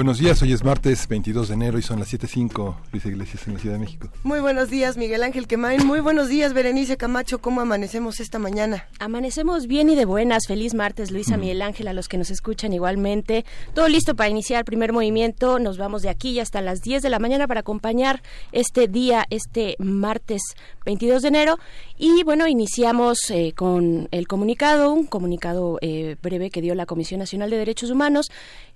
Buenos días, hoy es martes 22 de enero y son las 7.05, Luis Iglesias en la Ciudad de México. Muy buenos días, Miguel Ángel Quemain. Muy buenos días, Berenice Camacho. ¿Cómo amanecemos esta mañana? Amanecemos bien y de buenas. Feliz martes, Luisa, mm. Miguel Ángel, a los que nos escuchan igualmente. Todo listo para iniciar el primer movimiento. Nos vamos de aquí hasta las 10 de la mañana para acompañar este día, este martes 22 de enero. Y bueno, iniciamos eh, con el comunicado, un comunicado eh, breve que dio la Comisión Nacional de Derechos Humanos.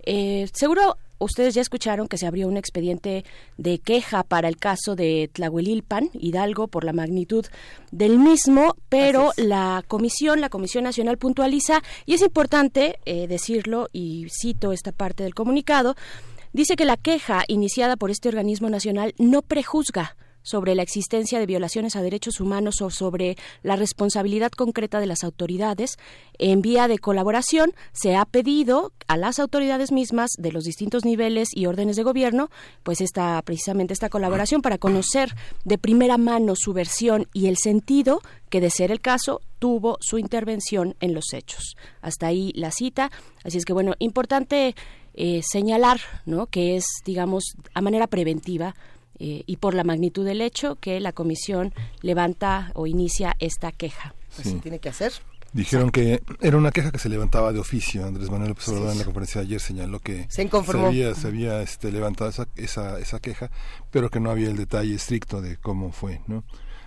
Eh, seguro ustedes ya escucharon que se abrió un expediente de queja para el caso de Tlahuelilpan, Hidalgo, por la magnitud del mismo, pero la comisión, la Comisión Nacional puntualiza, y es importante eh, decirlo, y cito esta parte del comunicado, dice que la queja iniciada por este organismo nacional no prejuzga sobre la existencia de violaciones a derechos humanos o sobre la responsabilidad concreta de las autoridades. En vía de colaboración se ha pedido a las autoridades mismas de los distintos niveles y órdenes de gobierno, pues esta precisamente esta colaboración para conocer de primera mano su versión y el sentido que de ser el caso tuvo su intervención en los hechos. Hasta ahí la cita. Así es que bueno, importante eh, señalar, ¿no? Que es, digamos, a manera preventiva eh, y por la magnitud del hecho que la comisión levanta o inicia esta queja. Pues tiene que hacer. Dijeron que era una queja que se levantaba de oficio. Andrés Manuel López Obrador en la conferencia de ayer señaló que se, había, se había este, levantado esa, esa, esa, queja, pero que no había el detalle estricto de cómo fue. ¿no?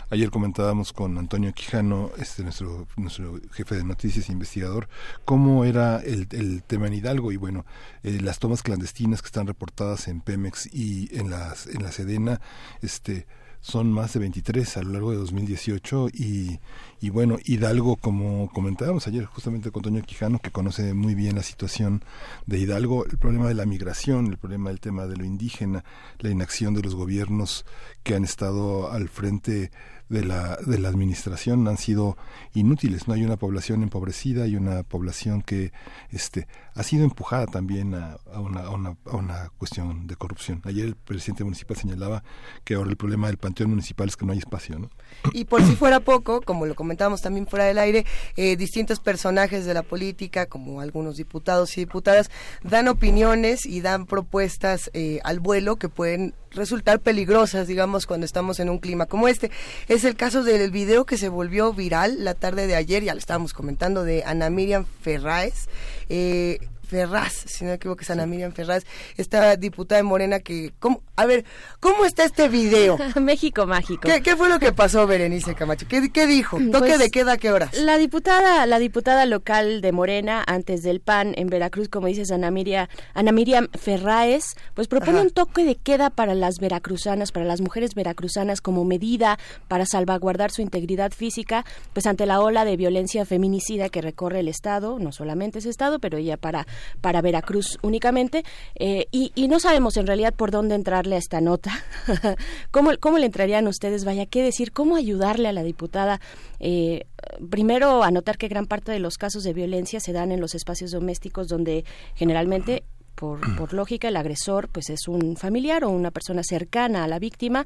Ayer comentábamos con Antonio Quijano, este nuestro, nuestro jefe de noticias e investigador, cómo era el, el tema en Hidalgo. Y bueno, eh, las tomas clandestinas que están reportadas en Pemex y en las en la Sedena, este son más de 23 a lo largo de 2018 y, y bueno, Hidalgo, como comentábamos ayer justamente con Antonio Quijano, que conoce muy bien la situación de Hidalgo, el problema de la migración, el problema del tema de lo indígena, la inacción de los gobiernos que han estado al frente de la, de la administración han sido inútiles. No hay una población empobrecida, hay una población que este, ha sido empujada también a, una, a, una, a una cuestión de corrupción. Ayer el presidente municipal señalaba que ahora el problema del panteón municipal es que no hay espacio. ¿no? Y por si fuera poco, como lo comentábamos también fuera del aire, eh, distintos personajes de la política, como algunos diputados y diputadas, dan opiniones y dan propuestas eh, al vuelo que pueden resultar peligrosas, digamos, cuando estamos en un clima como este. Es el caso del video que se volvió viral la tarde de ayer, ya lo estábamos comentando, de Ana Miriam Ferraes. Eh, Ferraz, si no me equivoco, es Ana Miriam Ferraz, esta diputada de Morena que... ¿cómo? A ver, ¿cómo está este video? México mágico. ¿Qué, fue lo que pasó, Berenice Camacho? ¿Qué, qué dijo? ¿Toque pues, de queda a qué horas? La diputada, la diputada local de Morena, antes del PAN en Veracruz, como dices, Ana Miriam, Ana Miriam Ferraez, pues propone un toque de queda para las veracruzanas, para las mujeres veracruzanas como medida para salvaguardar su integridad física, pues ante la ola de violencia feminicida que recorre el Estado, no solamente ese Estado, pero ya para para Veracruz únicamente, eh, y, no sabemos en realidad por dónde entrarle a esta nota. ¿Cómo, ¿Cómo le entrarían ustedes? Vaya, ¿qué decir? ¿Cómo ayudarle a la diputada? Eh, primero, anotar que gran parte de los casos de violencia se dan en los espacios domésticos donde generalmente por, por, lógica, el agresor pues es un familiar o una persona cercana a la víctima.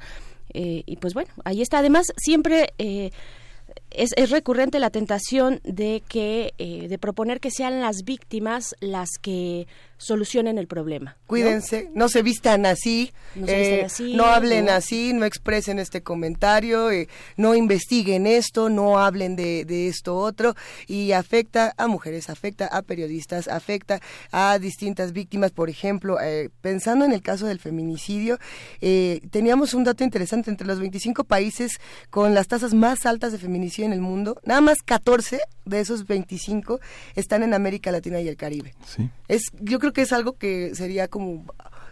Eh, y pues bueno, ahí está. Además, siempre es, es, recurrente la tentación de que eh, de proponer que sean las víctimas las que solucionen el problema. Cuídense, no, se vistan así, no, eh, hablen así, no expresen este comentario, eh, no investiguen esto, no hablen de, de, esto otro y afecta a mujeres, afecta a periodistas, afecta a distintas víctimas. Por ejemplo, eh, pensando en el caso del feminicidio, teníamos un dato interesante entre los 25 países con las tasas más altas de feminicidio en el mundo, nada más 14 de esos 25 están en América Latina y el Caribe. Sí. Es, yo creo que es algo que sería como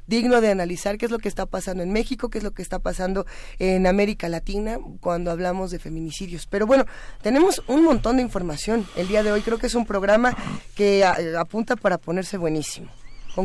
digno de analizar qué es lo que está pasando en México, qué es lo que está pasando en América Latina cuando hablamos de feminicidios. Pero bueno, tenemos un montón de información el día de hoy. Creo que es un programa que apunta para ponerse buenísimo.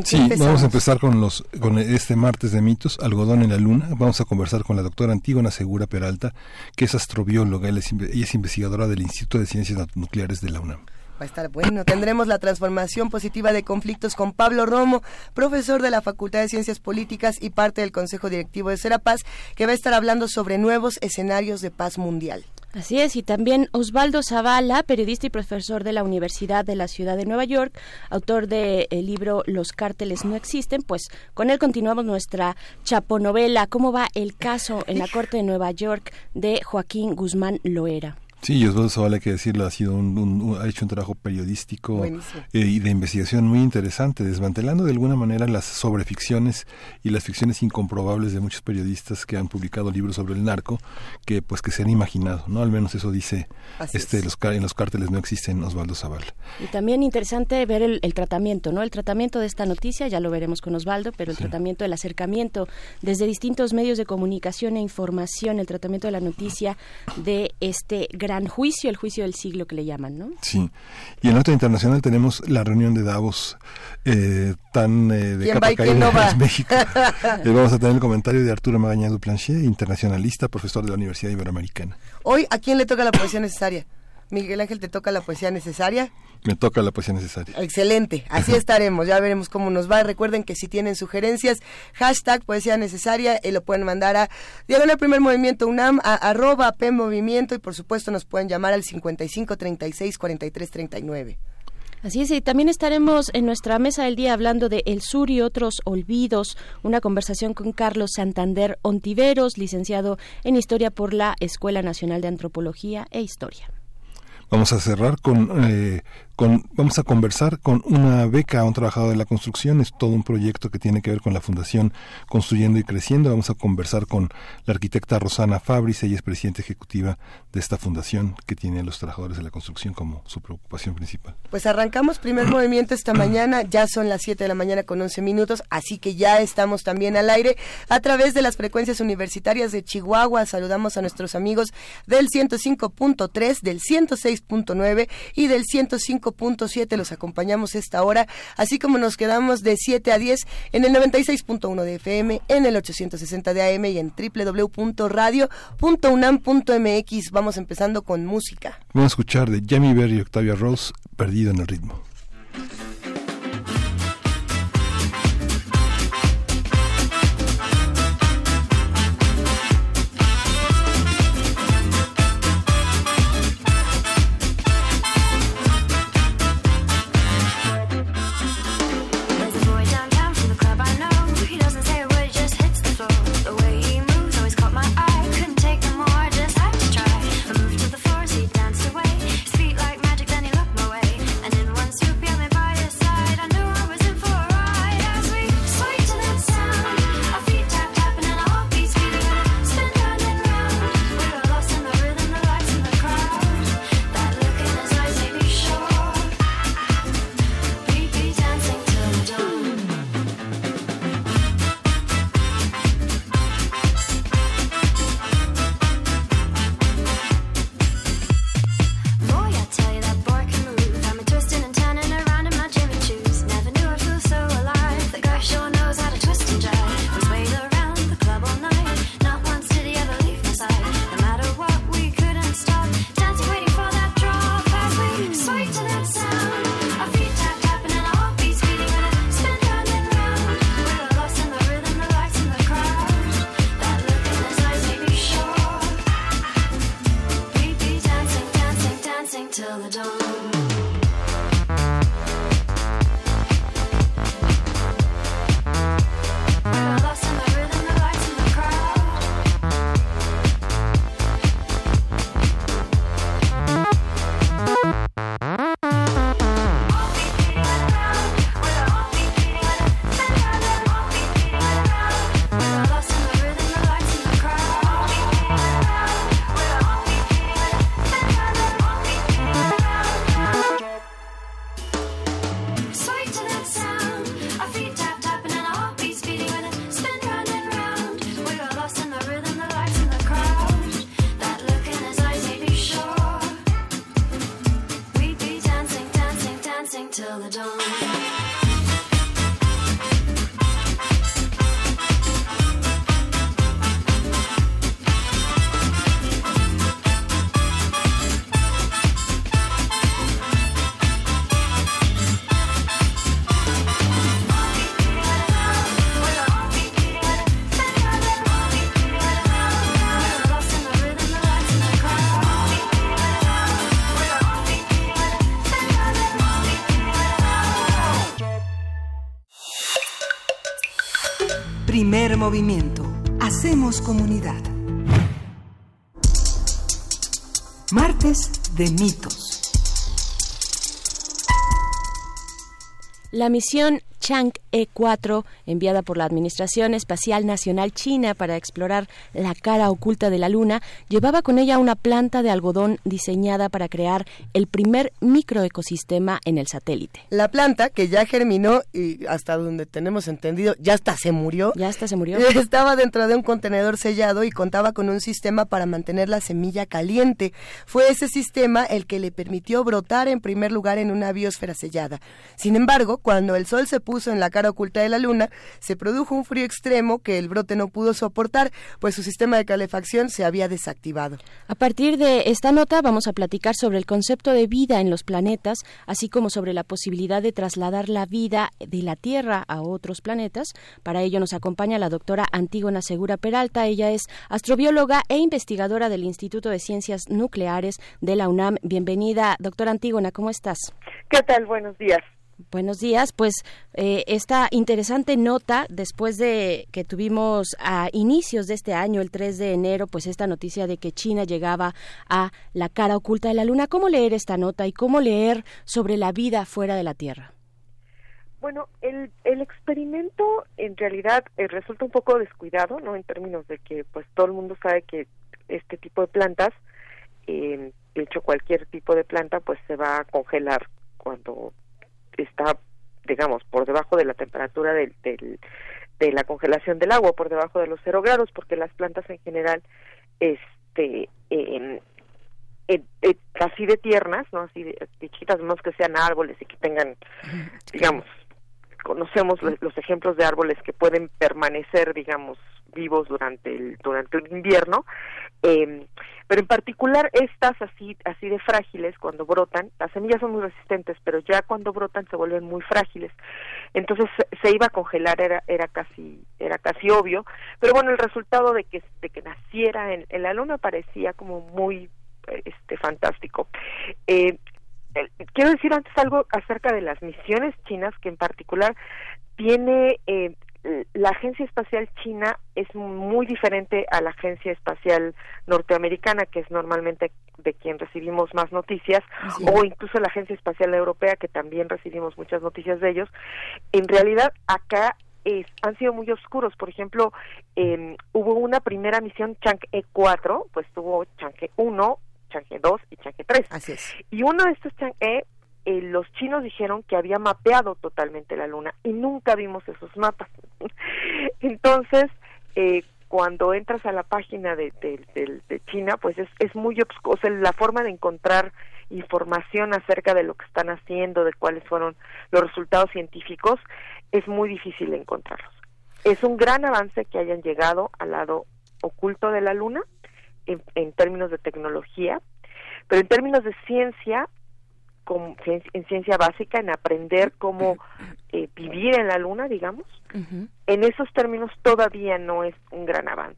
Sí, vamos a empezar con los con este martes de mitos, algodón en la luna. Vamos a conversar con la doctora Antígona Segura Peralta, que es astrobióloga, y es investigadora del Instituto de Ciencias Nucleares de la UNAM. Va a estar bueno. Tendremos la transformación positiva de conflictos con Pablo Romo, profesor de la Facultad de Ciencias Políticas y parte del Consejo Directivo de Serapaz, que va a estar hablando sobre nuevos escenarios de paz mundial. Así es, y también Osvaldo Zavala, periodista y profesor de la Universidad de la Ciudad de Nueva York, autor del libro Los cárteles no existen, pues con él continuamos nuestra chaponovela, ¿Cómo va el caso en la Corte de Nueva York de Joaquín Guzmán Loera? Sí, Osvaldo Zavala, hay que decirlo, ha, sido un, ha hecho un trabajo periodístico eh, y de investigación muy interesante, desmantelando de alguna manera las sobreficciones y las ficciones incomprobables de muchos periodistas que han publicado libros sobre el narco, que pues que se han imaginado, ¿no? Al menos eso dice, este, los, en los cárteles no existen Osvaldo Zavala. Y también interesante ver el, tratamiento, ¿no? El tratamiento de esta noticia, ya lo veremos con Osvaldo, pero el tratamiento del acercamiento desde distintos medios de comunicación e información, el tratamiento de la noticia de este gran juicio, el juicio del siglo que le llaman, ¿no? Sí. Y en otra internacional tenemos la reunión de Davos eh, tan eh, de capa caída en México. Eh, vamos a tener el comentario de Arturo Magaña Duplanchier, internacionalista, profesor de la Universidad Iberoamericana. Hoy, ¿a quién le toca la poesía necesaria? Miguel Ángel, ¿te toca la poesía necesaria? Me toca la poesía necesaria. Excelente, así estaremos, ya veremos cómo nos va. Recuerden que si tienen sugerencias, hashtag poesía necesaria, eh, lo pueden mandar a Diagonal Primer Movimiento UNAM, a arroba P Movimiento y por supuesto nos pueden llamar al 55 36 43 39. Así es, y también estaremos en nuestra mesa del día hablando de El Sur y otros olvidos, una conversación con Carlos Santander Ontiveros, licenciado en Historia por la Escuela Nacional de Antropología e Historia. Vamos a cerrar con eh, vamos a conversar con una beca a un trabajador de la construcción. Es todo un proyecto que tiene que ver con la Fundación Construyendo y Creciendo. Vamos a conversar con la arquitecta Rosana Fabris. Ella es presidenta ejecutiva de esta fundación que tiene a los trabajadores de la construcción como su preocupación principal. Pues arrancamos primer movimiento esta mañana. Ya son las 7 de la mañana con 11 minutos, así que ya estamos también al aire a través de las frecuencias universitarias de Chihuahua. Saludamos a nuestros amigos del 105.3, del 106.9 y del 105 5.7 los acompañamos esta hora, así como nos quedamos de 7 a 10 en el 96.1 de FM, en el 860 de AM y en www.radio.unam.mx. Vamos empezando con música. Vamos a escuchar de Jamie Berry y Octavia Rose, Perdido en el ritmo. Movimiento. Hacemos comunidad. Martes de mitos. La misión Chang E4, enviada por la Administración Espacial Nacional China para explorar la cara oculta de la Luna, llevaba con ella una planta de algodón diseñada para crear el primer microecosistema en el satélite. La planta, que ya germinó y hasta donde tenemos entendido, ya hasta se murió. Ya hasta se murió. Estaba dentro de un contenedor sellado y contaba con un sistema para mantener la semilla caliente. Fue ese sistema el que le permitió brotar en primer lugar en una biosfera sellada. Sin embargo, cuando el sol se puso en la cara oculta de la Luna, se produjo un frío extremo que el brote no pudo soportar, pues su sistema de calefacción se había desactivado. A partir de esta nota vamos a platicar sobre el concepto de vida en los planetas, así como sobre la posibilidad de trasladar la vida de la Tierra a otros planetas. Para ello nos acompaña la doctora Antígona Segura Peralta. Ella es astrobióloga e investigadora del Instituto de Ciencias Nucleares de la UNAM. Bienvenida, doctora Antígona, ¿cómo estás? ¿Qué tal? Buenos días. Buenos días. Pues eh, esta interesante nota, después de que tuvimos a inicios de este año, el 3 de enero, pues esta noticia de que China llegaba a la cara oculta de la Luna, ¿cómo leer esta nota y cómo leer sobre la vida fuera de la Tierra? Bueno, el, el experimento en realidad eh, resulta un poco descuidado, ¿no? En términos de que, pues, todo el mundo sabe que este tipo de plantas, eh, de hecho, cualquier tipo de planta, pues, se va a congelar cuando está, digamos, por debajo de la temperatura del, del, de la congelación del agua, por debajo de los cero grados, porque las plantas en general, este, eh, así de tiernas, no así de, de chiquitas, más que sean árboles y que tengan, digamos, conocemos los ejemplos de árboles que pueden permanecer, digamos, vivos durante el durante el invierno eh, pero en particular estas así así de frágiles cuando brotan las semillas son muy resistentes pero ya cuando brotan se vuelven muy frágiles. Entonces se, iba a congelar era era casi era casi obvio pero bueno el resultado de que de que naciera en, en la luna parecía como muy este fantástico. Eh, quiero decir antes algo acerca de las misiones chinas que en particular tiene eh, la agencia espacial china es muy diferente a la agencia espacial norteamericana, que es normalmente de quien recibimos más noticias, o incluso la agencia espacial europea, que también recibimos muchas noticias de ellos. En realidad, acá es, han sido muy oscuros. Por ejemplo, eh, hubo una primera misión Chang'e 4, pues tuvo Chang'e 1, Chang'e 2 y Chang'e 3. Así es. Y uno de estos Chang'e eh, los chinos dijeron que había mapeado totalmente la luna y nunca vimos esos mapas. Entonces, eh, cuando entras a la página de, de, China, pues es, es muy o sea, la forma de encontrar información acerca de lo que están haciendo, de cuáles fueron los resultados científicos, es muy difícil encontrarlos. Es un gran avance que hayan llegado al lado oculto de la Luna en, en términos de tecnología, pero en términos de ciencia en ciencia básica, en aprender cómo eh, vivir en la luna, digamos, en esos términos todavía no es un gran avance.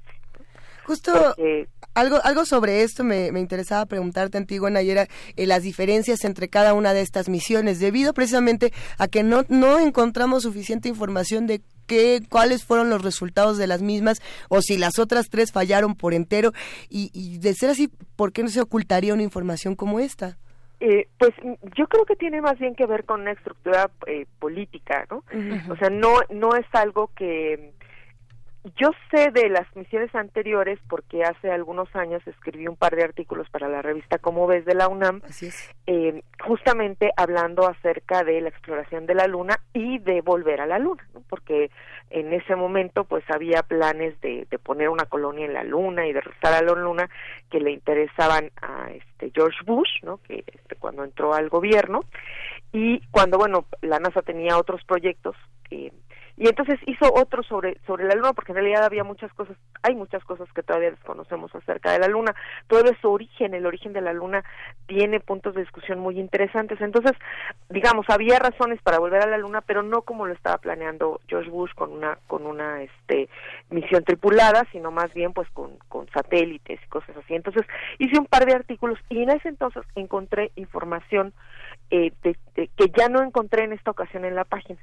Justo algo, algo sobre esto me, me interesaba preguntarte, Antigua y era eh, las diferencias entre cada una de estas misiones, debido precisamente a que no, no encontramos suficiente información de qué, cuáles fueron los resultados de las mismas o si las otras tres fallaron por entero y, y de ser así, ¿por qué no se ocultaría una información como esta? Eh, pues yo creo que tiene más bien que ver con una estructura eh, política, ¿no? O sea, no no es algo que yo sé de las misiones anteriores porque hace algunos años escribí un par de artículos para la revista Como ves de la UNAM, eh, justamente hablando acerca de la exploración de la Luna y de volver a la Luna, ¿no? porque en ese momento pues había planes de, de poner una colonia en la Luna y de regresar a la Luna que le interesaban a este George Bush, ¿no? que este, cuando entró al gobierno y cuando bueno la NASA tenía otros proyectos eh, y entonces hizo otro sobre sobre la luna porque en realidad había muchas cosas hay muchas cosas que todavía desconocemos acerca de la luna. Todo es su origen el origen de la luna tiene puntos de discusión muy interesantes. Entonces digamos había razones para volver a la luna pero no como lo estaba planeando George Bush con una con una este misión tripulada sino más bien pues con con satélites y cosas así. Entonces hice un par de artículos y en ese entonces encontré información eh, de, que ya no encontré en esta ocasión en la página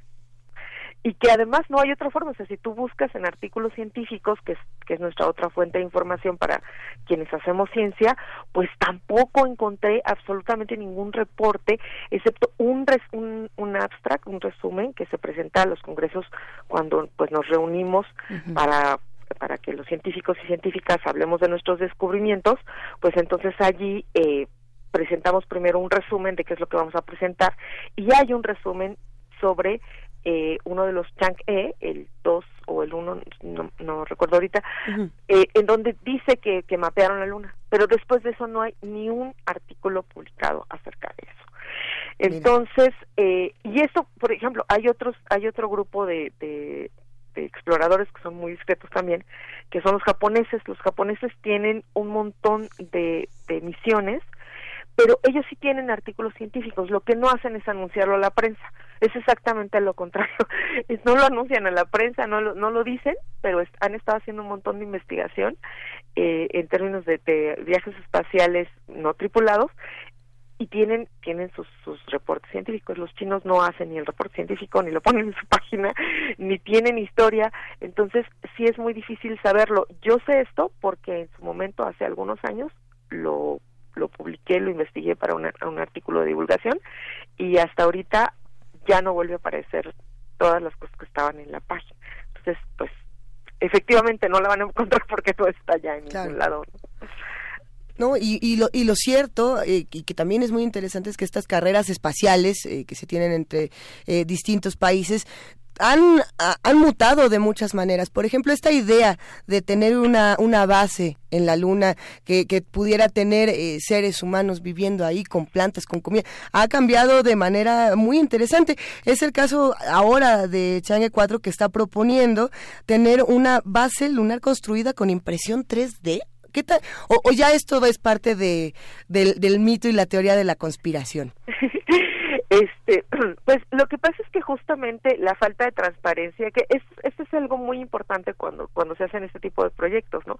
y que además no hay otra forma, o sea, si tú buscas en artículos científicos, que es, que es nuestra otra fuente de información para quienes hacemos ciencia, pues tampoco encontré absolutamente ningún reporte, excepto un, un, un abstract, un resumen que se presenta a los congresos cuando pues nos reunimos para para que los científicos y científicas hablemos de nuestros descubrimientos, pues entonces allí eh, presentamos primero un resumen de qué es lo que vamos a presentar y hay un resumen sobre eh, uno de los Chang E, el 2 o el 1, no, recuerdo ahorita, eh, en donde dice que, que mapearon la luna, pero después de eso no hay ni un artículo publicado acerca de eso. Entonces, eh, y eso, por ejemplo, hay otros, hay otro grupo de, de, de, exploradores que son muy discretos también, que son los japoneses. Los japoneses tienen un montón de, de misiones pero ellos sí tienen artículos científicos, lo que no hacen es anunciarlo a la prensa, es exactamente lo contrario, no lo anuncian a la prensa, no lo, no lo dicen, pero han estado haciendo un montón de investigación eh, en términos de, viajes espaciales no tripulados y tienen tienen sus, sus reportes científicos. Los chinos no hacen ni el reporte científico, ni lo ponen en su página, ni tienen historia. Entonces, sí es muy difícil saberlo. Yo sé esto porque en su momento, hace algunos años, lo lo publiqué, lo investigué para un artículo de divulgación y hasta ahorita ya no vuelve a aparecer todas las cosas que estaban en la página. Entonces, pues, efectivamente no la van a encontrar porque todo está ya en ningún lado. ¿no? Y, y, lo, y lo cierto, eh, y que también es muy interesante, es que estas carreras espaciales eh, que se tienen entre eh, distintos países han, han mutado de muchas maneras. Por ejemplo, esta idea de tener una, una base en la luna que, que pudiera tener eh, seres humanos viviendo ahí con plantas, con comida, ha cambiado de manera muy interesante. Es el caso ahora de Chang'e 4 que está proponiendo tener una base lunar construida con impresión 3D. ¿Qué tal? O, o ya esto es parte de, del, del mito y la teoría de la conspiración. Este, pues lo que pasa es que justamente la falta de transparencia, que es, esto es algo muy importante cuando cuando se hacen este tipo de proyectos, ¿no?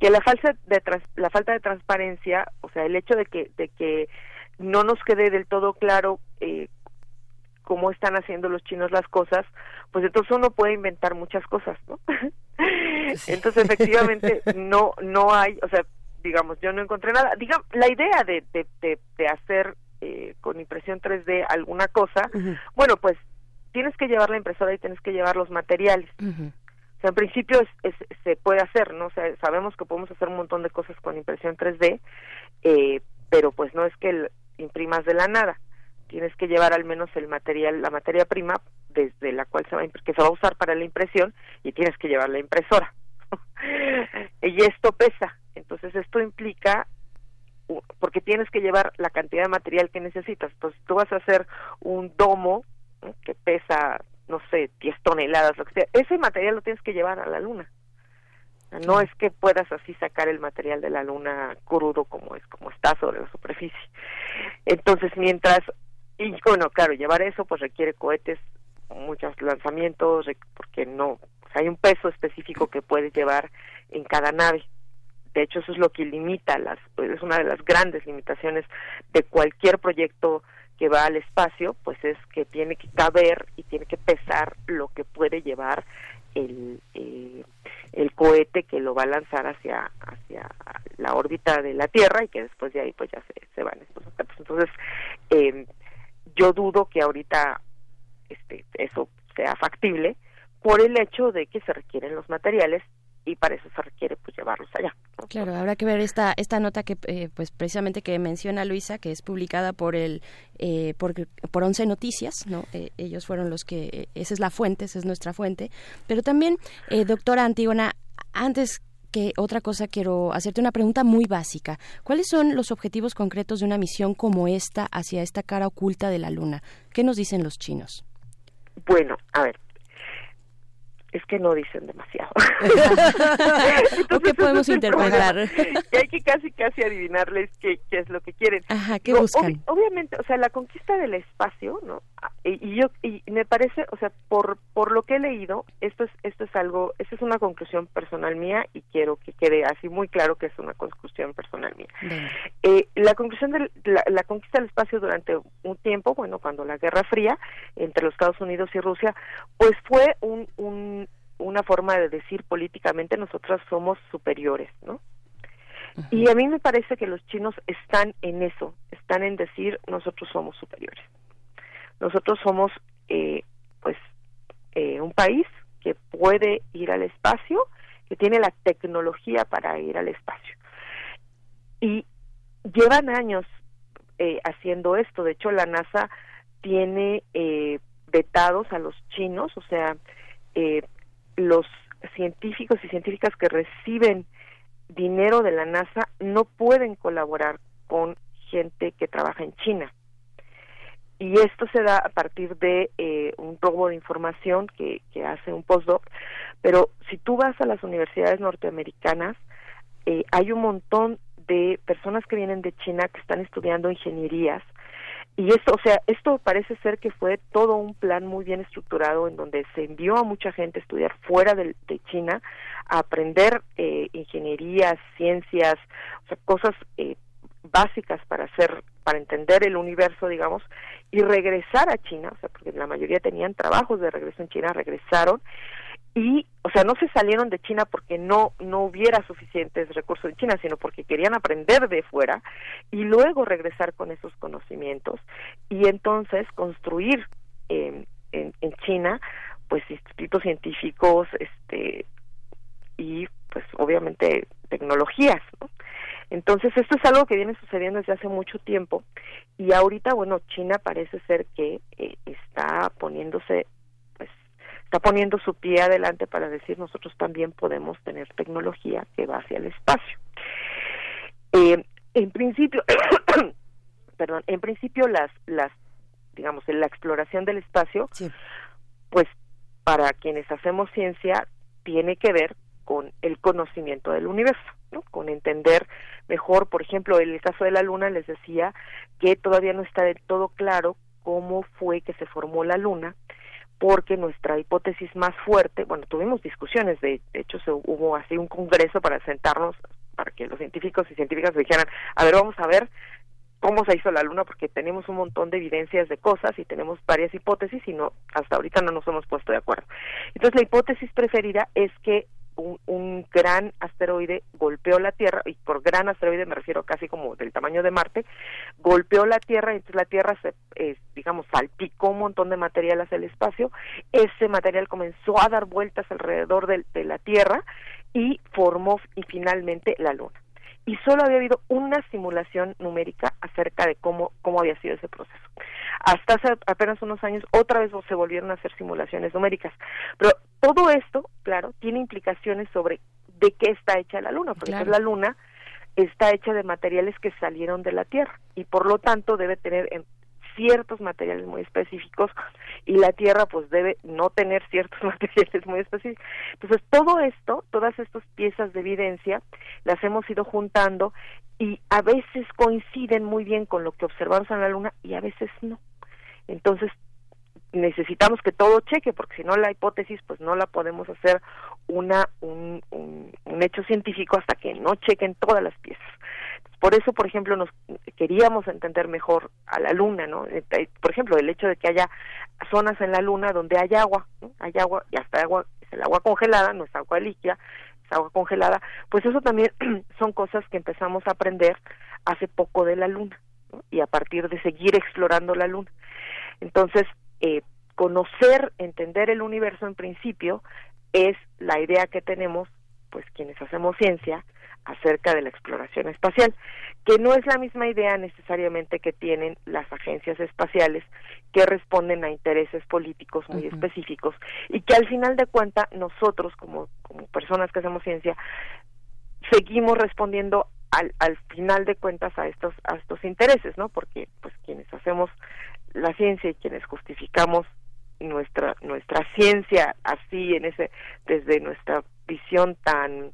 Que la falta de la falta de transparencia, o sea, el hecho de que de que no nos quede del todo claro eh, cómo están haciendo los chinos las cosas, pues entonces uno puede inventar muchas cosas, ¿no? entonces efectivamente no no hay, o sea, digamos, yo no encontré nada. Digamos, la idea de, de, de, de hacer eh, con impresión 3D alguna cosa, bueno, pues tienes que llevar la impresora y tienes que llevar los materiales. O sea, en principio es, se puede hacer, ¿no? O sea, sabemos que podemos hacer un montón de cosas con impresión 3D, eh, pero pues no es que imprimas de la nada. Tienes que llevar al menos el material, la materia prima desde la cual se va que se va a usar para la impresión y tienes que llevar la impresora. y esto pesa. Entonces esto implica porque tienes que llevar la cantidad de material que necesitas. Entonces, tú vas a hacer un domo que pesa, no sé, 10 toneladas, lo que sea. Ese material lo tienes que llevar a la luna. No es que puedas así sacar el material de la luna crudo como es, como está sobre la superficie. Entonces, mientras, y bueno, claro, llevar eso pues requiere cohetes, muchos lanzamientos, porque no, hay un peso específico que puedes llevar en cada nave de hecho eso es lo que limita las es una de las grandes limitaciones de cualquier proyecto que va al espacio pues es que tiene que caber y tiene que pesar lo que puede llevar el eh, el cohete que lo va a lanzar hacia hacia la órbita de la Tierra y que después de ahí pues ya se, se van estos entonces eh, yo dudo que ahorita este eso sea factible por el hecho de que se requieren los materiales y para eso se requiere pues llevarlos allá. Claro, habrá que ver esta esta nota que eh, pues precisamente que menciona Luisa que es publicada por el eh, por por Once Noticias, no eh, ellos fueron los que esa es la fuente, esa es nuestra fuente, pero también doctora Antígona antes que otra cosa quiero hacerte una pregunta muy básica. ¿Cuáles son los objetivos concretos de una misión como esta hacia esta cara oculta de la Luna? ¿Qué nos dicen los chinos? Bueno, a ver, es que no dicen demasiado. qué podemos interpretar? y hay que casi casi adivinarles qué, qué es lo que quieren. Ajá, ¿qué buscan? obviamente, o sea, la conquista del espacio, ¿no? Y yo y me parece, o sea, por por lo que he leído, esto es esto es algo, esta es una conclusión personal mía y quiero que quede así muy claro que es una conclusión personal mía. Eh, la conclusión de la, conquista del espacio durante un tiempo, bueno, cuando la Guerra Fría entre los Estados Unidos y Rusia, pues fue un, un una forma de decir políticamente nosotros somos superiores, ¿no? Y a mí me parece que los chinos están en eso, están en decir nosotros somos superiores. Nosotros somos, eh, pues, eh, un país que puede ir al espacio, que tiene la tecnología para ir al espacio. Y llevan años eh, haciendo esto. De hecho, la NASA tiene vetados a los chinos, o sea, los científicos y científicas que reciben dinero de la NASA no pueden colaborar con gente que trabaja en China. Y esto se da a partir de eh, un robo de información que, hace un postdoc. Pero si tú vas a las universidades norteamericanas, eh, hay un montón de personas que vienen de China que están estudiando ingenierías y esto, o sea, esto parece ser que fue todo un plan muy bien estructurado en donde se envió a mucha gente a estudiar fuera de, China, a aprender eh, ingenierías, ciencias, o sea, cosas eh, básicas para hacer, para entender el universo, digamos, y regresar a China, o sea, porque la mayoría tenían trabajos de regreso en China, regresaron y o sea no se salieron de China porque no no hubiera suficientes recursos en China sino porque querían aprender de fuera y luego regresar con esos conocimientos y entonces construir en, en China pues institutos científicos este y pues obviamente tecnologías ¿no? Entonces esto es algo que viene sucediendo desde hace mucho tiempo y ahorita bueno China parece ser que eh, está poniéndose está poniendo su pie adelante para decir nosotros también podemos tener tecnología que va hacia el espacio. Eh, en principio, perdón, en principio las, las, digamos, la exploración del espacio, pues para quienes hacemos ciencia tiene que ver con el conocimiento del universo, ¿no? con entender mejor, por ejemplo, en el caso de la Luna les decía que todavía no está del todo claro cómo fue que se formó la Luna, porque nuestra hipótesis más fuerte, bueno, tuvimos discusiones, de, hecho se, hubo así un congreso para sentarnos, para que los científicos y científicas dijeran, a ver, vamos a ver cómo se hizo la luna, porque tenemos un montón de evidencias de cosas y tenemos varias hipótesis y no, hasta ahorita no nos hemos puesto de acuerdo. Entonces la hipótesis preferida es que un, gran asteroide golpeó la Tierra, y por gran asteroide me refiero casi como del tamaño de Marte, golpeó la Tierra, y entonces la Tierra se, eh, digamos, salpicó un montón de material hacia el espacio, ese material comenzó a dar vueltas alrededor de, de la Tierra y formó y finalmente la Luna y solo había habido una simulación numérica acerca de cómo, cómo había sido ese proceso. Hasta hace apenas unos años otra vez se volvieron a hacer simulaciones numéricas. Pero todo esto, claro, tiene implicaciones sobre de qué está hecha la Luna, porque la Luna está hecha de materiales que salieron de la Tierra y por lo tanto debe tener ciertos materiales muy específicos y la Tierra pues debe no tener ciertos materiales muy específicos. Entonces todo esto, todas estas piezas de evidencia las hemos ido juntando y a veces coinciden muy bien con lo que observamos en la Luna y a veces no. Entonces necesitamos que todo cheque porque si no la hipótesis pues no la podemos hacer una un, un, un hecho científico hasta que no chequen todas las piezas. Por eso, por ejemplo, nos queríamos entender mejor a la luna, ¿no? Eh, eh, por ejemplo, el hecho de que haya zonas en la luna donde hay agua, hay agua y hasta agua, el agua congelada, no es agua líquida, es agua congelada, pues eso también son cosas que empezamos a aprender hace poco de la luna y a partir de seguir explorando la luna. Entonces, eh, conocer, entender el universo en principio es la idea que tenemos, pues quienes hacemos ciencia, acerca de la exploración espacial, que no es la misma idea necesariamente que tienen las agencias espaciales que responden a intereses políticos muy específicos y que al final de cuentas nosotros como, como personas que hacemos ciencia seguimos respondiendo al, al final de cuentas a estos a estos intereses, ¿no? Porque pues quienes hacemos la ciencia y quienes justificamos nuestra nuestra ciencia así en ese desde nuestra visión tan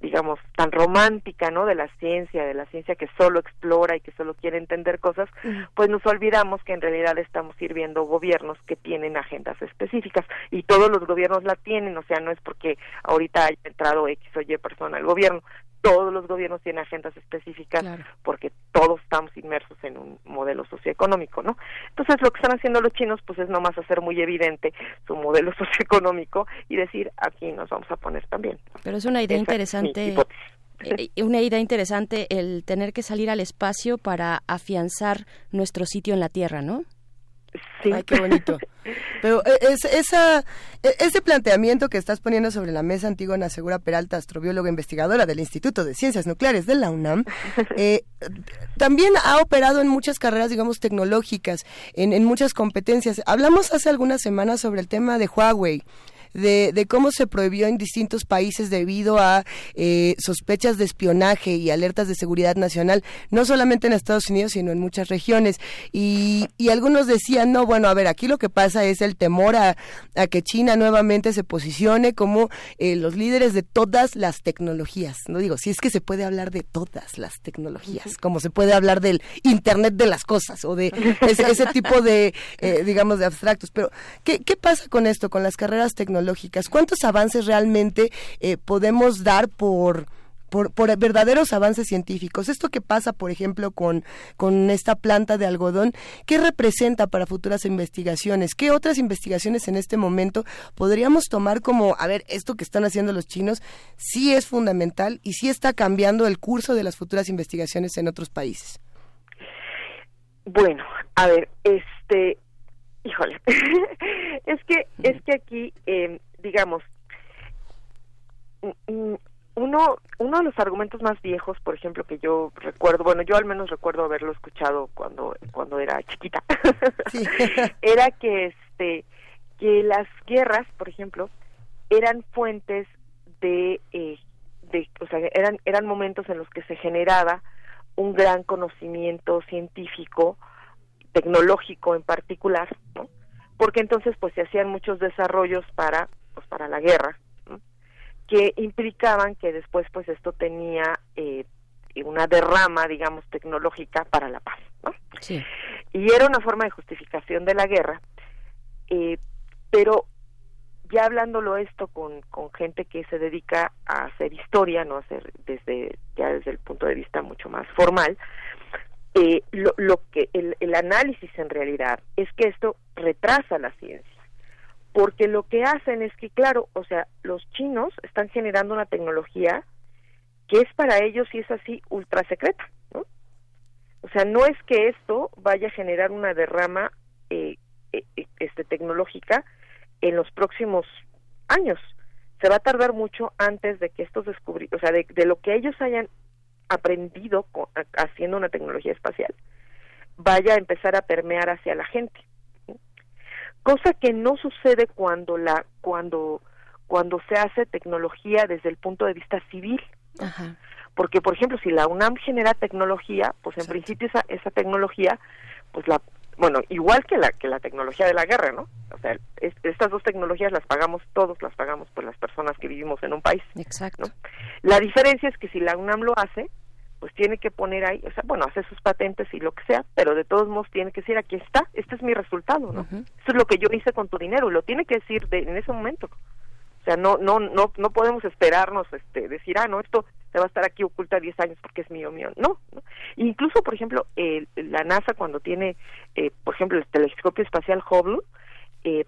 digamos, tan romántica, ¿no? De la ciencia, de la ciencia que solo explora y que solo quiere entender cosas, pues nos olvidamos que en realidad estamos sirviendo gobiernos que tienen agendas específicas y todos los gobiernos la tienen, o sea, no es porque ahorita haya entrado X o Y persona al gobierno, todos los gobiernos tienen agendas específicas porque todos estamos inmersos en un modelo socioeconómico, ¿no? Entonces lo que están haciendo los chinos pues es nomás hacer muy evidente su modelo socioeconómico y decir aquí nos vamos a poner también. Pero es una idea interesante. Eh, una idea interesante el tener que salir al espacio para afianzar nuestro sitio en la Tierra, ¿no? Sí. Ay, qué bonito. Pero eh, es, esa, e, ese planteamiento que estás poniendo sobre la mesa, Antígona Segura Peralta, astrobióloga investigadora del Instituto de Ciencias Nucleares de la UNAM, eh, también ha operado en muchas carreras, digamos, tecnológicas, en, en muchas competencias. Hablamos hace algunas semanas sobre el tema de Huawei de, cómo se prohibió en distintos países debido a eh, sospechas de espionaje y alertas de seguridad nacional, no solamente en Estados Unidos, sino en muchas regiones. Y, y algunos decían, no, bueno, a ver, aquí lo que pasa es el temor a, a que China nuevamente se posicione como eh, los líderes de todas las tecnologías. No digo, si es que se puede hablar de todas las tecnologías, como se puede hablar del Internet de las cosas o de ese, tipo de, eh, digamos, de abstractos. Pero, ¿qué, ¿qué pasa con esto, con las carreras tecnológicas? ¿Cuántos avances realmente eh, podemos dar por... Por, verdaderos avances científicos. Esto que pasa, por ejemplo, con, con esta planta de algodón, ¿qué representa para futuras investigaciones? ¿Qué otras investigaciones en este momento podríamos tomar como, a ver, esto que están haciendo los chinos sí es fundamental y sí está cambiando el curso de las futuras investigaciones en otros países? Bueno, a ver, este, Híjole, es que es que aquí, eh, digamos, uno uno de los argumentos más viejos, por ejemplo, que yo recuerdo, bueno, yo al menos recuerdo haberlo escuchado cuando cuando era chiquita, era que este que las guerras, por ejemplo, eran fuentes de, eh, de, o sea, eran eran momentos en los que se generaba un gran conocimiento científico tecnológico en particular, ¿no? porque entonces pues se hacían muchos desarrollos para pues para la guerra que implicaban que después pues esto tenía eh, una derrama digamos tecnológica para la paz ¿no? sí. y era una forma de justificación de la guerra eh, pero ya hablándolo esto con, con gente que se dedica a hacer historia no hacer desde ya desde el punto de vista mucho más formal eh, lo, lo, que el, el análisis en realidad es que esto retrasa la ciencia porque lo que hacen es que claro o sea los chinos están generando una tecnología que es para ellos y es así ultra secreta ¿no? o sea no es que esto vaya a generar una derrama eh, eh, este tecnológica en los próximos años se va a tardar mucho antes de que estos descubrir o sea de, de lo que ellos hayan aprendido haciendo una tecnología espacial vaya a empezar a permear hacia la gente cosa que no sucede cuando la cuando cuando se hace tecnología desde el punto de vista civil. Porque por ejemplo si la UNAM genera tecnología pues en principio esa esa tecnología pues la bueno igual que la que la tecnología de la guerra no o sea estas dos tecnologías las pagamos todos las pagamos por las personas que vivimos en un país exacto la diferencia es que si la UNAM lo hace pues tiene que poner ahí, o sea, bueno, hace sus patentes y lo que sea, pero de todos modos tiene que decir, aquí está, este es mi resultado, ¿no? Eso es lo que yo hice con tu dinero, y lo tiene que decir de, en ese momento. O sea, no, no, no, no podemos esperarnos, este, decir, ah, no, esto se va a estar aquí oculta 10 años porque es mío, mío. No, Incluso, por ejemplo, la NASA cuando tiene, eh, por ejemplo, el telescopio espacial Hubble, eh,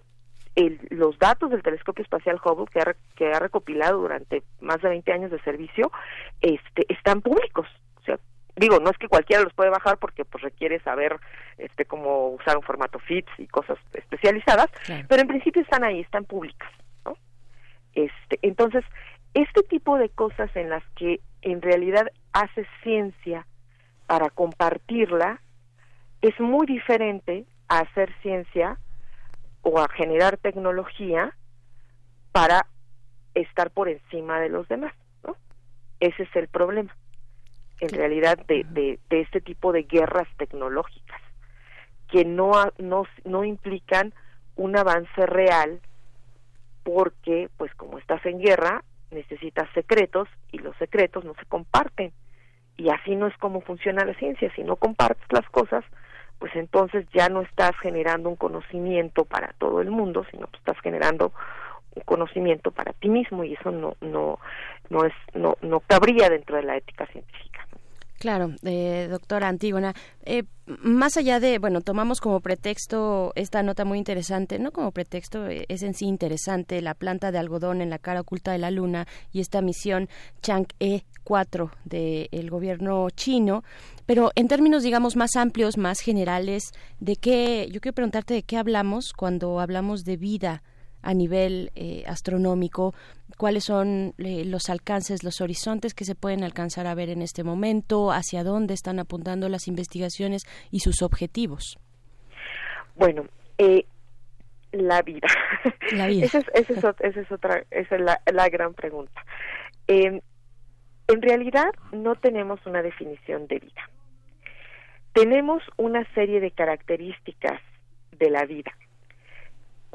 los datos del telescopio espacial Hubble que ha, que ha recopilado durante más de 20 años de servicio este, están públicos digo, no es que cualquiera los puede bajar porque pues requiere saber este cómo usar un formato FITS y cosas especializadas, pero en principio están ahí, están públicas, ¿no? Este, entonces, este tipo de cosas en las que en realidad hace ciencia para compartirla es muy diferente a hacer ciencia o a generar tecnología para estar por encima de los demás, ¿no? Ese es el problema en realidad de, de, este tipo de guerras tecnológicas que no, no, no implican un avance real porque pues como estás en guerra necesitas secretos y los secretos no se comparten. Y así no es como funciona la ciencia. Si no compartes las cosas, pues entonces ya no estás generando un conocimiento para todo el mundo, sino que estás generando un conocimiento para ti mismo y eso no no no es no no cabría dentro de la ética científica. Claro, eh, doctora Antígona, eh, más allá de, bueno, tomamos como pretexto esta nota muy interesante, no como pretexto, eh, es en sí interesante la planta de algodón en la cara oculta de la luna y esta misión Chang'e 4 del gobierno chino, pero en términos, digamos, más amplios, más generales, ¿de qué, yo quiero preguntarte de qué hablamos cuando hablamos de vida? a nivel eh, astronómico, cuáles son eh, los alcances, los horizontes que se pueden alcanzar a ver en este momento, hacia dónde están apuntando las investigaciones y sus objetivos. Bueno, eh, la vida. La vida. esa, es, es, otra, esa es la, la gran pregunta. en realidad no tenemos una definición de vida. Tenemos una serie de características de la vida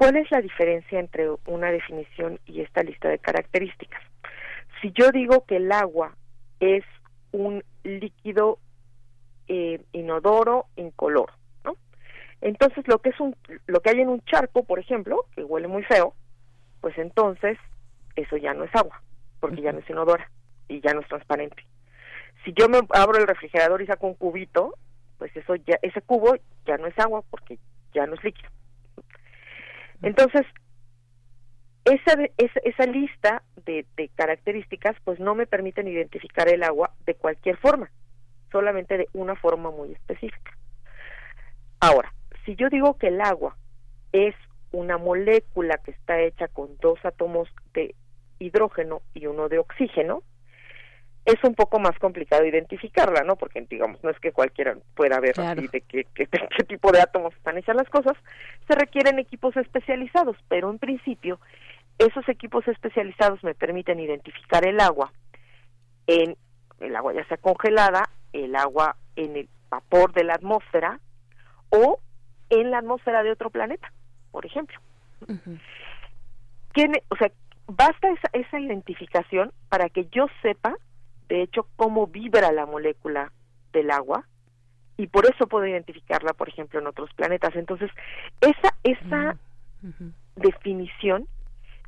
¿Cuál es la diferencia entre una definición y esta lista de características? Si yo digo que el agua es un líquido eh, inodoro, incoloro, ¿no? Entonces lo que es un, lo que hay en un charco, por ejemplo, que huele muy feo, pues entonces eso ya no es agua, porque ya no es inodora y ya no es transparente. Si yo me abro el refrigerador y saco un cubito, pues eso ya, ese cubo ya no es agua porque ya no es líquido. Entonces, esa, esa, esa lista de, de, características pues no me permiten identificar el agua de cualquier forma, solamente de una forma muy específica. Ahora, si yo digo que el agua es una molécula que está hecha con dos átomos de hidrógeno y uno de oxígeno, es un poco más complicado identificarla, ¿no? Porque, digamos, no es que cualquiera pueda ver así de qué, qué, qué, tipo de átomos están hechas las cosas, se requieren equipos especializados, pero en principio esos equipos especializados me permiten identificar el agua en el agua ya sea congelada, el agua en el vapor de la atmósfera o en la atmósfera de otro planeta, por ejemplo. o sea, basta esa, esa identificación para que yo sepa de hecho, cómo vibra la molécula del agua y por eso puedo identificarla, por ejemplo, en otros planetas. Entonces, esa, esa definición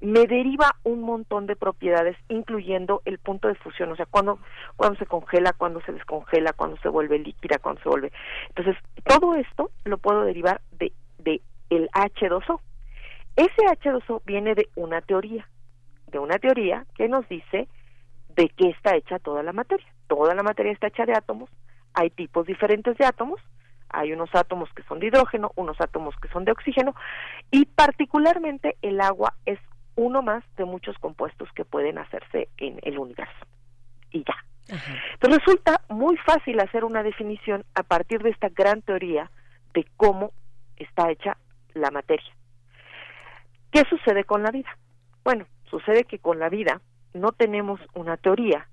me deriva un montón de propiedades, incluyendo el punto de fusión, o sea, cuando, cuando se congela, cuando se descongela, cuando se vuelve líquida, cuando se vuelve. Entonces, todo esto lo puedo derivar de, de el H2O. Ese H2O viene de una teoría, de una teoría que nos dice de qué está hecha toda la materia. Toda la materia está hecha de átomos, hay tipos diferentes de átomos, hay unos átomos que son de hidrógeno, unos átomos que son de oxígeno, y particularmente el agua es uno más de muchos compuestos que pueden hacerse en el universo. Y ya. Entonces resulta muy fácil hacer una definición a partir de esta gran teoría de cómo está hecha la materia. ¿Qué sucede con la vida? Bueno, sucede que con la vida no tenemos una teoría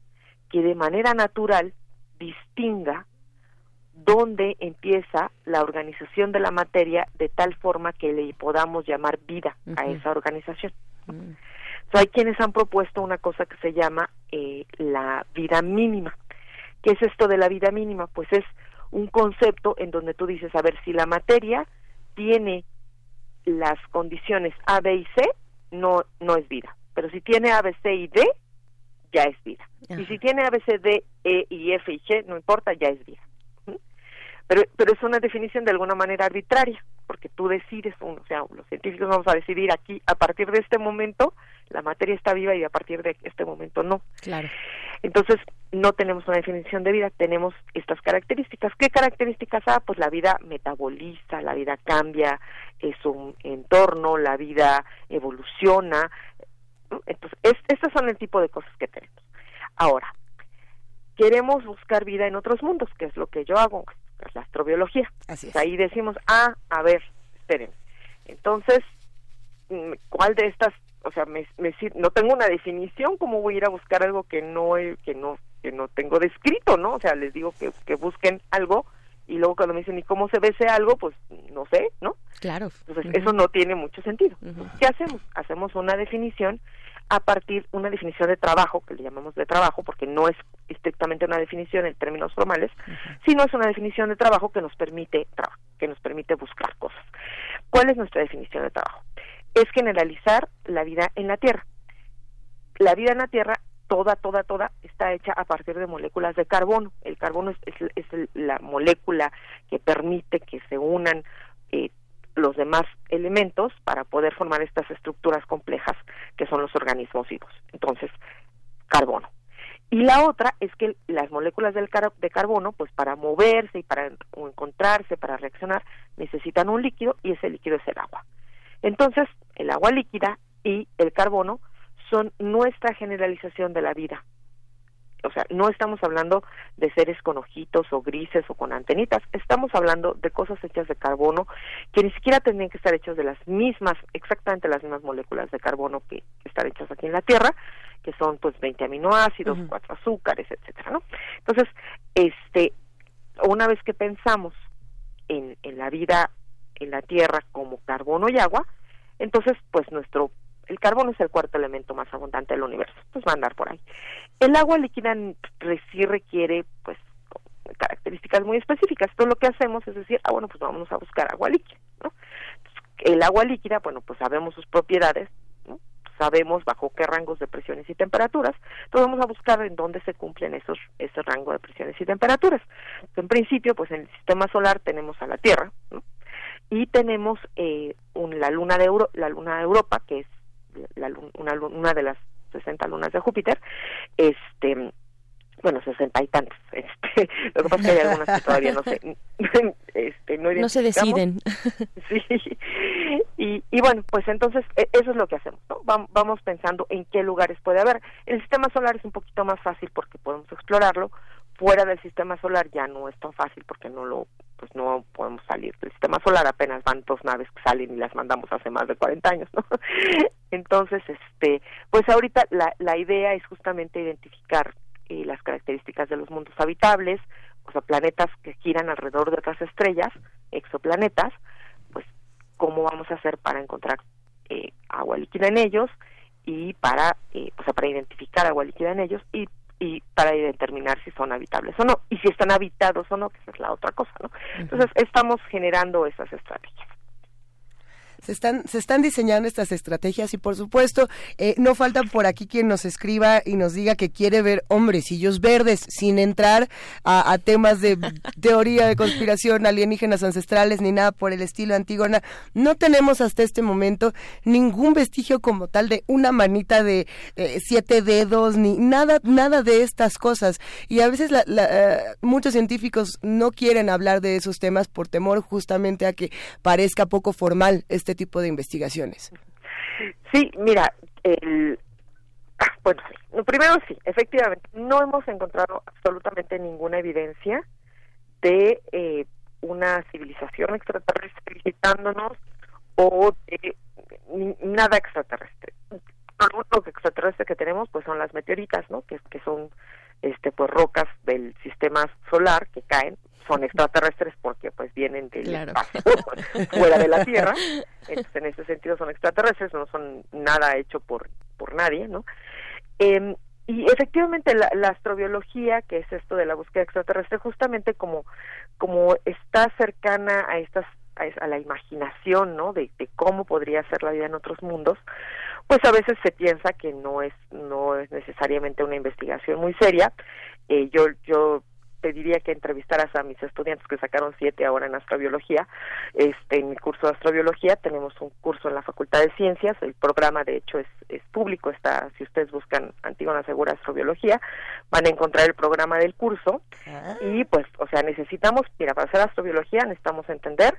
que de manera natural distinga dónde empieza la organización de la materia de tal forma que le podamos llamar vida a esa organización. Mm. hay quienes han propuesto una cosa que se llama eh, la vida mínima. ¿Qué es esto de la vida mínima? Pues es un concepto en donde tú dices, a ver, si la materia tiene las condiciones A, B y C, no, no es vida pero si tiene A, B, C y D, ya es vida. Y si tiene A, B, C, D, E y F y G, no importa, ya es vida. Pero, pero es una definición de alguna manera arbitraria, porque tú decides, o sea, los científicos vamos a decidir aquí, a partir de este momento, la materia está viva y a partir de este momento no. Claro. Entonces, no tenemos una definición de vida, tenemos estas características. ¿Qué características ha? Pues la vida metaboliza, la vida cambia es un entorno, la vida evoluciona, entonces, estos son el tipo de cosas que tenemos. Ahora, queremos buscar vida en otros mundos, que es lo que yo hago, es la astrobiología. Así Ahí decimos, ah, a ver, esperen. Entonces, mm, ¿cuál de estas, o sea, me, no tengo una definición, ¿cómo voy a ir a buscar algo que no, que no, que no tengo descrito, no? O sea, les digo que, que busquen algo y luego cuando me dicen, ¿y cómo se ve ese algo? Pues no sé, ¿no? Claro. Entonces, eso no tiene mucho sentido. ¿Qué hacemos? Hacemos una definición a partir de una definición de trabajo, que le llamamos de trabajo, porque no es estrictamente una definición en términos formales, sino es una definición de trabajo que nos permite que nos permite buscar cosas. ¿Cuál es nuestra definición de trabajo? Es generalizar la vida en la Tierra. La vida en la Tierra toda, toda, toda está hecha a partir de moléculas de carbono. El carbono es, la molécula que permite que se unan eh, los demás elementos para poder formar estas estructuras complejas que son los organismos vivos. Entonces, carbono. Y la otra es que las moléculas del de carbono, pues para moverse y para encontrarse, para reaccionar, necesitan un líquido y ese líquido es el agua. Entonces, el agua líquida y el carbono son nuestra generalización de la vida. O sea, no estamos hablando de seres con ojitos o grises o con antenitas, estamos hablando de cosas hechas de carbono que ni siquiera tendrían que estar hechas de las mismas, exactamente las mismas moléculas de carbono que están hechas aquí en la Tierra, que son pues 20 aminoácidos, cuatro azúcares, etcétera, ¿no? Entonces, este, una vez que pensamos en, en la vida en la Tierra como carbono y agua, entonces pues nuestro el carbono es el cuarto elemento más abundante del universo, pues va a andar por ahí. El agua líquida sí requiere, pues, características muy específicas. Entonces lo que hacemos es decir, ah, bueno, pues vamos a buscar agua líquida, ¿no? El agua líquida, bueno, pues sabemos sus propiedades, ¿no? sabemos bajo qué rangos de presiones y temperaturas, entonces vamos a buscar en dónde se cumplen esos ese rango de presiones y temperaturas. en principio, pues en el sistema solar tenemos a la Tierra, ¿no? y tenemos eh, la luna de Euro, la luna de Europa, que es la, una, una de las 60 lunas de Júpiter, este bueno, sesenta y tantos. Este, lo que pasa es que hay algunas que todavía no se, este, no, se deciden. Sí. Y, y bueno, pues entonces e, eso es lo que hacemos. ¿no? Vamos pensando en qué lugares puede haber. El sistema solar es un poquito más fácil porque podemos explorarlo. Fuera del sistema solar ya no es tan fácil porque no lo pues no podemos salir del sistema solar, apenas van dos naves que salen y las mandamos hace más de 40 años. Entonces, este, pues ahorita la, la idea es justamente identificar eh, las características de los mundos habitables, o sea, planetas que giran alrededor de otras estrellas, exoplanetas, pues cómo vamos a hacer para encontrar eh, agua líquida en ellos y para, eh, o sea, para identificar agua líquida en ellos y y para determinar si son habitables o no y si están habitados o no que esa es la otra cosa no entonces estamos generando esas estrategias se están, se están diseñando estas estrategias y por supuesto eh, no falta por aquí quien nos escriba y nos diga que quiere ver hombrecillos verdes sin entrar a, temas de teoría de conspiración, alienígenas ancestrales ni nada por el estilo Antígona. No tenemos hasta este momento ningún vestigio como tal de una manita de siete dedos ni nada, nada de estas cosas. Y a veces eh, muchos científicos no quieren hablar de esos temas por temor justamente a que parezca poco formal este este tipo de investigaciones? Sí, mira, el, ah, bueno, primero sí, efectivamente, no hemos encontrado absolutamente ninguna evidencia de eh, una civilización extraterrestre visitándonos o de nada extraterrestre. Lo único extraterrestre que tenemos pues son las meteoritas, ¿no? Que, que son este pues rocas del sistema solar que caen son extraterrestres porque pues vienen del espacio fuera de la Tierra. Entonces en ese sentido son extraterrestres no son nada hecho por por nadie no eh, y efectivamente la, la, astrobiología que es esto de la búsqueda extraterrestre justamente como como está cercana a estas a, la imaginación no de, de cómo podría ser la vida en otros mundos pues a veces se piensa que no es no es necesariamente una investigación muy seria eh, yo yo te diría que entrevistaras a mis estudiantes que sacaron siete ahora en astrobiología. Este, en mi curso de astrobiología tenemos un curso en la Facultad de Ciencias. El programa, de hecho, es, es público. Está, si ustedes buscan Antígona Segura Astrobiología, van a encontrar el programa del curso. Ah. Y pues, o sea, necesitamos, mira, para hacer astrobiología necesitamos entender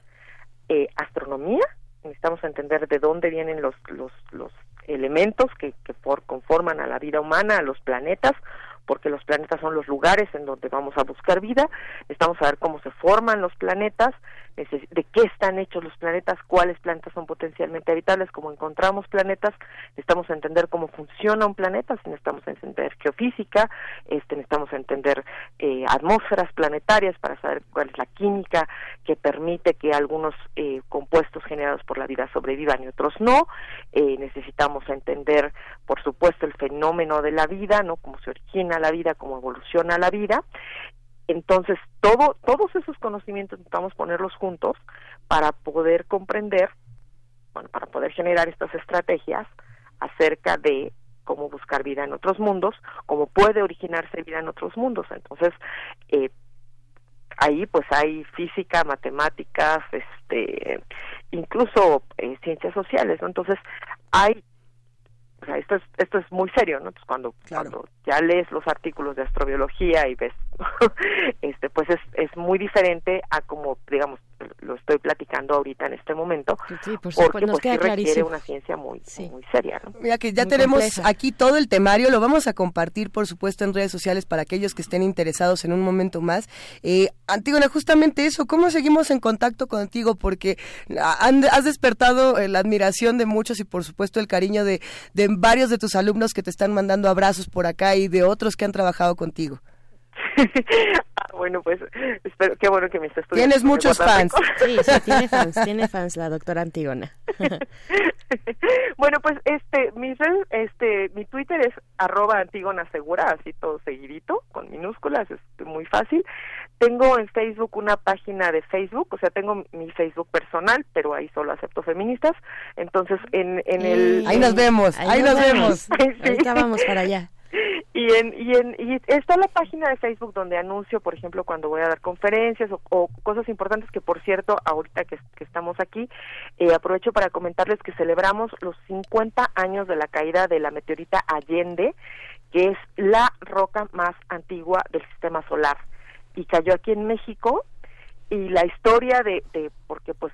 eh, astronomía, necesitamos entender de dónde vienen los, los, los elementos que, que por, conforman a la vida humana, a los planetas, porque los planetas son los lugares en donde vamos a buscar vida, necesitamos saber cómo se forman los planetas, de qué están hechos los planetas, cuáles planetas son potencialmente habitables, cómo encontramos planetas, necesitamos entender cómo funciona un planeta, necesitamos entender geofísica, este, necesitamos entender eh, atmósferas planetarias para saber cuál es la química que permite que algunos eh, compuestos generados por la vida sobrevivan y otros no. Eh, necesitamos entender, por supuesto, el fenómeno de la vida, no cómo se origina la vida, cómo evoluciona la vida entonces, todo, todos esos conocimientos necesitamos ponerlos juntos para poder comprender, bueno, para poder generar estas estrategias acerca de cómo buscar vida en otros mundos, cómo puede originarse vida en otros mundos. Entonces, eh, ahí pues hay física, matemáticas, este, incluso eh, ciencias sociales, ¿no? Entonces, hay o sea, esto es, esto es muy serio, ¿no? cuando, cuando ya lees los artículos de astrobiología y ves, este, pues es, es muy diferente a como, digamos, lo estoy platicando ahorita en este momento, sí, por porque pues, sí requiere una ciencia muy, muy seria. ¿no? Mira que ya tenemos aquí todo el temario, lo vamos a compartir, por supuesto, en redes sociales para aquellos que estén interesados en un momento más. Eh, Antígona, justamente eso, ¿cómo seguimos en contacto contigo? Porque has despertado eh, la admiración de muchos y, por supuesto, el cariño de, de varios de tus alumnos que te están mandando abrazos por acá y de otros que han trabajado contigo. Ah, bueno, pues espero, qué bueno que me estás Tienes muchos fans. Sí, sí, tiene fans, tiene fans la doctora Antígona. bueno, pues este, mi este, mi Twitter es arroba Antígona Segura, así todo seguidito, con minúsculas, es muy fácil. Tengo en Facebook una página de Facebook, o sea, tengo mi Facebook personal, pero ahí solo acepto feministas. Entonces, en, en el... Ahí nos vemos, ahí, nos vemos. Ahorita vamos para allá. Y, en, y, en, y está la página de Facebook donde anuncio, por ejemplo, cuando voy a dar conferencias o, cosas importantes que, por cierto, ahorita que, estamos aquí, eh, aprovecho para comentarles que celebramos los 50 años de la caída de la meteorita Allende, que es la roca más antigua del sistema solar. Y cayó aquí en México y la historia de, de porque pues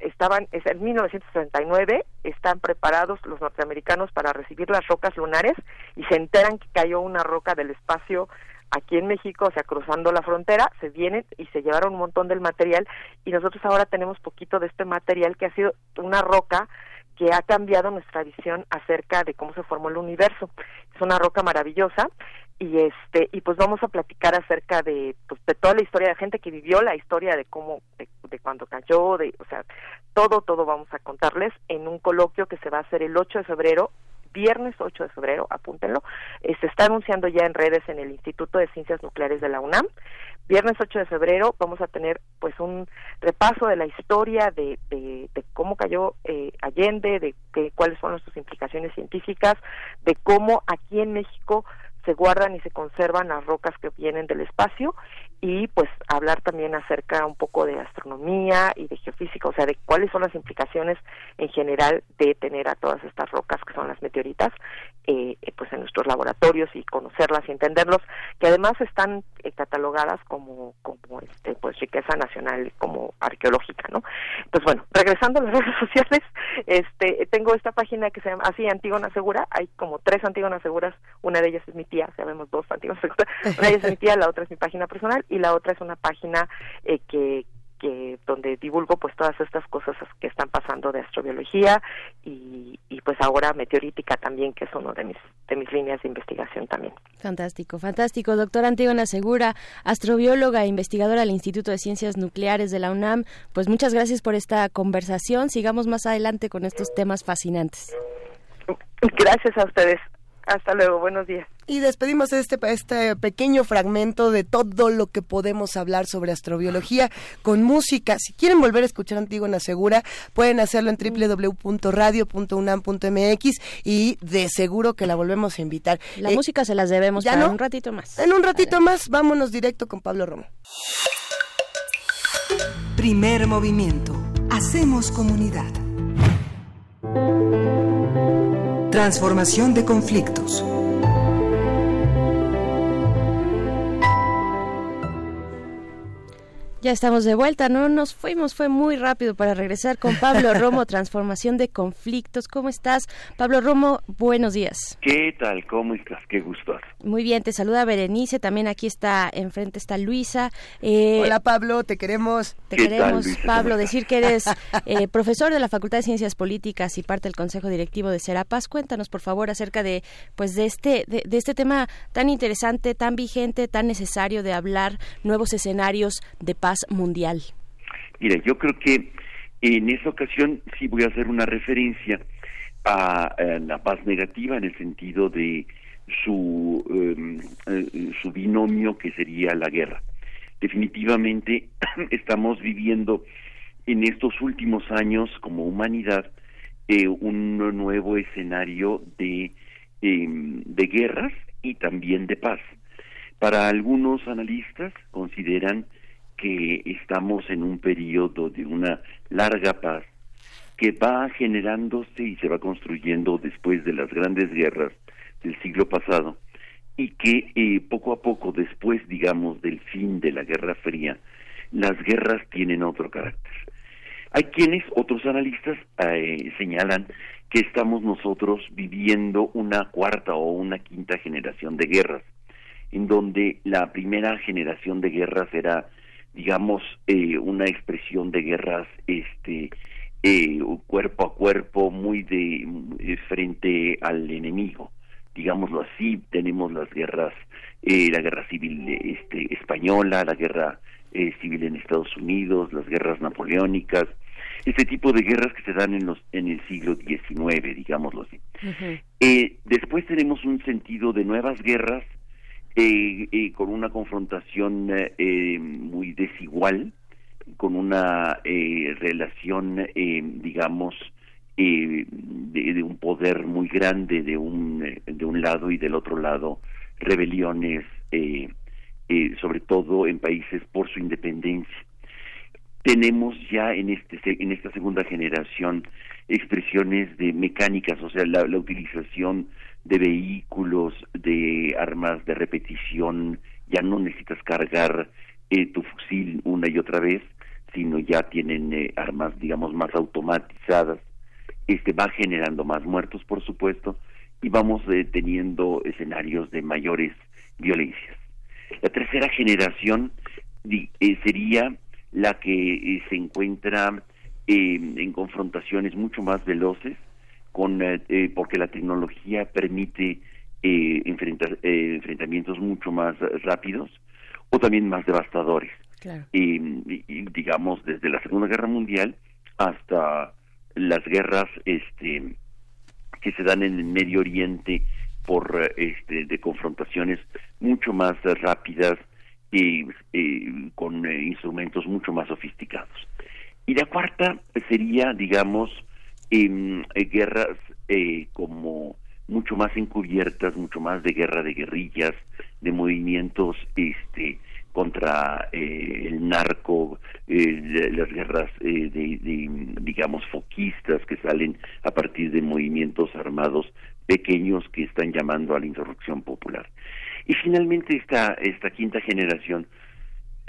estaban, es en 1969, están preparados los norteamericanos para recibir las rocas lunares y se enteran que cayó una roca del espacio aquí en México, o sea, cruzando la frontera, se vienen y se llevaron un montón del material y nosotros ahora tenemos poquito de este material que ha sido una roca que ha cambiado nuestra visión acerca de cómo se formó el universo. Es una roca maravillosa y este y pues vamos a platicar acerca de pues, de toda la historia de gente que vivió la historia de cómo de, cuando cayó, de o sea, todo todo vamos a contarles en un coloquio que se va a hacer el 8 de febrero viernes 8 de febrero, apúntenlo, eh, se está anunciando ya en redes en el Instituto de Ciencias Nucleares de la UNAM. Viernes 8 de febrero vamos a tener pues un repaso de la historia de, de, cómo cayó eh, Allende, de, de cuáles son sus implicaciones científicas, de cómo aquí en México se guardan y se conservan las rocas que vienen del espacio y pues hablar también acerca un poco de astronomía y de geofísica, o sea, de cuáles son las implicaciones en general de tener a todas estas rocas que son las meteoritas, eh, eh pues en nuestros laboratorios y conocerlas y entenderlos, que además están eh, catalogadas como como este pues riqueza nacional como arqueológica, ¿no? Entonces bueno, regresando a las redes sociales, este tengo esta página que se llama así Antígona Segura, hay como tres Antígonas Seguras, una de ellas es mi tía, sabemos dos Antígonas Seguras, una de ellas es mi tía, la otra es mi página personal y la otra es una página eh, que, que donde divulgo pues todas estas cosas que están pasando de astrobiología y, y pues ahora meteorítica también que es uno de mis de mis líneas de investigación también. Fantástico, fantástico. Doctora Antígona Segura, astrobióloga e investigadora del Instituto de Ciencias Nucleares de la UNAM, pues muchas gracias por esta conversación. Sigamos más adelante con estos temas fascinantes. Gracias a ustedes. Hasta luego, buenos días. Y despedimos este, este pequeño fragmento de todo lo que podemos hablar sobre astrobiología con música. Si quieren volver a escuchar Antígona Segura, pueden hacerlo en www.radio.unam.mx y de seguro que la volvemos a invitar. La eh, música se las debemos ya un ratito más. En un ratito más, vámonos directo con Pablo Romo. Primer movimiento. Hacemos comunidad. Transformación de conflictos. Ya estamos de vuelta, no nos fuimos, fue muy rápido para regresar con Pablo Romo, Transformación de Conflictos. ¿Cómo estás? Pablo Romo, buenos días. ¿Qué tal? ¿Cómo estás? Qué gusto. Muy bien, te saluda Berenice, también aquí está, enfrente está Luisa. Eh, Hola Pablo, te queremos. Te queremos, Pablo, decir que eres eh, profesor de la Facultad de Ciencias Políticas y parte del Consejo Directivo de Serapaz. Cuéntanos, por favor, acerca de, pues, de este, de, de este tema tan interesante, tan vigente, tan necesario de hablar, nuevos escenarios de paz mundial? Mira, yo creo que en esta ocasión sí voy a hacer una referencia a, la paz negativa en el sentido de su, em, eh, su binomio que sería la guerra. Definitivamente estamos viviendo en estos últimos años como humanidad eh, un nuevo escenario de, em, de guerras y también de paz. Para algunos analistas consideran que estamos en un periodo de una larga paz que va generándose y se va construyendo después de las grandes guerras del siglo pasado y que eh, poco a poco después, digamos, del fin de la Guerra Fría, las guerras tienen otro carácter. Hay quienes, otros analistas, eh, señalan que estamos nosotros viviendo una cuarta o una quinta generación de guerras, en donde la primera generación de guerras era digamos, eh, una expresión de guerras este, eh, cuerpo a cuerpo, muy de eh, frente al enemigo. Digámoslo así, tenemos las guerras, la guerra civil este, española, la guerra civil en Estados Unidos, las guerras napoleónicas, este tipo de guerras que se dan en, los, en el siglo XIX, digámoslo así. después tenemos un sentido de nuevas guerras eh, con una confrontación eh, muy desigual, con una eh, relación, eh, digamos, de, de, un poder muy grande de un, de un lado y del otro lado, rebeliones, sobre todo en países por su independencia. Tenemos ya en, este, en esta segunda generación expresiones de mecánicas, o sea, la utilización de vehículos, de armas de repetición, ya no necesitas cargar eh, tu fusil una y otra vez, sino ya tienen eh, armas, digamos, más automatizadas. Este va generando más muertos, por supuesto, y vamos eh, teniendo escenarios de mayores violencias. La tercera generación sería la que se encuentra en confrontaciones mucho más veloces, con eh, eh, porque la tecnología permite eh, enfrentar, enfrentamientos mucho más rápidos o también más devastadores. digamos, desde la Segunda Guerra Mundial hasta las guerras este, que se dan en el Medio Oriente por este, de confrontaciones mucho más rápidas y con instrumentos mucho más sofisticados. Y la cuarta sería, digamos, eh, guerras eh, como mucho más encubiertas, mucho más de guerra de guerrillas, de movimientos este contra eh, el narco, las guerras de, digamos, foquistas que salen a partir de movimientos armados pequeños que están llamando a la insurrección popular. Y finalmente esta, esta quinta generación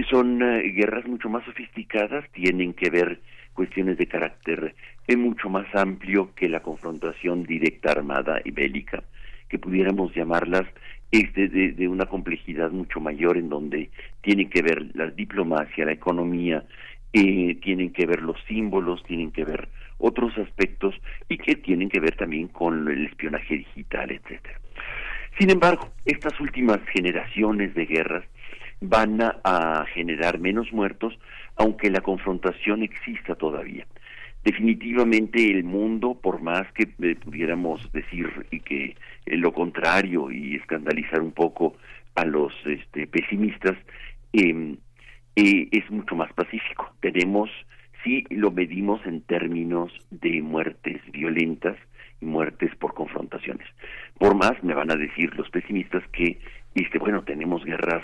son guerras mucho más sofisticadas, tienen que ver cuestiones de carácter es mucho más amplio que la confrontación directa armada y bélica, que pudiéramos llamarlas este, de, una complejidad mucho mayor en donde tiene que ver la diplomacia, la economía, eh, tienen que ver los símbolos, tienen que ver otros aspectos y que tienen que ver también con el espionaje digital, etcétera. Sin embargo, estas últimas generaciones de guerras van a generar menos muertos, aunque la confrontación exista todavía definitivamente el mundo, por más que eh, pudiéramos decir y que eh, lo contrario y escandalizar un poco a los este, pesimistas, em, eh, es mucho más pacífico. Tenemos, si lo medimos en términos de muertes violentas y muertes por confrontaciones. Por más, me van a decir los pesimistas que, este, bueno, tenemos guerras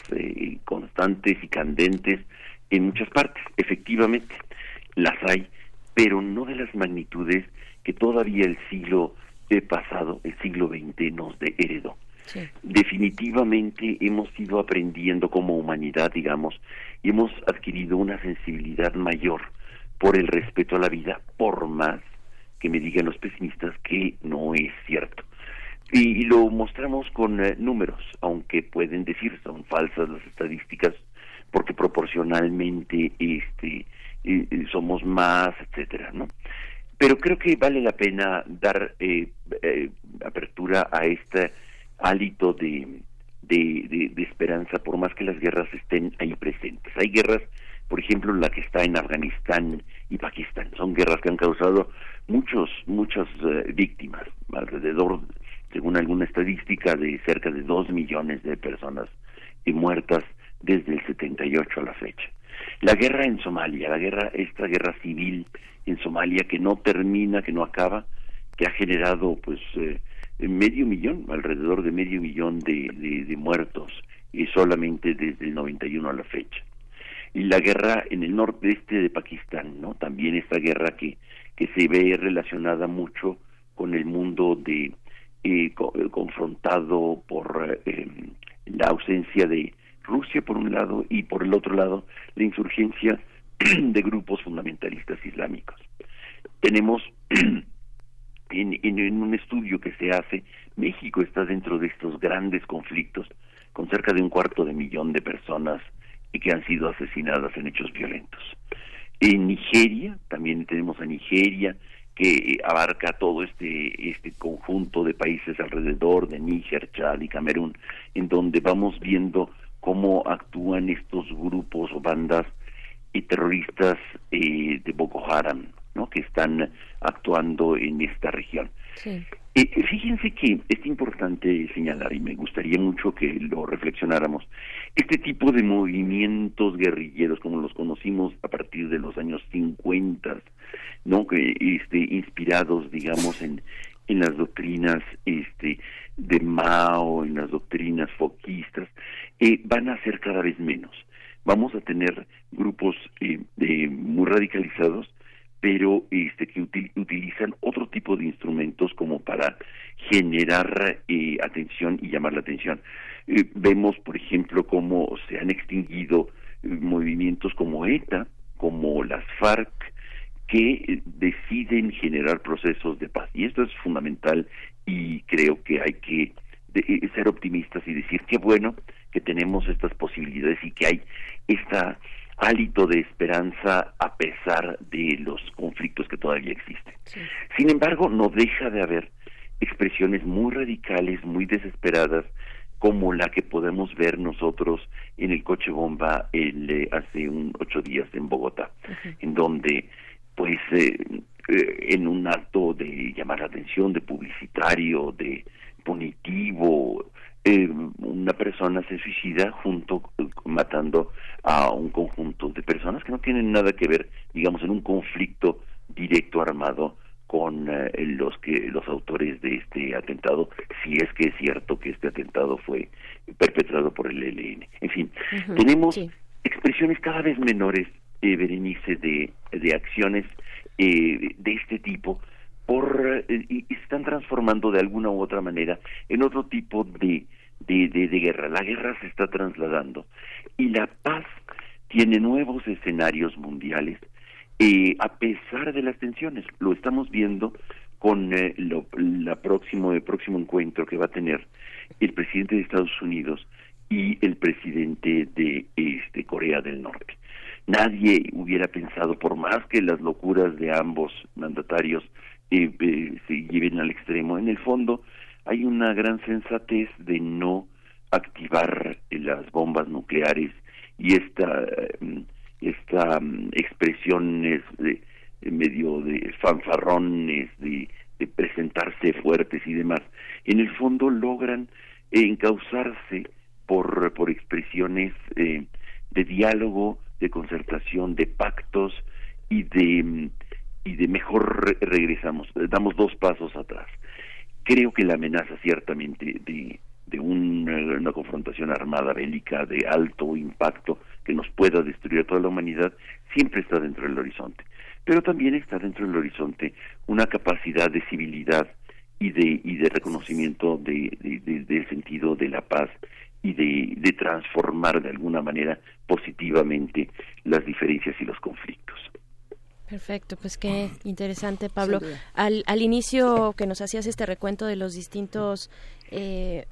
constantes y candentes en muchas partes. Efectivamente, las hay, pero no de las magnitudes que todavía el siglo pasado, el siglo XX, nos heredó. Definitivamente hemos ido aprendiendo como humanidad, digamos, y hemos adquirido una sensibilidad mayor por el respeto a la vida, por más que me digan los pesimistas que no es cierto. Y, lo mostramos con eh, números, aunque pueden decir son falsas las estadísticas, porque proporcionalmente este eh, eh, somos más, etcétera, ¿no? Pero creo que vale la pena dar apertura a este hálito de, de, esperanza, por más que las guerras estén ahí presentes. Hay guerras, por ejemplo, la que está en Afganistán y Pakistán. Son guerras que han causado muchos, muchas víctimas, alrededor según alguna estadística, de cerca de dos millones de personas muertas desde el 78 a la fecha. La guerra en Somalia, la guerra, esta guerra civil en Somalia que no termina, que no acaba, que ha generado pues eh, medio millón, alrededor de medio millón de, de, muertos y solamente desde el 91 a la fecha. Y la guerra en el nordeste de Pakistán, ¿no? También esta guerra que, que se ve relacionada mucho con el mundo de eh, confrontado por eh, la ausencia de Rusia por un lado y por el otro lado la insurgencia de grupos fundamentalistas islámicos. Tenemos en, un estudio que se hace, México está dentro de estos grandes conflictos con cerca de un cuarto de millón de personas y que han sido asesinadas en hechos violentos. En Nigeria, también tenemos a Nigeria, que abarca todo este, este conjunto de países alrededor de Níger, Chad y Camerún, en donde vamos viendo cómo actúan estos grupos o bandas y terroristas eh, de Boko Haram, ¿no? que están actuando en esta región. Eh, fíjense que es importante señalar, y me gustaría mucho que lo reflexionáramos, este tipo de movimientos guerrilleros, como los conocimos a partir de los años 50, no que este inspirados digamos en en las doctrinas este de Mao en las doctrinas foquistas eh, van a ser cada vez menos vamos a tener grupos eh, de, muy radicalizados pero este que utilizan otro tipo de instrumentos como para generar eh, atención y llamar la atención eh, vemos por ejemplo cómo se han extinguido eh, movimientos como ETA como las FARC que deciden generar procesos de paz. Y esto es fundamental y creo que hay que eh, ser optimistas y decir qué bueno que tenemos estas posibilidades y que hay este hálito de esperanza a pesar de los conflictos que todavía existen. Sin embargo, no deja de haber expresiones muy radicales, muy desesperadas, como la que podemos ver nosotros en el coche bomba el, eh, hace un ocho días en Bogotá, en donde pues eh, eh, en un acto de llamar la atención, de publicitario, de punitivo, eh, una persona se suicida junto matando a un conjunto de personas que no tienen nada que ver, digamos, en un conflicto directo armado con los que los autores de este atentado, si es que es cierto que este atentado fue perpetrado por el ELN. En fin, tenemos expresiones cada vez menores eh, Berenice, de, de acciones eh, de este tipo por eh, están transformando de alguna u otra manera en otro tipo de, de, de, guerra. La guerra se está trasladando y la paz tiene nuevos escenarios mundiales eh, a pesar de las tensiones. Lo estamos viendo con eh, lo, la próximo, el próximo encuentro que va a tener el presidente de Estados Unidos y el presidente de este, Corea del Norte. Nadie hubiera pensado, por más que las locuras de ambos mandatarios eh, eh, se lleven al extremo, en el fondo hay una gran sensatez de no activar las bombas nucleares y esta mm, esta mm, expresiones de, medio de fanfarrones de, de, presentarse fuertes y demás en el fondo logran encauzarse por por expresiones eh, de diálogo de concertación, de pactos y de y de mejor regresamos, damos dos pasos atrás. Creo que la amenaza ciertamente de, de una, una, confrontación armada bélica de alto impacto que nos pueda destruir a toda la humanidad siempre está dentro del horizonte. Pero también está dentro del horizonte una capacidad de civilidad y de, y de reconocimiento de, del sentido de la paz y de, de transformar de alguna manera positivamente las diferencias y los conflictos. Perfecto, pues qué interesante, Pablo. Al, al inicio que nos hacías este recuento de los distintos eh,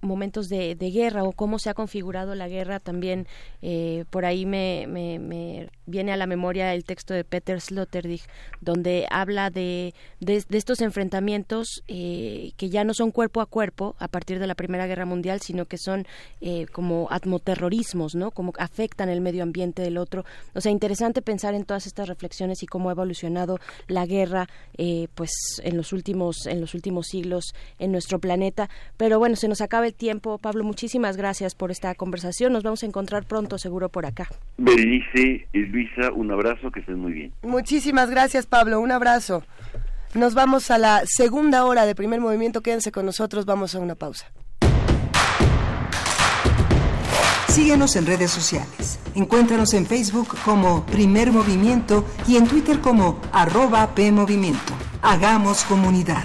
momentos de, guerra o cómo se ha configurado la guerra también eh, por ahí me, me, viene a la memoria el texto de Peter Sloterdijk donde habla de, de, estos enfrentamientos eh, que ya no son cuerpo a cuerpo a partir de la Primera Guerra Mundial sino que son eh, como atmoterrorismos no como afectan el medio ambiente del otro. O sea interesante pensar en todas estas reflexiones y cómo ha evolucionado la guerra pues en los últimos en los últimos siglos en nuestro planeta pero bueno, se nos acaba el tiempo. Pablo, muchísimas gracias por esta conversación. Nos vamos a encontrar pronto, seguro, por acá. Berenice, Luisa, un abrazo, que estén muy bien. Muchísimas gracias, Pablo. Un abrazo. Nos vamos a la segunda hora de primer movimiento. Quédense con nosotros. Vamos a una pausa. Síguenos en redes sociales. Encuéntranos en Facebook como Primer Movimiento y en Twitter como arroba PMovimiento. Hagamos comunidad.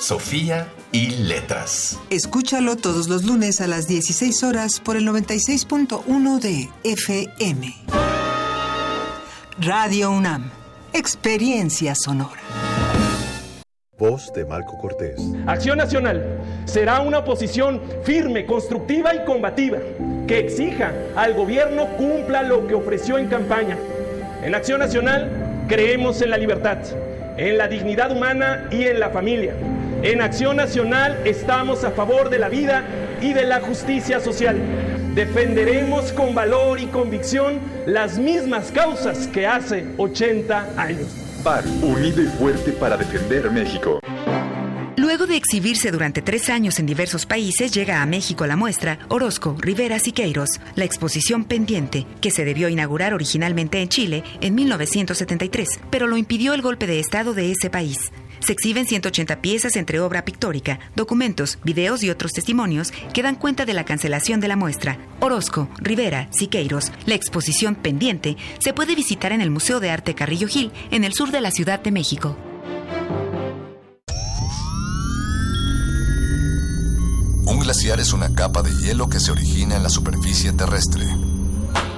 Sofía y letras. Escúchalo todos los lunes a las 16 horas por el 96.1 de FM. Radio UNAM. Experiencia sonora. Voz de Marco Cortés. Acción Nacional será una oposición firme, constructiva y combativa que exija al gobierno cumpla lo que ofreció en campaña. En Acción Nacional creemos en la libertad, en la dignidad humana y en la familia en Acción Nacional estamos a favor de la vida y de la justicia social. Defenderemos con valor y convicción las mismas causas que hace 80 años. PAR, unido y fuerte para defender México. Luego de exhibirse durante tres años en diversos países, llega a México la muestra Orozco, Rivera Siqueiros, la exposición pendiente, que se debió inaugurar originalmente en Chile en 1973, pero lo impidió el golpe de Estado de ese país. Se exhiben 180 piezas entre obra pictórica, documentos, videos y otros testimonios que dan cuenta de la cancelación de la muestra. Orozco, Rivera, Siqueiros, la exposición pendiente se puede visitar en el Museo de Arte Carrillo Gil, en el sur de la Ciudad de México. Un glaciar es una capa de hielo que se origina en la superficie terrestre.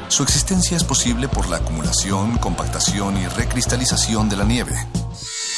Su existencia es posible por la acumulación, compactación y recristalización de la nieve.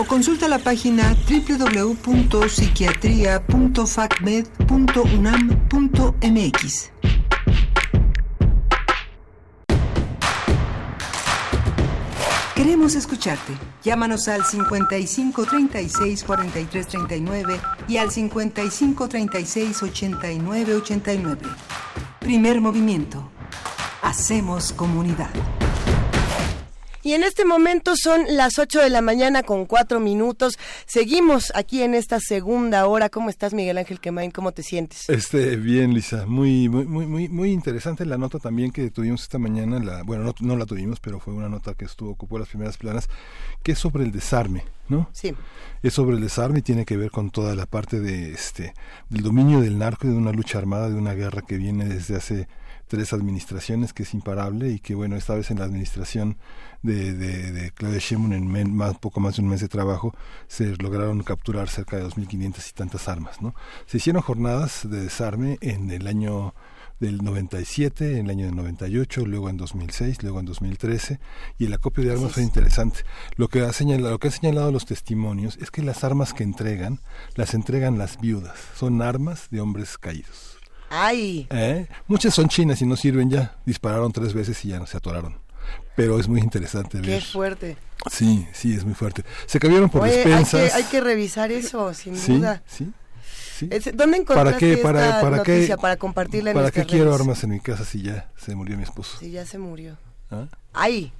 o consulta la página www.psiquiatria.facmed.unam.mx. Queremos escucharte. Llámanos al 55 36 43 39 y al 55 36 89 89. Primer movimiento. Hacemos comunidad. Y en este momento son las 8 de la mañana con 4 minutos. Seguimos aquí en esta segunda hora. ¿Cómo estás, Miguel Ángel Quemain? ¿Cómo te sientes? Este, bien, Lisa. Muy, muy, muy, muy, muy interesante la nota también que tuvimos esta mañana. La, bueno, no, no la tuvimos, pero fue una nota que estuvo, ocupó las primeras planas, que es sobre el desarme. ¿no? Sí. Es sobre el desarme y tiene que ver con toda la parte de este del dominio del narco y de una lucha armada, de una guerra que viene desde hace tres administraciones, que es imparable y que, bueno, esta vez en la administración de, de, de Claudia Sheinbaum en más, poco más de un mes de trabajo se lograron capturar cerca de 2.500 y tantas armas, ¿no? Se hicieron jornadas de desarme en el año del 97, en el año del 98, luego en 2006, luego en 2013 y el acopio de armas fue interesante. Lo que ha señalado, lo que ha señalado los testimonios es que las armas que entregan las entregan las viudas, son armas de hombres caídos. ¡Ay! ¿Eh? Muchas son chinas y no sirven ya. Dispararon tres veces y ya no se atoraron. Pero es muy interesante ver. ¡Qué fuerte! Sí, sí, es muy fuerte. Se cambiaron por Oye, despensas. Hay que, hay que revisar eso, sin Sí, duda. sí, sí. ¿Dónde encontraste ¿Para qué, para, esta para noticia qué, para compartirla en ¿Para qué nuestras quiero redes? armas en mi casa si ya se murió mi esposo? Sí, ya se murió. ¿Ah? ¡Ay!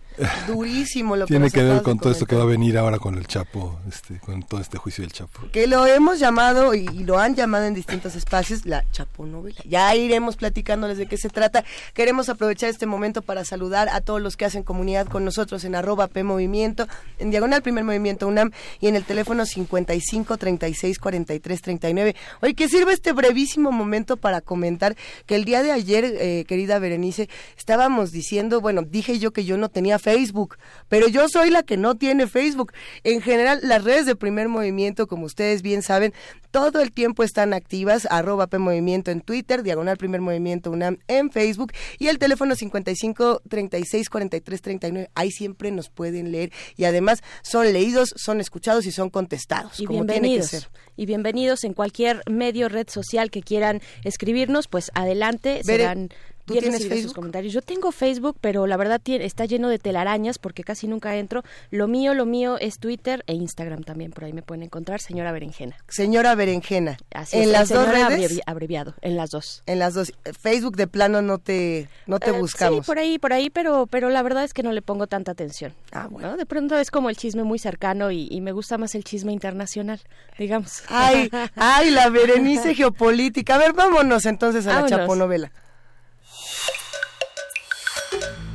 Durísimo lo que Tiene que ver con todo esto que va a venir ahora con el Chapo, este, con todo este juicio del Chapo. que lo hemos llamado y, y lo han llamado en distintos espacios la chaponovela. Ya iremos platicándoles de qué se trata. Queremos aprovechar este momento para saludar a todos los que hacen comunidad con nosotros en arroba P Movimiento, en diagonal Primer Movimiento UNAM y en el teléfono 55 36 43 39. Oye, que sirve este brevísimo momento para comentar que el día de ayer, eh, querida Berenice, estábamos diciendo, bueno, dije yo que yo no tenía Facebook, pero yo soy la que no tiene Facebook. En general, las redes de primer movimiento, como ustedes bien saben, todo el tiempo están activas, arroba P Movimiento en Twitter, diagonal primer movimiento UNAM en Facebook y el teléfono 55 36 43 39. Ahí siempre nos pueden leer y además son leídos, son escuchados y son contestados, Y como tiene que bienvenidos. ser. Y bienvenidos en cualquier medio, red social que quieran escribirnos, pues adelante, Bere, serán ¿tú tienes recibidos sus Facebook? comentarios. Yo tengo Facebook, pero la verdad está lleno de telarañas porque casi nunca entro. Lo mío, lo mío es Twitter e Instagram también, por ahí me pueden encontrar, señora Berenjena. Señora Berenjena, Así en es, las dos redes, abrevi- abreviado, en las dos. en las dos, Facebook de plano no te, no te Eh, buscamos. Sí, por ahí, por ahí, pero, pero la verdad es que no le pongo tanta atención. Ah, ¿no? De pronto es como el chisme muy cercano y, y me gusta más el chisme internacional, digamos. Ay, ay, la Berenice geopolítica. A ver, vámonos entonces a la Vámonos. chaponovela.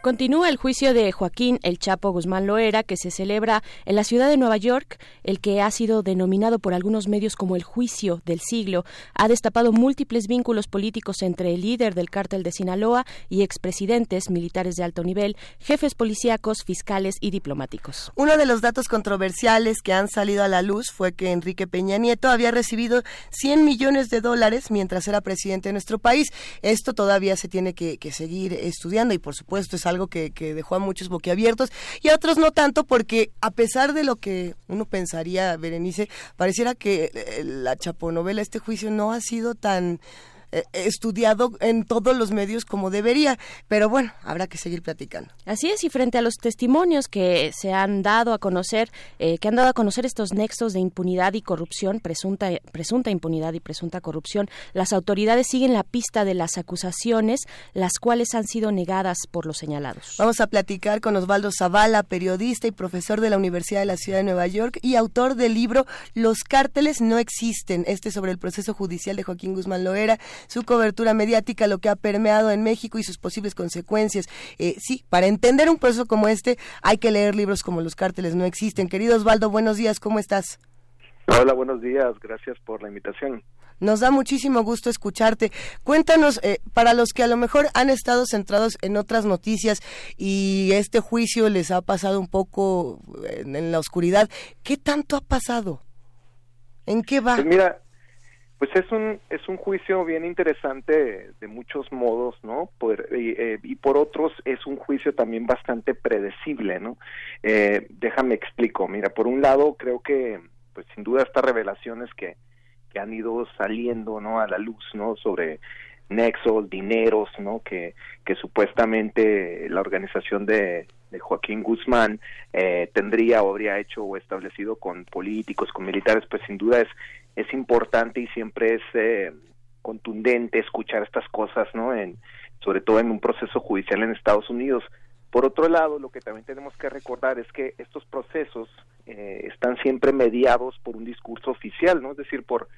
Continúa el juicio de Joaquín El Chapo Guzmán Loera, que se celebra en la ciudad de Nueva York, el que ha sido denominado por algunos medios como el juicio del siglo. Ha destapado múltiples vínculos políticos entre el líder del cártel de Sinaloa y expresidentes, militares de alto nivel, jefes policíacos, fiscales y diplomáticos. Uno de los datos controversiales que han salido a la luz fue que Enrique Peña Nieto había recibido 100 millones de dólares mientras era presidente de nuestro país. Esto todavía se tiene que, que seguir estudiando y por supuesto es algo que, que dejó a muchos boquiabiertos y a otros no tanto porque a pesar de lo que uno pensaría, Berenice, pareciera que eh, la chaponovela, este juicio no ha sido tan eh, estudiado en todos los medios como debería, pero bueno, habrá que seguir platicando. Así es, y frente a los testimonios que se han dado a conocer, eh, que han dado a conocer estos nexos de impunidad y corrupción, presunta, presunta impunidad y presunta corrupción, las autoridades siguen la pista de las acusaciones, las cuales han sido negadas por los señalados. Vamos a platicar con Osvaldo Zavala, periodista y profesor de la Universidad de la Ciudad de Nueva York y autor del libro Los cárteles no existen, este sobre el proceso judicial de Joaquín Guzmán Loera, su cobertura mediática, lo que ha permeado en México y sus posibles consecuencias. Eh, sí, para entender un proceso como este hay que leer libros como Los cárteles no existen. Querido Osvaldo, buenos días, ¿cómo estás? Hola, buenos días. Gracias por la invitación. Nos da muchísimo gusto escucharte. Cuéntanos, eh, para los que a lo mejor han estado centrados en otras noticias y este juicio les ha pasado un poco en, en la oscuridad, ¿qué tanto ha pasado? ¿En qué va? Pues mira, pues es un es un juicio bien interesante de muchos modos, ¿no? Por, y, eh, y por otros es un juicio también bastante predecible, ¿no? Eh, déjame explico. Mira, por un lado creo que, pues sin duda estas revelaciones que que han ido saliendo, ¿no? A la luz, ¿no? Sobre nexos, dineros, ¿no? Que, que supuestamente la organización de, de Joaquín Guzmán eh, tendría o habría hecho o establecido con políticos, con militares, pues sin duda es, es importante y siempre es eh, contundente escuchar estas cosas, ¿no? En, sobre todo en un proceso judicial en Estados Unidos. Por otro lado, lo que también tenemos que recordar es que estos procesos eh, están siempre mediados por un discurso oficial, ¿no? Es decir, por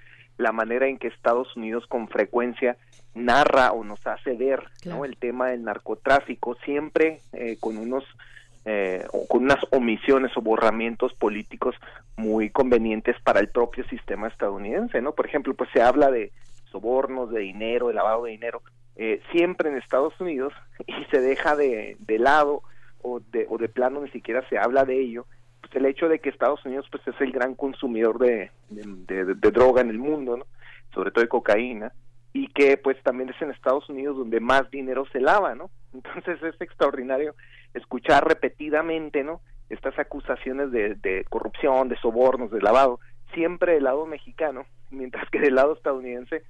la manera en que Estados Unidos con frecuencia narra o nos hace ver ¿no? el tema del narcotráfico, siempre eh, con unos eh, con unas omisiones o borramientos políticos muy convenientes para el propio sistema estadounidense, ¿no? Por ejemplo, pues se habla de sobornos, de dinero, de lavado de dinero, eh, siempre en Estados Unidos y se deja de, de lado o de, o de plano ni siquiera se habla de ello, pues el hecho de que Estados Unidos pues es el gran consumidor de, de, droga en el mundo, ¿no? sobre todo de cocaína, y que pues también es en Estados Unidos donde más dinero se lava, ¿no? Entonces es extraordinario escuchar repetidamente, ¿no? Estas acusaciones de, de corrupción, de sobornos, de lavado, siempre del lado mexicano, mientras que del lado estadounidense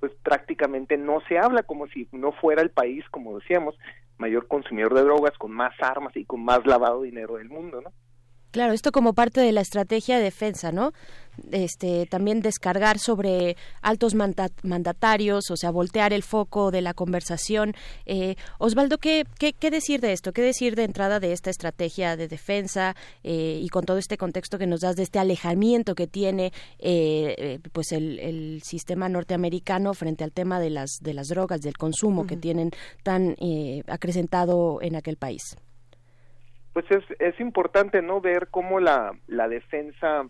pues prácticamente no se habla como si no fuera el país, como decíamos, mayor consumidor de drogas, con más armas y con más lavado de dinero del mundo, ¿no? Claro, esto como parte de la estrategia de defensa, ¿no? Este, también descargar sobre altos mandatarios, o sea, voltear el foco de la conversación. Eh, Osvaldo, ¿qué, ¿qué, decir de esto? ¿Qué decir de entrada de esta estrategia de defensa eh, y con todo este contexto que nos das de este alejamiento que tiene eh, pues el, sistema norteamericano frente al tema de las, de las drogas, del consumo que tienen tan acrecentado en aquel país? Pues es, es importante no ver cómo la, la defensa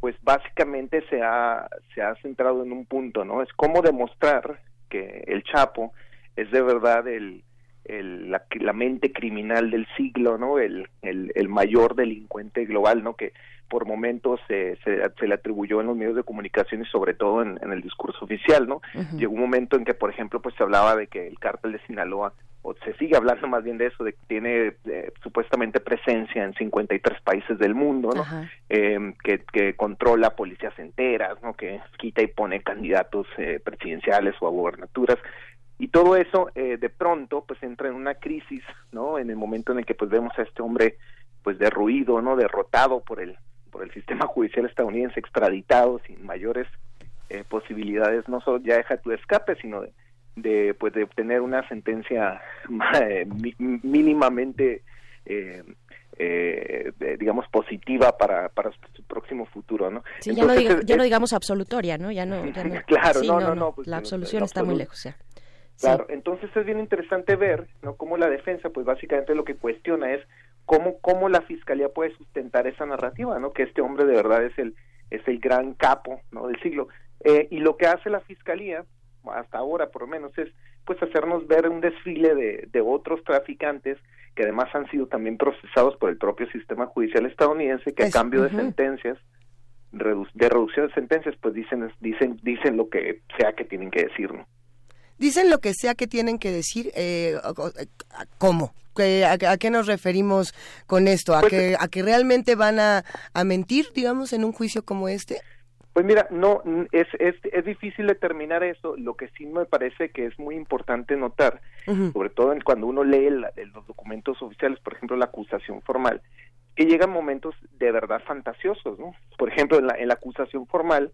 pues básicamente se ha, se ha centrado en un punto, ¿no? Es cómo demostrar que el Chapo es de verdad el, el la, la, mente criminal del siglo, ¿no? El, el, el, mayor delincuente global, ¿no? Que por momentos se, se, le atribuyó en los medios de comunicación y sobre todo en, en el discurso oficial, ¿no? Llegó un momento en que, por ejemplo, pues se hablaba de que el cártel de Sinaloa o se sigue hablando más bien de eso, de que tiene eh, supuestamente presencia en 53 países del mundo, ¿no? Eh, que, que controla policías enteras, ¿no? Que quita y pone candidatos eh, presidenciales o a gobernaturas. Y todo eso eh, de pronto pues entra en una crisis, ¿no? En el momento en el que pues vemos a este hombre pues derruido, ¿no? Derrotado por el por el sistema judicial estadounidense, extraditado sin mayores eh, posibilidades, no solo ya deja tu escape, sino de, de pues de obtener una sentencia eh, mínimamente eh, eh, digamos positiva para, para su próximo futuro no sí, ya, no ya no digamos absolutoria no ya no, claro no, no, no, pues, la absolución está muy lejos ya claro entonces es bien interesante ver no cómo la defensa pues básicamente lo que cuestiona es cómo cómo la fiscalía puede sustentar esa narrativa no que este hombre de verdad es el es el gran capo no del siglo. Eh, y lo que hace la fiscalía hasta ahora por lo menos es pues hacernos ver un desfile de, de otros traficantes que además han sido también procesados por el propio sistema judicial estadounidense que a cambio de sentencias de reducción de sentencias pues dicen dicen dicen lo que sea que tienen que decir ¿no? Dicen lo que sea que tienen que decir eh, cómo ¿A, qué nos referimos con esto? ¿A, pues, que, ¿A que realmente van a, a mentir, digamos, en un juicio como este? Pues mira, no, es, es, es difícil determinar eso. Lo que sí me parece que es muy importante notar, sobre todo cuando uno lee los documentos oficiales, por ejemplo, la acusación formal, que llegan momentos de verdad fantasiosos, ¿no? Por ejemplo, en la, en la acusación formal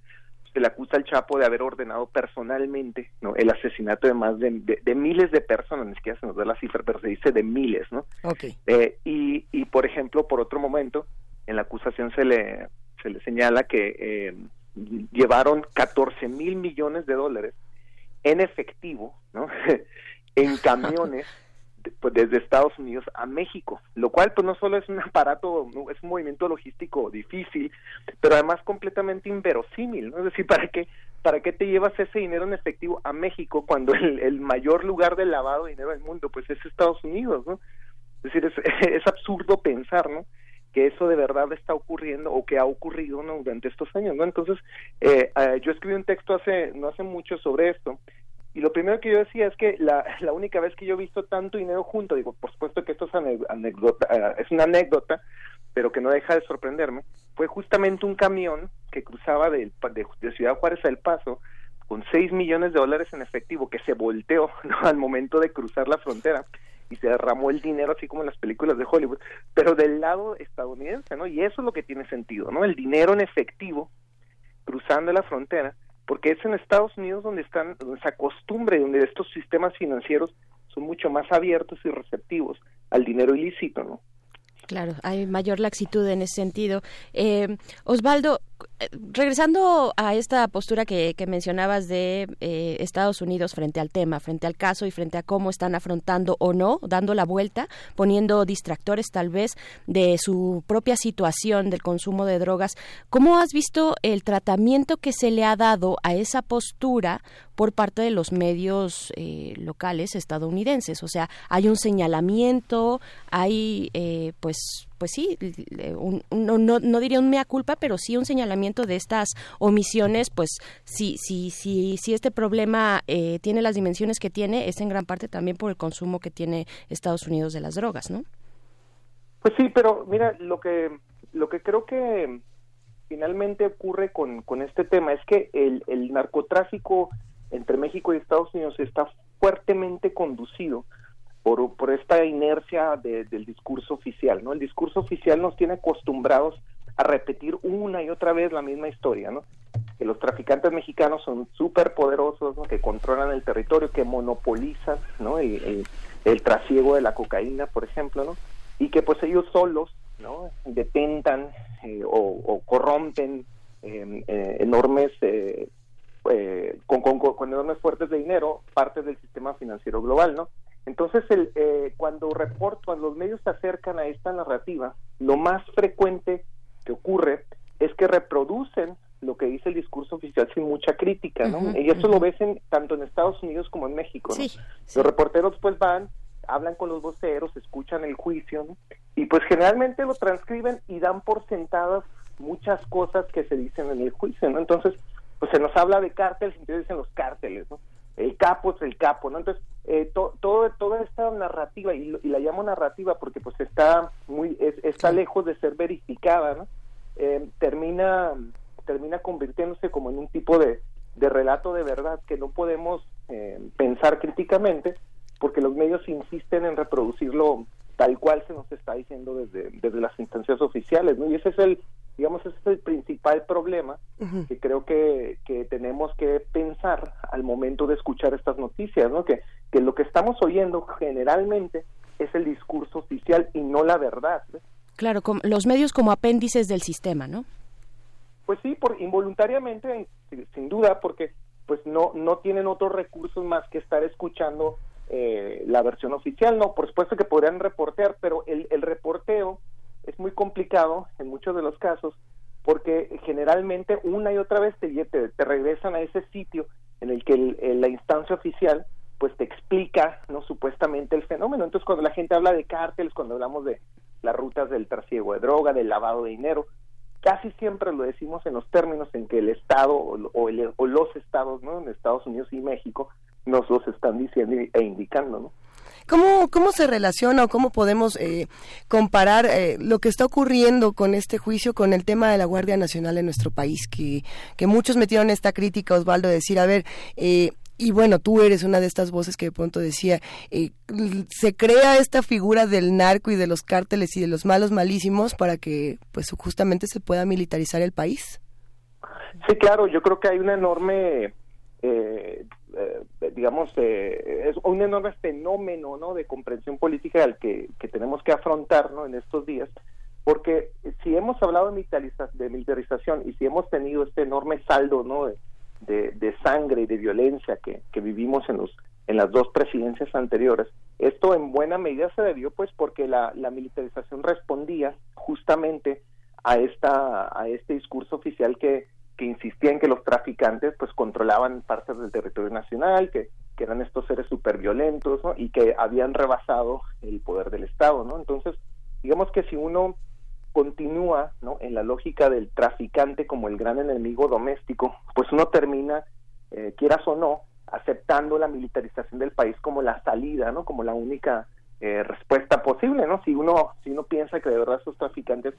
se le acusa al Chapo de haber ordenado personalmente ¿no? el asesinato de más de, de, miles de personas, ni siquiera se nos da la cifra, pero se dice de miles, ¿no? Okay. Eh, y, y, por ejemplo, por otro momento, en la acusación se le, se le señala que... Eh, llevaron 14 mil millones de dólares en efectivo, ¿no? en camiones pues, desde Estados Unidos a México, lo cual pues no solo es un aparato, es un movimiento logístico difícil, pero además completamente inverosímil, ¿no? Es decir, ¿para qué, para qué te llevas ese dinero en efectivo a México cuando el, el mayor lugar de lavado de dinero del mundo pues es Estados Unidos, ¿no? Es decir, es, absurdo pensar, ¿no? que eso de verdad está ocurriendo o que ha ocurrido ¿no? durante estos años, ¿no? Entonces, eh, eh, yo escribí un texto hace no hace mucho sobre esto y lo primero que yo decía es que la, la única vez que yo he visto tanto dinero junto, digo, por supuesto que esto es, anécdota, eh, es una anécdota, pero que no deja de sorprenderme, fue justamente un camión que cruzaba de, de, Ciudad Juárez a El Paso con 6 millones de dólares en efectivo que se volteó al momento de cruzar la frontera y se derramó el dinero así como en las películas de Hollywood, pero del lado estadounidense, ¿no? Y eso es lo que tiene sentido, ¿no? El dinero en efectivo cruzando la frontera, porque es en Estados Unidos donde están donde se acostumbra donde estos sistemas financieros son mucho más abiertos y receptivos al dinero ilícito, ¿no? Claro, hay mayor laxitud en ese sentido. Eh, Osvaldo, eh, regresando a esta postura que, mencionabas de eh, Estados Unidos frente al tema, frente al caso y frente a cómo están afrontando o no, dando la vuelta, poniendo distractores tal vez de su propia situación del consumo de drogas, ¿cómo has visto el tratamiento que se le ha dado a esa postura por parte de los medios locales estadounidenses? O sea, hay un señalamiento, hay pues pues sí, no, no, diría un mea culpa, pero sí un señalamiento de estas omisiones, pues si, si, si, si este problema eh, tiene las dimensiones que tiene, es en gran parte también por el consumo que tiene Estados Unidos de las drogas, ¿no? Pues sí, pero mira, lo que, lo que creo que finalmente ocurre con, con este tema es que el, el narcotráfico entre México y Estados Unidos está fuertemente conducido por, esta inercia del discurso oficial, ¿no? El discurso oficial nos tiene acostumbrados a repetir una y otra vez la misma historia, ¿no? Que los traficantes mexicanos son súper poderosos, que controlan el territorio, que monopolizan, ¿no? El, trasiego de la cocaína, por ejemplo, ¿no? Y que pues ellos solos, ¿no? Detentan eh, o, corrompen em, eh, enormes eh, con, con, con, enormes fuertes de dinero parte del sistema financiero global, ¿no? Entonces, el, eh, cuando, report, cuando los medios se acercan a esta narrativa, lo más frecuente que ocurre es que reproducen lo que dice el discurso oficial sin mucha crítica, ¿no? y eso lo ves tanto en Estados Unidos como en México, ¿no? Los reporteros pues van, hablan con los voceros, escuchan el juicio, ¿no? Y pues generalmente lo transcriben y dan por sentadas muchas cosas que se dicen en el juicio, ¿no? Entonces, pues se nos habla de cárteles y entonces dicen los cárteles, ¿no? el capo es el capo, ¿no? Entonces, eh, todo, toda esta narrativa, y, la llamo narrativa porque pues está muy, está lejos de ser verificada, ¿no? Eh, termina, termina convirtiéndose como en un tipo de, de relato de verdad que no podemos eh, pensar críticamente porque los medios insisten en reproducirlo tal cual se nos está diciendo desde, desde las instancias oficiales, ¿no? Y ese es el, digamos, ese es el principal problema que creo que, que, tenemos que pensar al momento de escuchar estas noticias, ¿no? Que, que lo que estamos oyendo generalmente es el discurso oficial y no la verdad. Claro, los medios como apéndices del sistema, ¿no? Pues sí, por involuntariamente, sin duda, porque pues no no tienen otros recursos más que estar escuchando eh, la versión oficial, no, por supuesto que podrían reportear, pero el, el reporteo es muy complicado en muchos de los casos porque generalmente una y otra vez te, te, regresan a ese sitio en el que la instancia oficial pues te explica no supuestamente el fenómeno. Entonces cuando la gente habla de cárteles cuando hablamos de las rutas del trasiego de droga del lavado de dinero casi siempre lo decimos en los términos en que el estado o, o los estados no en Estados Unidos y México nos los están diciendo e indicando no ¿Cómo, cómo se relaciona o cómo podemos eh, comparar eh, lo que está ocurriendo con este juicio con el tema de la Guardia Nacional en nuestro país? Que, que muchos metieron esta crítica, Osvaldo, de decir, a ver, eh, y bueno, tú eres una de estas voces que de pronto decía, se crea esta figura del narco y de los cárteles y de los malos malísimos para que pues justamente se pueda militarizar el país. Sí, claro, yo creo que hay una enorme eh, eh, digamos, eh, es un enorme fenómeno ¿no? de comprensión política al que, tenemos que afrontar ¿no? en estos días, porque si hemos hablado de, de militarización y si hemos tenido este enorme saldo ¿no? de, de, sangre y de violencia que, que vivimos en, los, en las dos presidencias anteriores, esto en buena medida se debió pues porque la, la militarización respondía justamente a esta a este discurso oficial que que insistía en que los traficantes pues controlaban partes del territorio nacional, que, eran estos seres súper violentos ¿no? y que habían rebasado el poder del Estado, ¿no? Entonces, digamos que si uno continúa ¿no? en la lógica del traficante como el gran enemigo doméstico, pues uno termina, eh, quieras o no, aceptando la militarización del país como la salida, ¿no? Como la única eh, respuesta posible, ¿no? Si uno, si uno piensa que de verdad esos traficantes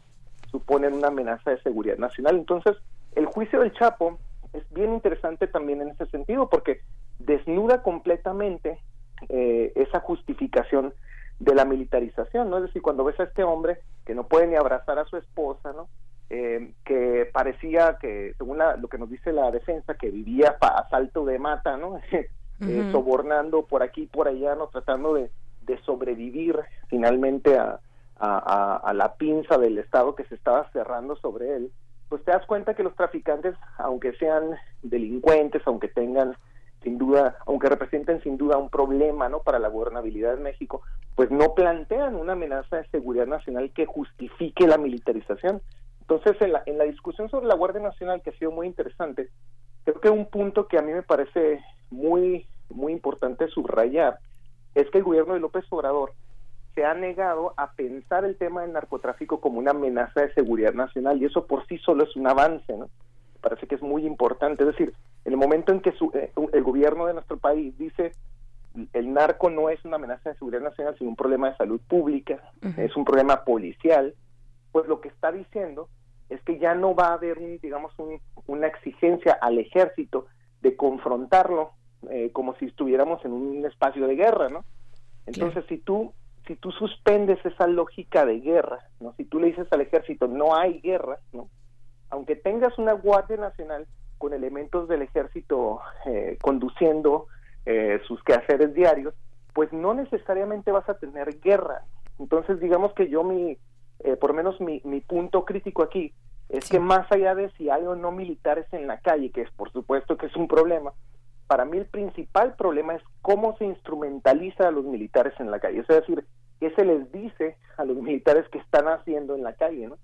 suponen una amenaza de seguridad nacional. Entonces, el juicio del Chapo es bien interesante también en ese sentido porque desnuda completamente eh, esa justificación de la militarización, ¿no? Es decir, cuando ves a este hombre que no puede ni abrazar a su esposa, ¿no? Eh, que parecía que, según lo que nos dice la defensa, que vivía a salto de mata, ¿no? Eh, sobornando por aquí y por allá, ¿no? Tratando de, sobrevivir finalmente a, a, la pinza del Estado que se estaba cerrando sobre él, pues te das cuenta que los traficantes, aunque sean delincuentes, aunque tengan sin duda, aunque representen sin duda un problema ¿no? para la gobernabilidad de México, pues no plantean una amenaza de seguridad nacional que justifique la militarización. Entonces, en la, en la discusión sobre la Guardia Nacional, que ha sido muy interesante, creo que un punto que a mí me parece muy, muy importante subrayar es que el gobierno de López Obrador se ha negado a pensar el tema del narcotráfico como una amenaza de seguridad nacional y eso por sí solo es un avance, ¿no? Parece que es muy importante, es decir, en el momento en que eh, el gobierno de nuestro país dice el narco no es una amenaza de seguridad nacional, sino un problema de salud pública, es un problema policial, pues lo que está diciendo es que ya no va a haber, digamos, una exigencia al ejército de confrontarlo eh, como si estuviéramos en un espacio de guerra, ¿no? Entonces, si tú si tú suspendes esa lógica de guerra, ¿no? Si tú le dices al ejército no hay guerra, ¿no? Aunque tengas una guardia nacional, con elementos del ejército eh, conduciendo eh, sus quehaceres diarios, pues no necesariamente vas a tener guerra. Entonces, digamos que yo mi, eh, por lo menos mi, mi punto crítico aquí es que más allá de si hay o no militares en la calle, que es por supuesto que es un problema, para mí el principal problema es cómo se instrumentaliza a los militares en la calle. Es decir, qué se les dice a los militares que están haciendo en la calle, ¿no?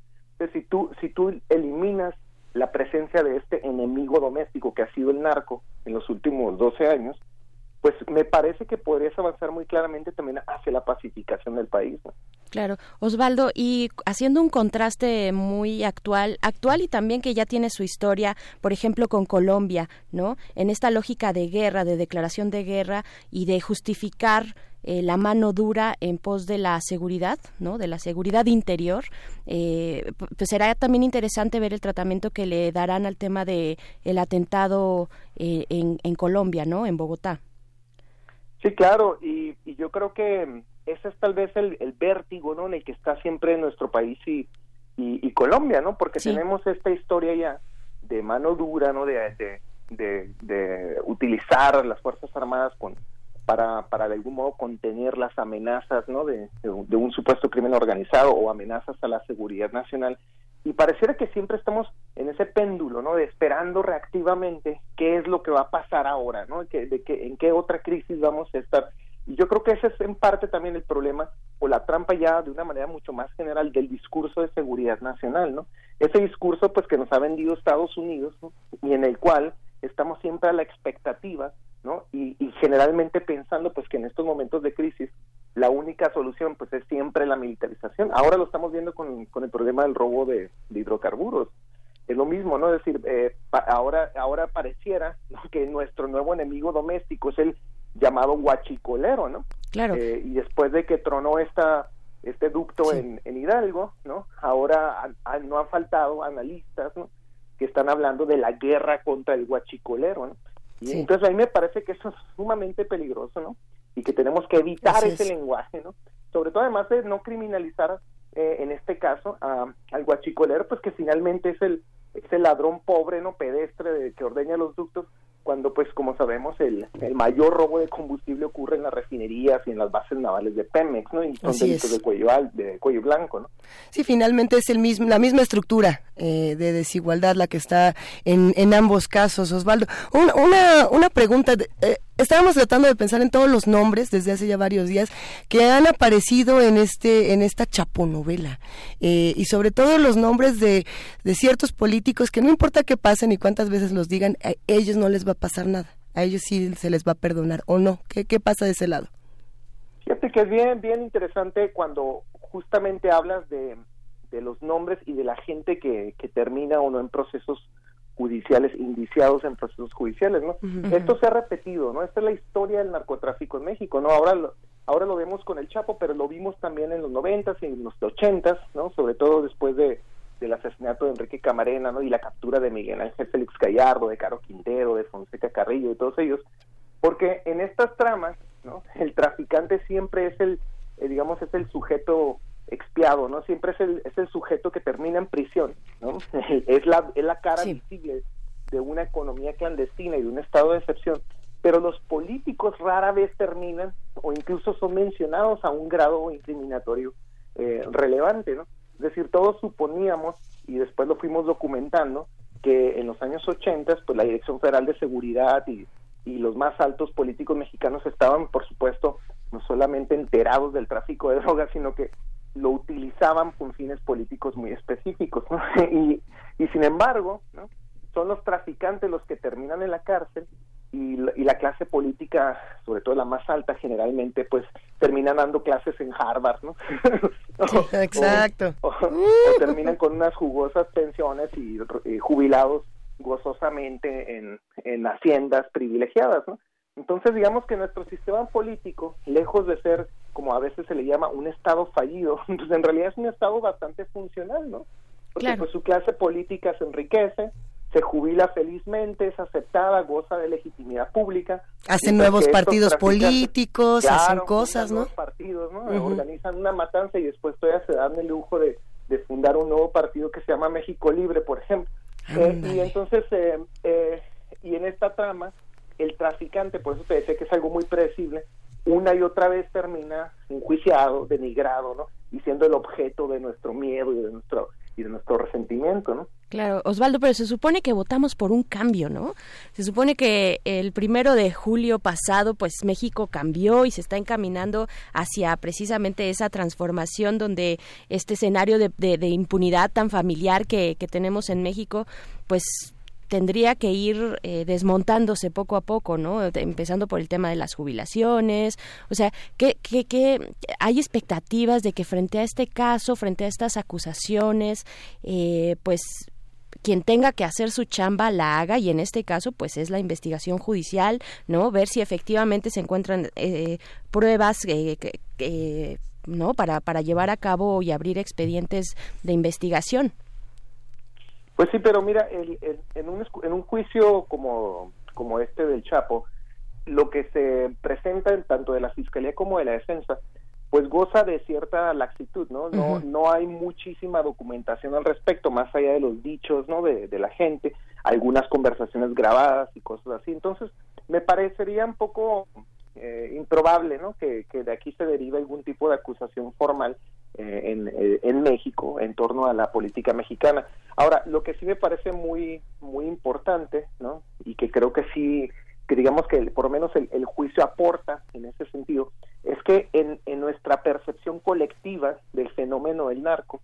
Si tú, si tú eliminas la presencia de este enemigo doméstico que ha sido el narco en los últimos 12 años, pues me parece que podrías avanzar muy claramente también hacia la pacificación del país. Claro, Osvaldo, y haciendo un contraste muy actual, actual y también que ya tiene su historia, por ejemplo, con Colombia, ¿no? En esta lógica de guerra, de declaración de guerra y de justificar eh, la mano dura en pos de la seguridad, ¿no? De la seguridad interior. Eh, pues será también interesante ver el tratamiento que le darán al tema de el atentado eh, en, en Colombia, ¿no? En Bogotá. Sí, claro, y, yo creo que ese es tal vez el, vértigo, ¿no? En el que está siempre nuestro país y, y, Colombia, ¿no? Porque tenemos esta historia ya de mano dura, ¿no? De, de, de utilizar las Fuerzas Armadas con para, para de algún modo contener las amenazas ¿no? de, de, un supuesto crimen organizado o amenazas a la seguridad nacional. Y pareciera que siempre estamos en ese péndulo, ¿no? De esperando reactivamente qué es lo que va a pasar ahora, ¿no? De que, en qué otra crisis vamos a estar. Y yo creo que ese es en parte también el problema o la trampa ya de una manera mucho más general del discurso de seguridad nacional, ¿no? Ese discurso pues que nos ha vendido Estados Unidos y en el cual estamos siempre a la expectativa y, generalmente pensando pues que en estos momentos de crisis la única solución pues es siempre la militarización. Ahora lo estamos viendo con, el problema del robo de, hidrocarburos. Es lo mismo, ¿no? Es decir, eh, ahora, ahora pareciera que nuestro nuevo enemigo doméstico es el llamado huachicolero, ¿no? Claro. Eh, y después de que tronó esta este ducto en, Hidalgo, ¿no? Ahora no han faltado analistas, Que están hablando de la guerra contra el huachicolero, ¿no? Y entonces a mí me parece que eso es sumamente peligroso, ¿no? Y que tenemos que evitar ese lenguaje, ¿no? Sobre todo además de no criminalizar eh, en este caso a, al guachicolero, pues que finalmente es el, es el ladrón pobre, ¿no? Pedestre de, que ordeña los ductos, cuando pues como sabemos el, el mayor robo de combustible ocurre en las refinerías y en las bases navales de Pemex, ¿no? Y son delitos de cuello, de cuello blanco, ¿no? Sí, finalmente es el mismo, la misma estructura eh, de desigualdad la que está en, en ambos casos, Osvaldo. una, una pregunta, eh, estábamos tratando de pensar en todos los nombres desde hace ya varios días que han aparecido en este en esta chaponovela. Eh, y sobre todo los nombres de, de ciertos políticos que no importa qué pasen y cuántas veces los digan a ellos no les va a pasar nada. A ellos sí se les va a perdonar o no qué, qué pasa de ese lado fíjate que es bien bien interesante cuando justamente hablas de, de los nombres y de la gente que, que termina o no en procesos judiciales, indiciados en procesos judiciales, ¿no? Esto se ha repetido, ¿no? Esta es la historia del narcotráfico en México, ¿no? Ahora lo, ahora lo vemos con el Chapo, pero lo vimos también en los noventas y en los ochentas, ¿no? Sobre todo después de, del asesinato de Enrique Camarena, ¿no? Y la captura de Miguel Ángel Félix Gallardo, de Caro Quintero, de Fonseca Carrillo, de todos ellos, porque en estas tramas, ¿no? El traficante siempre es el, eh, digamos, es el sujeto expiado, ¿no? Siempre es el, es el sujeto que termina en prisión, ¿no? es la, es la cara visible de una economía clandestina y de un estado de excepción, pero los políticos rara vez terminan o incluso son mencionados a un grado incriminatorio eh, relevante, ¿no? Es decir, todos suponíamos, y después lo fuimos documentando, que en los años 80, pues la Dirección Federal de Seguridad y, y los más altos políticos mexicanos estaban, por supuesto, no solamente enterados del tráfico de drogas, sino que lo utilizaban con fines políticos muy específicos. ¿no? y, y sin embargo, ¿no? son los traficantes los que terminan en la cárcel y la, y la, clase política, sobre todo la más alta, generalmente pues terminan dando clases en Harvard, ¿no? o, Exacto. O, o, terminan con unas jugosas pensiones y, y jubilados gozosamente en, en haciendas privilegiadas, ¿no? Entonces, digamos que nuestro sistema político, lejos de ser, como a veces se le llama, un Estado fallido, pues en realidad es un Estado bastante funcional, ¿no? Porque Claro. pues su clase política se enriquece, se jubila felizmente, es aceptada, goza de legitimidad pública. Hacen nuevos partidos políticos, claro, hacen cosas, ¿no? nuevos partidos, ¿no? Organizan una matanza y después todavía se dan el lujo de, de fundar un nuevo partido que se llama México Libre, por ejemplo. Eh, y entonces, eh, eh, y en esta trama, el traficante, por eso te decía que es algo muy predecible, una y otra vez termina enjuiciado, denigrado, ¿no? Y siendo el objeto de nuestro miedo y de nuestro y de nuestro resentimiento, ¿no? Claro, Osvaldo, pero se supone que votamos por un cambio, ¿no? Se supone que el primero de julio pasado, pues México cambió y se está encaminando hacia precisamente esa transformación donde este escenario de, de- de impunidad tan familiar que, que tenemos en México, pues tendría que ir eh, desmontándose poco a poco, ¿no? Empezando por el tema de las jubilaciones. O sea, ¿qué, qué, qué- hay expectativas de que frente a este caso, frente a estas acusaciones, eh, pues quien tenga que hacer su chamba la haga y en este caso pues es la investigación judicial no ver si efectivamente se encuentran eh, pruebas eh, que- que, no para para llevar a cabo y abrir expedientes de investigación Pues sí, pero mira, el- el- en, un, en un juicio como, como este del Chapo, lo que se presenta en tanto de la Fiscalía como de la Defensa, pues goza de cierta laxitud, ¿no? No, no hay muchísima documentación al respecto, más allá de los dichos, ¿no? De, de la gente, algunas conversaciones grabadas y cosas así. Entonces, me parecería un poco eh, improbable, ¿no? Que, que de aquí se derive algún tipo de acusación formal eh, en, eh, en México en torno a la política mexicana. Ahora, lo que sí me parece muy muy importante, ¿no? Y que creo que sí, que digamos que por lo menos el, el juicio aporta en ese sentido, es que en, en nuestra percepción colectiva del fenómeno del narco,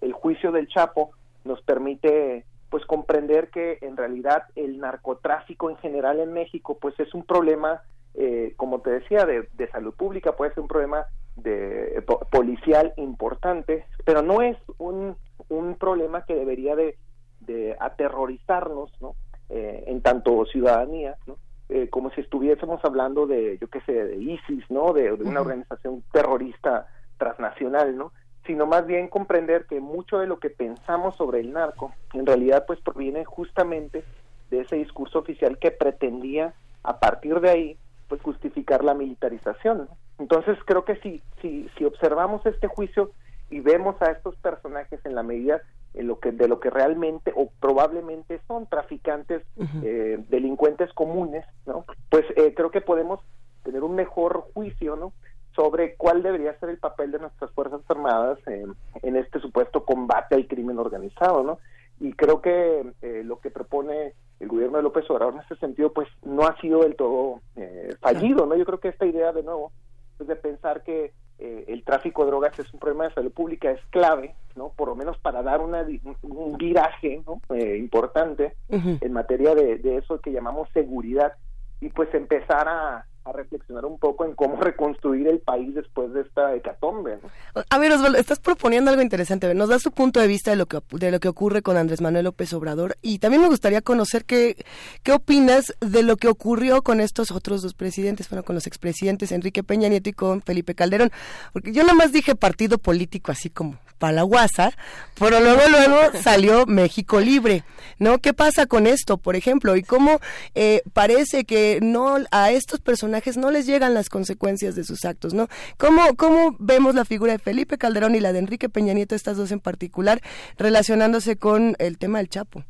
el juicio del Chapo nos permite pues comprender que en realidad el narcotráfico en general en México pues es un problema eh, como te decía de, de salud pública puede ser un problema de po- policial importante pero no es un, un problema que debería de, de aterrorizarnos no Eh, en tanto ciudadanía no Eh, como si estuviésemos hablando de yo qué sé de ISIS no de, de una organización terrorista transnacional no sino más bien comprender que mucho de lo que pensamos sobre el narco en realidad pues proviene justamente de ese discurso oficial que pretendía a partir de ahí pues justificar la militarización entonces creo que si si si observamos este juicio y vemos a estos personajes en la medida en lo que de lo que realmente o probablemente son traficantes eh, delincuentes comunes no pues eh, creo que podemos tener un mejor juicio no sobre cuál debería ser el papel de nuestras fuerzas armadas eh, en este supuesto combate al crimen organizado no y creo que eh, lo que propone el gobierno de López Obrador en ese sentido pues no ha sido del todo eh, fallido no yo creo que esta idea de nuevo pues de pensar que eh, el tráfico de drogas es un problema de salud pública es clave no por lo menos para dar una un viraje ¿no? Eh, importante en materia de, de eso que llamamos seguridad y pues empezar a, a reflexionar un poco en cómo reconstruir el país después de esta hecatombe. A ver, Osvaldo, estás proponiendo algo interesante. Nos das tu punto de vista de lo que de lo que ocurre con Andrés Manuel López Obrador y también me gustaría conocer qué qué opinas de lo que ocurrió con estos otros dos presidentes, bueno, con los expresidentes Enrique Peña Nieto y con Felipe Calderón, porque yo nada más dije partido político así como para la guasa, pero luego luego salió México Libre, ¿no? ¿Qué pasa con esto, por ejemplo? Y cómo eh, parece que no a estos personajes no les llegan las consecuencias de sus actos, ¿no? ¿Cómo, ¿Cómo vemos la figura de Felipe Calderón y la de Enrique Peña Nieto, estas dos en particular, relacionándose con el tema del Chapo?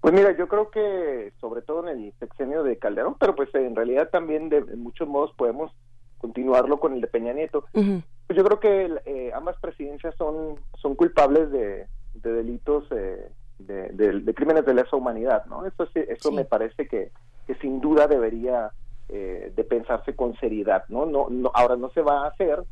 Pues mira, yo creo que sobre todo en el sexenio de Calderón, pero pues en realidad también de muchos modos podemos continuarlo con el de Peña Nieto. Yo creo que eh, ambas presidencias son, son culpables de, de delitos eh, de, de, crímenes de lesa humanidad, ¿no? Eso, eso me parece que, que sin duda debería eh, de pensarse con seriedad, ¿no? ¿no? No, Ahora no se va a hacer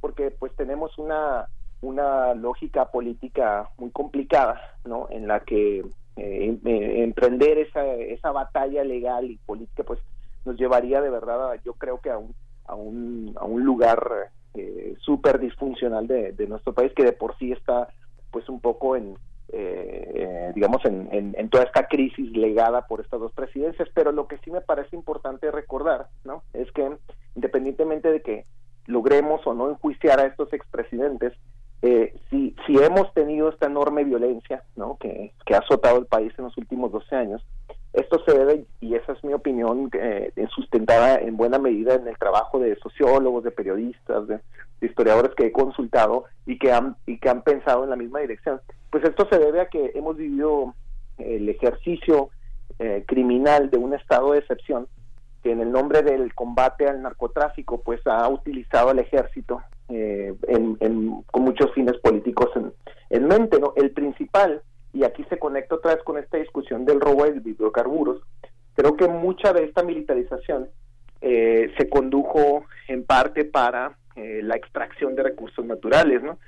porque pues tenemos una, una lógica política muy complicada, ¿no? En la que emprender esa, esa batalla legal y política pues nos llevaría de verdad, yo creo que a un, a un, a un lugar eh, súper disfuncional de, de, nuestro país que de por sí está pues un poco en eh, digamos en, en, toda esta crisis legada por estas dos presidencias pero lo que sí me parece importante recordar no es que independientemente de que logremos o no enjuiciar a estos expresidentes eh, si, si hemos tenido esta enorme violencia ¿no? que, ha azotado el país en los últimos 12 años, esto se debe, y esa es mi opinión, eh, sustentada en buena medida en el trabajo de sociólogos, de periodistas, de, historiadores que he consultado y que han y que han pensado en la misma dirección. Pues esto se debe a que hemos vivido el ejercicio eh, criminal de un estado de excepción que en el nombre del combate al narcotráfico pues ha utilizado al ejército eh, con muchos fines políticos en, en mente. ¿no? El principal y aquí se conecta otra vez con esta discusión del robo de hidrocarburos, creo que mucha de esta militarización eh, se condujo en parte para eh, la extracción de recursos naturales, ¿no?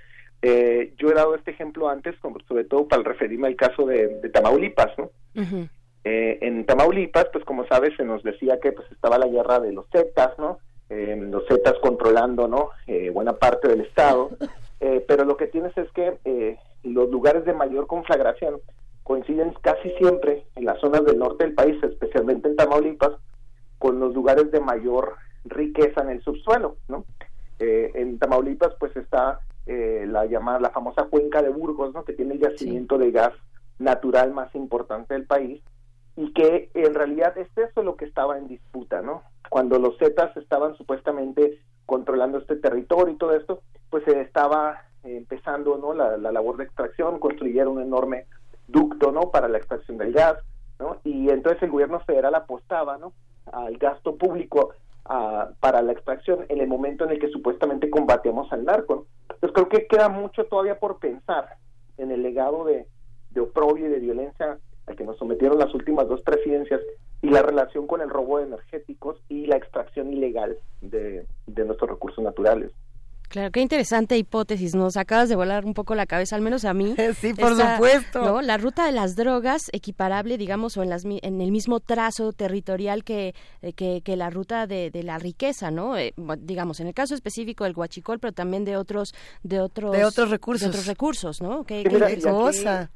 Eh, yo he dado este ejemplo antes, sobre todo para referirme al caso de, Tamaulipas, ¿no? en Tamaulipas, pues como sabes, se nos decía que pues estaba la guerra de los Zetas, ¿no? Los Zetas controlando, ¿no? buena parte del estado, pero lo que tienes es que los lugares de mayor conflagración coinciden casi siempre en las zonas del norte del país, especialmente en Tamaulipas, con los lugares de mayor riqueza en el subsuelo, ¿no? Eh, en Tamaulipas, pues está eh, la llamada, la famosa cuenca de Burgos, ¿no? Que tiene el yacimiento de gas natural más importante del país y que en realidad es eso lo que estaba en disputa, ¿no? Cuando los Zetas estaban supuestamente controlando este territorio y todo esto, pues se estaba empezando no la, labor de extracción, construyeron un enorme ducto no para la extracción del gas, ¿no? y entonces el gobierno federal apostaba ¿no? al gasto público para la extracción en el momento en el que supuestamente combatíamos al narco. Entonces creo que queda mucho todavía por pensar en el legado de, de oprobio y de violencia al que nos sometieron las últimas dos presidencias y la relación con el robo de energéticos y la extracción ilegal de nuestros recursos naturales. Claro, qué interesante hipótesis. Nos acabas de volar un poco la cabeza, al menos a mí. Sí, por supuesto. La ruta de las drogas, equiparable, digamos, o en, las, en el mismo trazo territorial que, eh, que, la ruta de, la riqueza, ¿no? Eh, digamos, en el caso específico del guachicol, pero también de otros, de otros, de otros recursos, otros recursos, ¿no? Qué, cosa.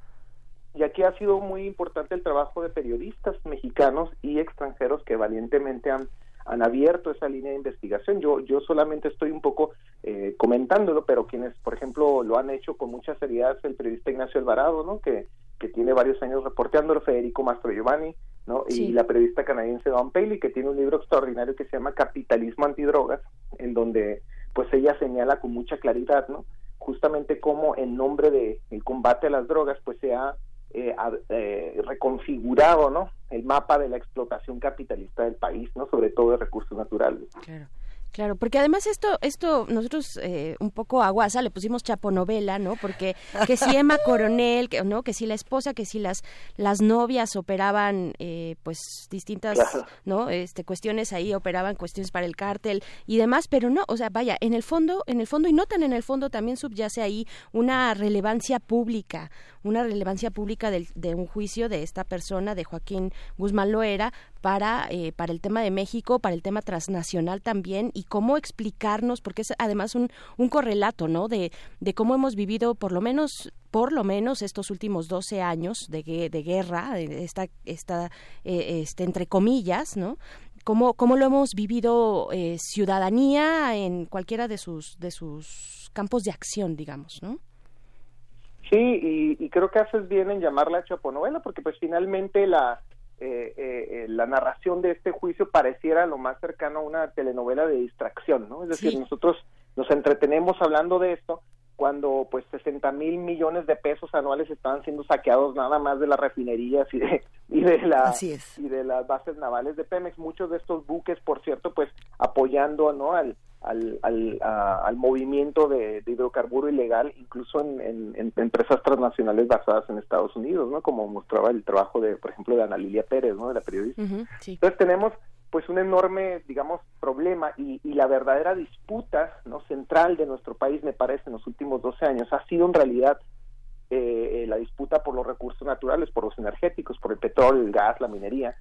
Y aquí ha sido muy importante el trabajo de periodistas mexicanos y extranjeros que valientemente han han abierto esa línea de investigación. Yo, yo solamente estoy un poco eh, comentándolo, pero quienes, por ejemplo, lo han hecho con mucha seriedad es el periodista Ignacio Alvarado, ¿no? Que, que tiene varios años reporteándolo, Federico Mastro Giovanni, ¿no? Y la periodista canadiense Dawn Paley, que tiene un libro extraordinario que se llama Capitalismo Antidrogas, en donde pues ella señala con mucha claridad, ¿no? Justamente cómo en nombre de el combate a las drogas, pues se ha eh, eh, reconfigurado no el mapa de la explotación capitalista del país no sobre todo de recursos naturales. Claro Claro, porque además esto, esto nosotros eh, un poco a Guasa le pusimos chaponovela, ¿no? Porque que si Emma Coronel, que, ¿no? Que si la esposa, que si las las novias operaban, eh, pues distintas, ¿no? Este cuestiones ahí operaban cuestiones para el cártel y demás, pero no, o sea, vaya, en el fondo, en el fondo y no tan en el fondo también subyace ahí una relevancia pública, una relevancia pública del, de un juicio de esta persona, de Joaquín Guzmán Loera, para, eh, para el tema de México, para el tema transnacional también, y cómo explicarnos, porque es además un, un correlato, ¿no? De, de cómo hemos vivido por lo menos por lo menos estos últimos 12 años de, de guerra, esta, esta eh, este, entre comillas, ¿no? Cómo, cómo lo hemos vivido eh, ciudadanía en cualquiera de sus, de sus campos de acción, digamos, ¿no? Sí, y, creo que haces bien en llamarla chaponovela, porque pues finalmente la, eh, eh, la narración de este juicio pareciera lo más cercano a una telenovela de distracción, ¿no? Es decir, nosotros nos entretenemos hablando de esto cuando pues 60 mil millones de pesos anuales estaban siendo saqueados nada más de las refinerías y de y de la y de las bases navales de Pemex muchos de estos buques por cierto pues apoyando no al al, al, al movimiento de, hidrocarburo ilegal, incluso en, empresas transnacionales basadas en Estados Unidos, ¿no? Como mostraba el trabajo de, por ejemplo, de Ana Lilia Pérez, ¿no? De la periodista. Entonces tenemos, pues, un enorme, digamos, problema y, y la verdadera disputa, ¿no? Central de nuestro país, me parece, en los últimos 12 años, ha sido en realidad eh, la disputa por los recursos naturales, por los energéticos, por el petróleo, el gas, la minería.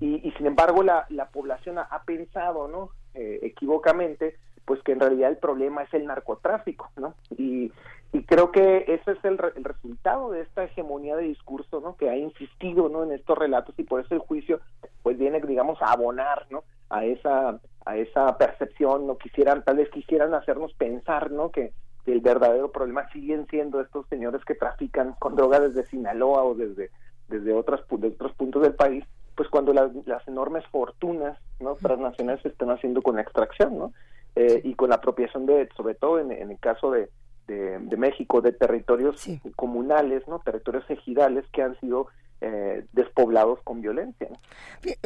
Y, y sin embargo, la, la población ha, pensado, ¿no? eh, equivocamente, pues que en realidad el problema es el narcotráfico, ¿no? Y, y creo que ese es el, el, resultado de esta hegemonía de discurso, ¿no? Que ha insistido, ¿no? En estos relatos y por eso el juicio, pues viene, digamos, a abonar, ¿no? A esa, a esa percepción, ¿no? Quisieran, tal vez quisieran hacernos pensar, ¿no? Que, el verdadero problema siguen siendo estos señores que trafican con droga desde Sinaloa o desde, desde otras, de otros puntos del país pues cuando las, enormes fortunas no transnacionales se están haciendo con la extracción no eh, y con la apropiación de sobre todo en, el caso de, de, México de territorios comunales no territorios ejidales que han sido eh, despoblados con violencia.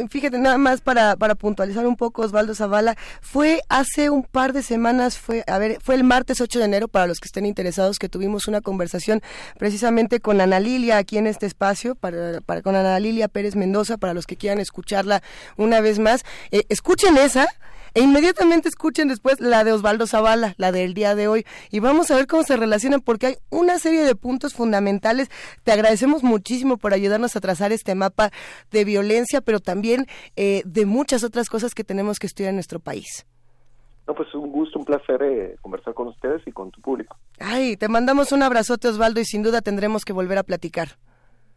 Fíjate, nada más para, para puntualizar un poco, Osvaldo Zavala, fue hace un par de semanas, fue, a ver, fue el martes 8 de enero, para los que estén interesados, que tuvimos una conversación precisamente con Ana Lilia aquí en este espacio, para, para con Ana Lilia Pérez Mendoza, para los que quieran escucharla una vez más. Eh, escuchen esa e inmediatamente escuchen después la de Osvaldo Zavala, la del día de hoy, y vamos a ver cómo se relacionan, porque hay una serie de puntos fundamentales. Te agradecemos muchísimo por ayudarnos a trazar este mapa de violencia, pero también eh, de muchas otras cosas que tenemos que estudiar en nuestro país. No, pues un gusto, un placer eh, conversar con ustedes y con tu público. Ay, te mandamos un abrazote, Osvaldo, y sin duda tendremos que volver a platicar.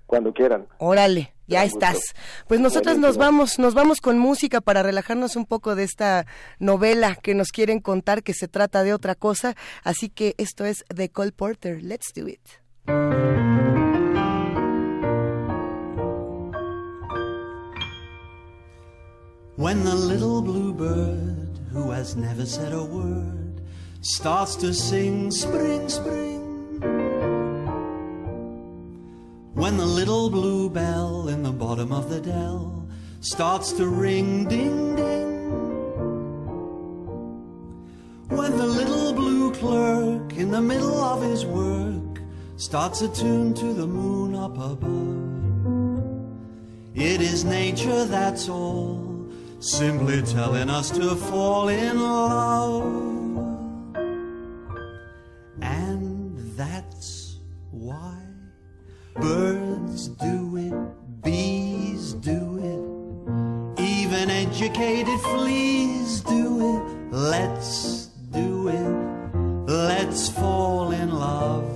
Cuando quieran. Órale, ya estás. Pues nosotros nos vamos, nos vamos con música para relajarnos un poco de esta novela que nos quieren contar que se trata de otra cosa. Así que esto es The Cole Porter. Let's do it. When the little blue bird, who has never said a word, starts to sing spring, spring. When the little blue bell in the bottom of the dell starts to ring ding ding. When the little blue clerk in the middle of his work starts a tune to the moon up above. It is nature, that's all, simply telling us to fall in love. And that's why Birds do it, bees do it, even educated fleas do it. Let's do it, let's fall in love.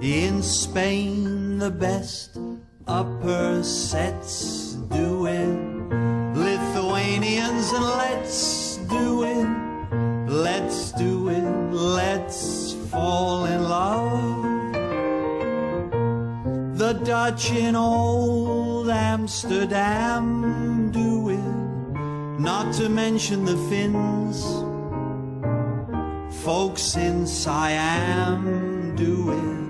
In Spain, the best upper sets do it. Lithuanians, and let's do it, let's do it, let's fall in love. Dutch in old Amsterdam do it, not to mention the Finns. Folks in Siam do it.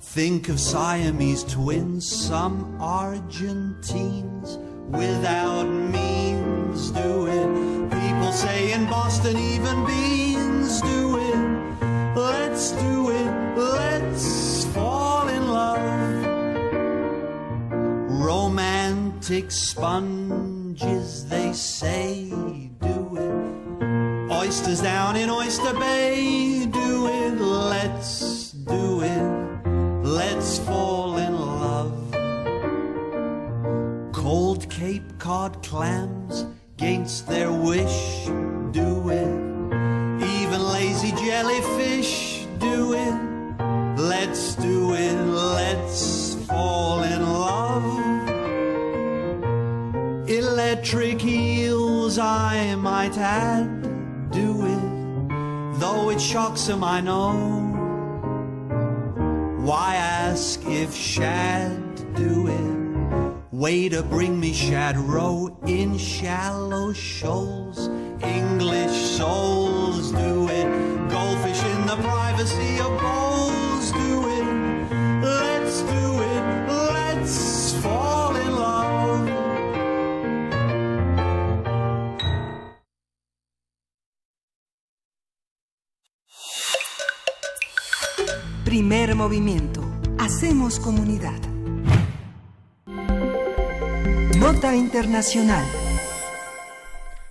Think of Siamese twins, some Argentines without means do it. People say in Boston even beans do it. Let's do it, let's fall in love romantic sponges, they say, do it. Oysters down in Oyster Bay, do it. Let's do it. Let's fall in love. Cold Cape Cod clams against their wish. Do it. Even lazy jellyfish do it. Let's do it. I might add, do it. Though it shocks them, I know. Why ask if shad do it? Way to bring me shad row in shallow shoals. English souls do it. Goldfish in the privacy of movimiento. Hacemos comunidad. Nota Internacional.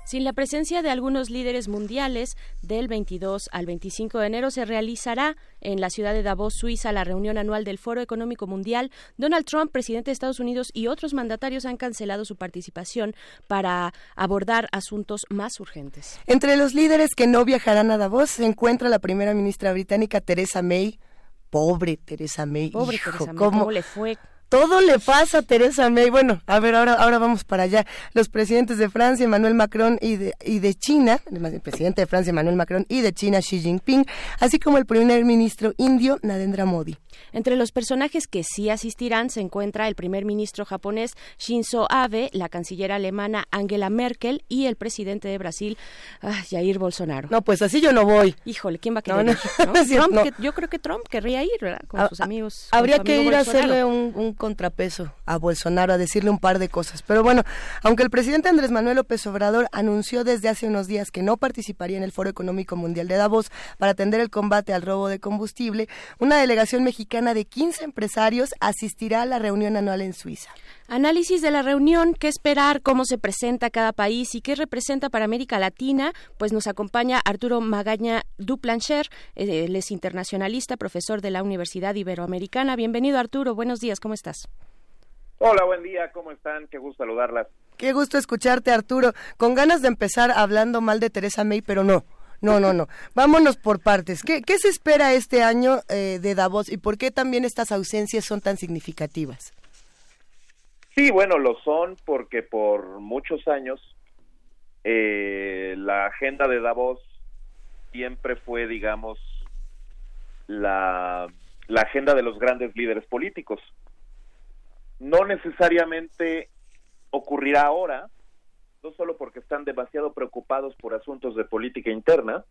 Sin la presencia de algunos líderes mundiales, del 22 al 25 de enero se realizará en la ciudad de Davos, Suiza, la reunión anual del Foro Económico Mundial. Donald Trump, presidente de Estados Unidos, y otros mandatarios han cancelado su participación para abordar asuntos más urgentes. Entre los líderes que no viajarán a Davos se encuentra la primera ministra británica Theresa May. Pobre Theresa May. Pobre Hijo, Theresa May, ¿cómo? ¿cómo le fue? Todo le pasa a Teresa May. Bueno, a ver, ahora, ahora vamos para allá. Los presidentes de Francia, Emmanuel Macron, y de, y de China, el presidente de Francia, Emmanuel Macron, y de China, Xi Jinping, así como el primer ministro indio, Narendra Modi. Entre los personajes que sí asistirán se encuentra el primer ministro japonés Shinzo Abe, la canciller alemana Angela Merkel y el presidente de Brasil ah, Jair Bolsonaro. No, pues así yo no voy. Híjole, ¿quién va a querer No, ir, no. Trump, que- yo creo que Trump querría ir, ¿verdad? Con sus amigos. con Habría que ir a hacerle un, un contrapeso a Bolsonaro, a decirle un par de cosas. Pero bueno, aunque el presidente Andrés Manuel López Obrador anunció desde hace unos días que no participaría en el Foro Económico Mundial de Davos para atender el combate al robo de combustible, una delegación mexicana de 15 empresarios asistirá a la reunión anual en Suiza. Análisis de la reunión, qué esperar, cómo se presenta cada país y qué representa para América Latina, pues nos acompaña Arturo Magaña Duplancher, eh, él es internacionalista, profesor de la Universidad Iberoamericana. Bienvenido Arturo, buenos días, ¿cómo estás? Hola, buen día, ¿cómo están? Qué gusto saludarlas. Qué gusto escucharte, Arturo. Con ganas de empezar hablando mal de Teresa May, pero no. No, no, no. Vámonos por partes. ¿Qué, qué se espera este año eh, de Davos y por qué también estas ausencias son tan significativas? Sí, bueno, lo son porque por muchos años eh, la agenda de Davos siempre fue, digamos, la, la agenda de los grandes líderes políticos. No necesariamente ocurrirá ahora, no solo porque están demasiado preocupados por asuntos de política interna,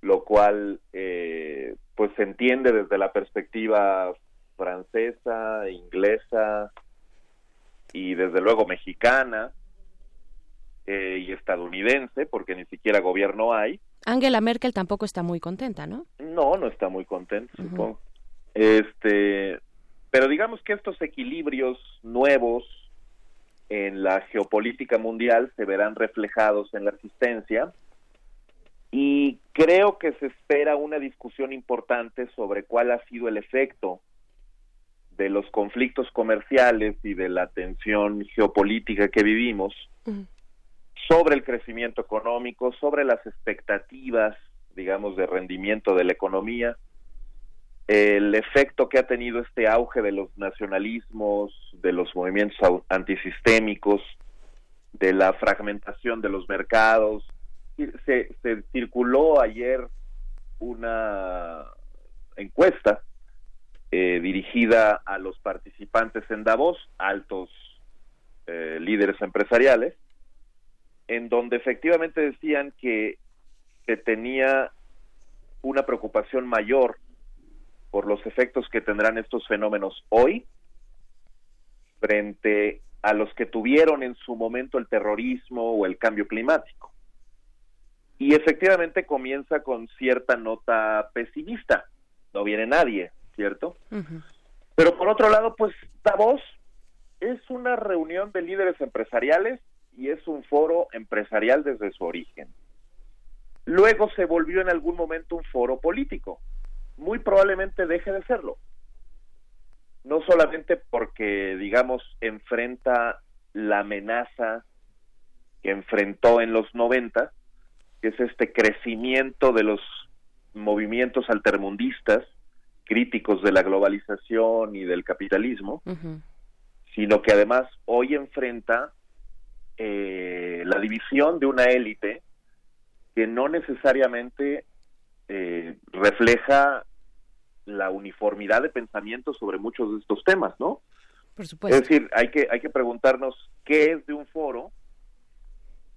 lo cual eh, pues se entiende desde la perspectiva francesa, inglesa y desde luego mexicana eh, y estadounidense, porque ni siquiera gobierno hay. Angela Merkel tampoco está muy contenta, ¿no? No, no está muy contento, supongo. Este, pero digamos que estos equilibrios nuevos en la geopolítica mundial se verán reflejados en la asistencia y creo que se espera una discusión importante sobre cuál ha sido el efecto de los conflictos comerciales y de la tensión geopolítica que vivimos sobre el crecimiento económico, sobre las expectativas, digamos, de rendimiento de la economía, el efecto que ha tenido este auge de los nacionalismos, de los movimientos antisistémicos, de la fragmentación de los mercados. Se, se circuló ayer una encuesta eh, dirigida a los participantes en Davos, altos eh, líderes empresariales, en donde efectivamente decían que se tenía una preocupación mayor por los efectos que tendrán estos fenómenos hoy frente a los que tuvieron en su momento el terrorismo o el cambio climático. Y efectivamente comienza con cierta nota pesimista. No viene nadie, ¿cierto? Pero por otro lado, pues Davos es una reunión de líderes empresariales y es un foro empresarial desde su origen. Luego se volvió en algún momento un foro político. Muy probablemente deje de serlo. No solamente porque, digamos, enfrenta la amenaza que enfrentó en los 90, que es este crecimiento de los movimientos altermundistas, críticos de la globalización y del capitalismo, sino que además hoy enfrenta eh, la división de una élite que no necesariamente eh, refleja la uniformidad de pensamiento sobre muchos de estos temas, ¿no? Por supuesto. Es decir, hay que, hay que preguntarnos qué es de un foro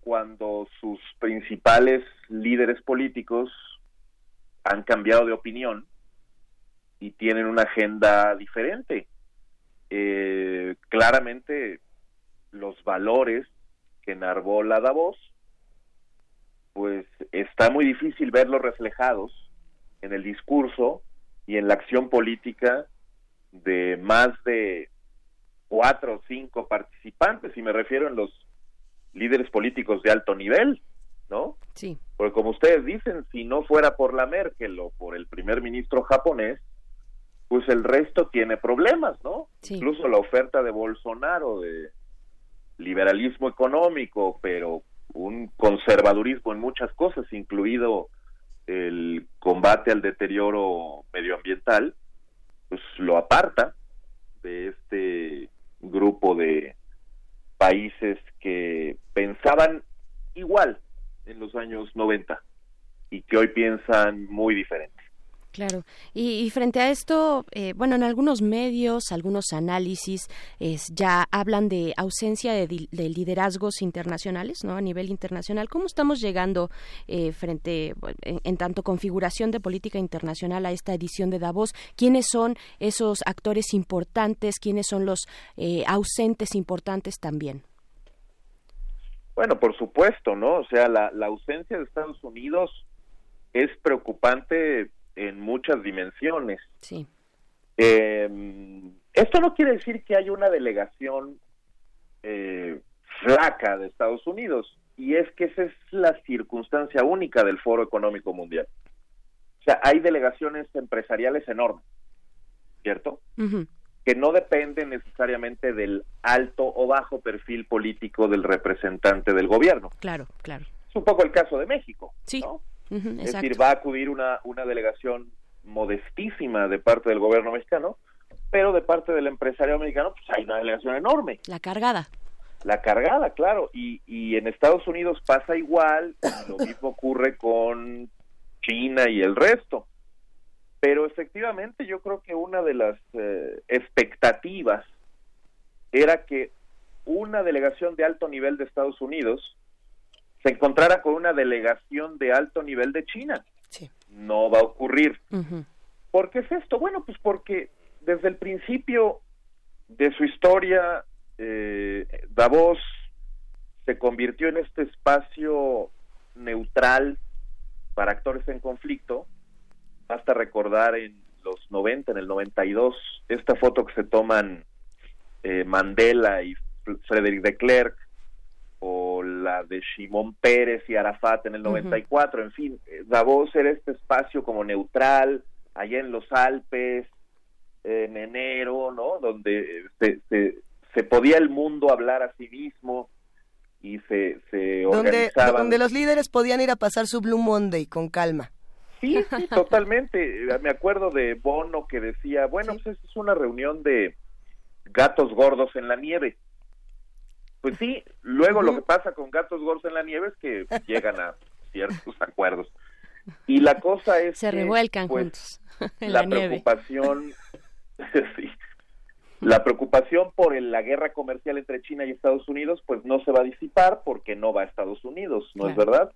cuando sus principales líderes políticos han cambiado de opinión y tienen una agenda diferente. Eh, claramente los valores que enarbola Davos, pues está muy difícil verlos reflejados en el discurso y en la acción política de más de cuatro o cinco participantes, y me refiero en los líderes políticos de alto nivel, ¿no? Sí. Porque como ustedes dicen, si no fuera por la Merkel o por el primer ministro japonés, pues el resto tiene problemas, ¿no? Incluso la oferta de Bolsonaro de liberalismo económico, pero un conservadurismo en muchas cosas, incluido el combate al deterioro medioambiental, pues lo aparta de este grupo de países que pensaban igual en los años 90 y que hoy piensan muy diferente. Claro, y, frente a esto, eh, bueno, en algunos medios, algunos análisis ya hablan de ausencia de, liderazgos internacionales, ¿no? A nivel internacional, ¿cómo estamos llegando eh, frente, en, tanto configuración de política internacional a esta edición de Davos? ¿Quiénes son esos actores importantes? ¿Quiénes son los eh, ausentes importantes también? Bueno, por supuesto, ¿no? O sea, la ausencia de Estados Unidos es preocupante en muchas dimensiones. Sí. Em, esto no quiere decir que haya una delegación eh, flaca de Estados Unidos, y es que esa es la circunstancia única del Foro Económico Mundial. O sea, hay delegaciones empresariales enormes, ¿cierto? Que no dependen necesariamente del alto o bajo perfil político del representante del gobierno. Claro, claro. Es un poco el caso de México. Sí. ¿no? Es decir, va a acudir una, una delegación modestísima de parte del gobierno mexicano, pero de parte del empresario mexicano, pues hay una delegación enorme. La cargada. La cargada, claro. Y, y en Estados Unidos pasa igual, lo mismo ocurre con China y el resto. Pero efectivamente yo creo que una de las eh, expectativas era que una delegación de alto nivel de Estados Unidos se encontrara con una delegación de alto nivel de China. No va a ocurrir. ¿Por qué es esto? Bueno, pues porque desde el principio de su historia, eh, Davos se convirtió en este espacio neutral para actores en conflicto. Basta recordar en los 90, en el 92, esta foto que se toman eh, Mandela y Frederick de Klerk o la de Shimon Pérez y Arafat en el 94, en fin, Davos era este espacio como neutral, allá en los Alpes, en enero, ¿no? Donde se, se, podía el mundo hablar a sí mismo y se, se donde, donde los líderes podían ir a pasar su Blue Monday con calma. Sí, sí, totalmente. Me acuerdo de Bono que decía, bueno, pues es una reunión de gatos gordos en la nieve. Pues sí, luego lo que pasa con gatos gordos en la nieve es que llegan a ciertos acuerdos. Y la cosa es se revuelcan pues, juntos en la, la preocupación sí, la preocupación por la guerra comercial entre China y Estados Unidos pues no se va a disipar porque no va a Estados Unidos, ¿no es verdad?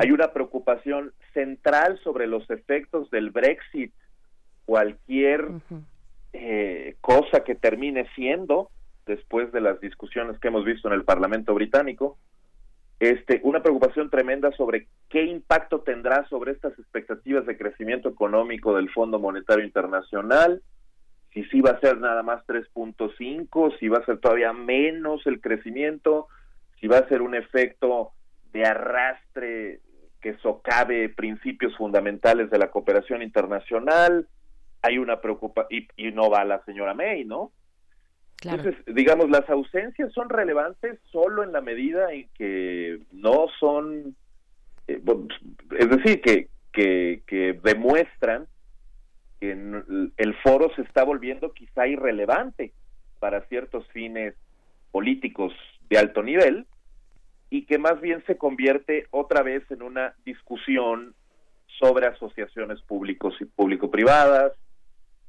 Hay una preocupación central sobre los efectos del Brexit, cualquier eh, cosa que termine siendo después de las discusiones que hemos visto en el Parlamento británico, este, una preocupación tremenda sobre qué impacto tendrá sobre estas expectativas de crecimiento económico del Fondo Monetario Internacional, si sí va a ser nada más 3.5, si va a ser todavía menos el crecimiento, si va a ser un efecto de arrastre que socave principios fundamentales de la cooperación internacional, hay una preocupación, y, y no va la señora May, ¿no? Entonces, digamos, las ausencias son relevantes solo en la medida en que no son, eh, es decir, que, que, que demuestran que el foro se está volviendo quizá irrelevante para ciertos fines políticos de alto nivel y que más bien se convierte otra vez en una discusión sobre asociaciones públicos y público-privadas,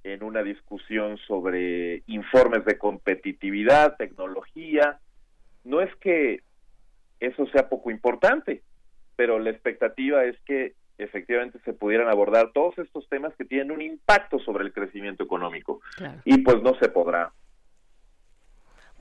en una discusión sobre informes de competitividad, tecnología. No es que eso sea poco importante, pero la expectativa es que efectivamente se pudieran abordar todos estos temas que tienen un impacto sobre el crecimiento económico. Y pues no se podrá.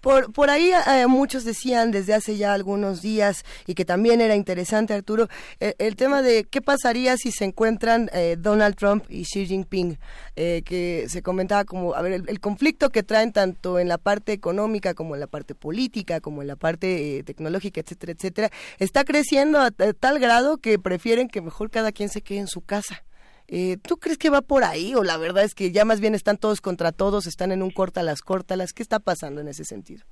Por, por ahí eh, muchos decían desde hace ya algunos días y que también era interesante, Arturo, eh, el tema de qué pasaría si se encuentran eh, Donald Trump y Xi Jinping, que se comentaba como, a ver, el, conflicto que traen tanto en la parte económica como en la parte política, como en la parte tecnológica, etcétera, etcétera, está creciendo a tal grado que prefieren que mejor cada quien se quede en su casa. Eh, ¿Tú crees que va por ahí o la verdad es que ya más bien están todos contra todos, están en un córtalas, córtalas? ¿Qué está pasando en ese sentido?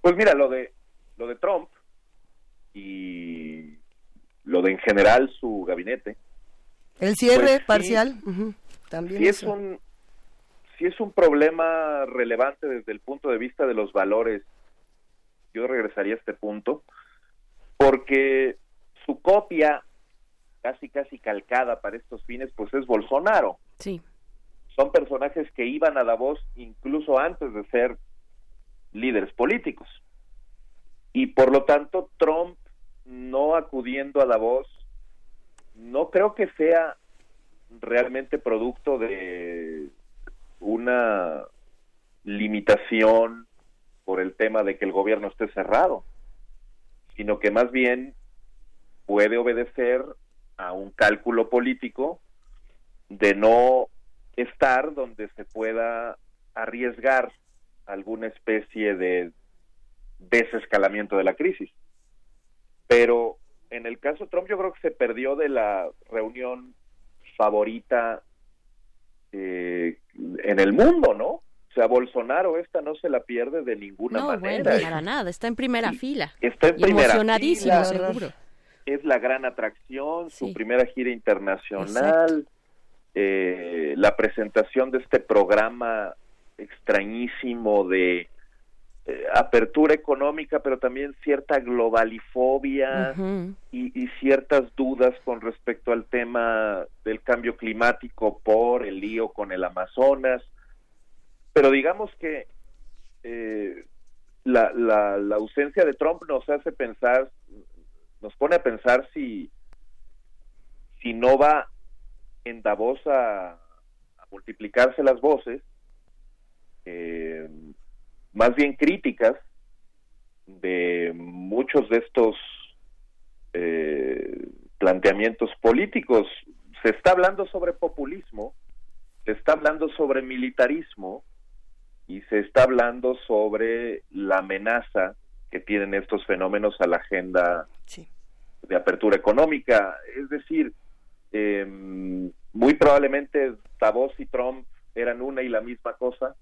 Pues mira, lo de lo de Trump y lo de en general su gabinete. El cierre pues parcial, también. Sí es un sí es un problema relevante desde el punto de vista de los valores. Yo regresaría a este punto porque su copia casi casi calcada para estos fines, pues es Bolsonaro. Sí. Son personajes que iban a Davos incluso antes de ser líderes políticos. Y por lo tanto, Trump no acudiendo a Davos, no creo que sea realmente producto de una limitación por el tema de que el gobierno esté cerrado, sino que más bien puede obedecer a un cálculo político de no estar donde se pueda arriesgar alguna especie de desescalamiento de la crisis. Pero en el caso Trump yo creo que se perdió de la reunión favorita eh, en el mundo, ¿no? O sea, Bolsonaro esta no se la pierde de ninguna manera. No, para nada, está en primera fila. Está en primera emocionadísimo, seguro es la gran atracción, su primera gira internacional, eh, la presentación de este programa extrañísimo de eh, apertura económica, pero también cierta globalifobia y, ciertas dudas con respecto al tema del cambio climático por el lío con el Amazonas. Pero digamos que eh, la, la, la ausencia de Trump nos hace pensar nos pone a pensar si, si no va en Davos a, multiplicarse las voces, eh, más bien críticas de muchos de estos eh, planteamientos políticos. Se está hablando sobre populismo, se está hablando sobre militarismo y se está hablando sobre la amenaza que tienen estos fenómenos a la agenda de apertura económica. Es decir, em, muy probablemente Davos y Trump eran una y la misma cosa,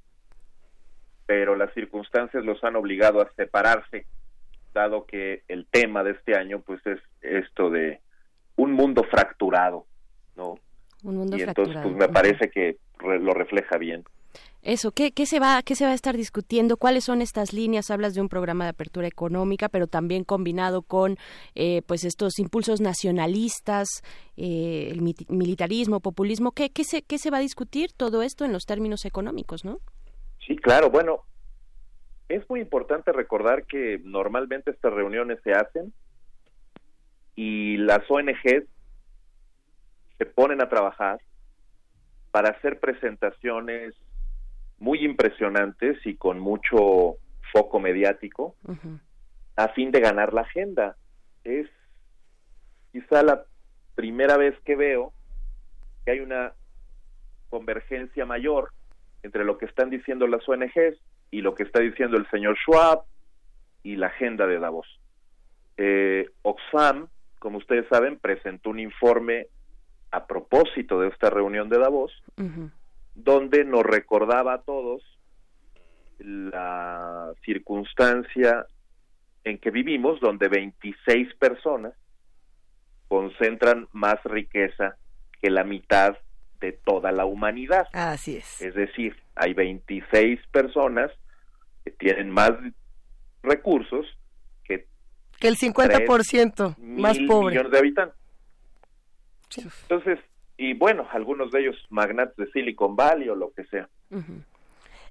pero las circunstancias los han obligado a separarse, dado que el tema de este año pues es esto de un mundo fracturado, ¿no? Un mundo y entonces pues me parece que lo refleja bien. Eso, ¿qué, ¿qué, se va, ¿qué se va a estar discutiendo? ¿Cuáles son estas líneas? Hablas de un programa de apertura económica, pero también combinado con eh, pues estos impulsos nacionalistas, eh, el militarismo, populismo. ¿Qué, qué, se, ¿Qué se va a discutir todo esto en los términos económicos, no? Sí, claro. Bueno, es muy importante recordar que normalmente estas reuniones se hacen y las ONGs se ponen a trabajar para hacer presentaciones muy impresionantes y con mucho foco mediático a fin de ganar la agenda. Es quizá la primera vez que veo que hay una convergencia mayor entre lo que están diciendo las ONGs y lo que está diciendo el señor Schwab y la agenda de Davos. Eh, Oxfam, como ustedes saben, presentó un informe a propósito de esta reunión de Davos, donde nos recordaba a todos la circunstancia en que vivimos, donde 26 personas concentran más riqueza que la mitad de toda la humanidad. Así es. Es decir, hay 26 personas que tienen más recursos que, que el 50% más pobre. millones de habitantes. Entonces, y bueno, algunos de ellos magnates de Silicon Valley o lo que sea.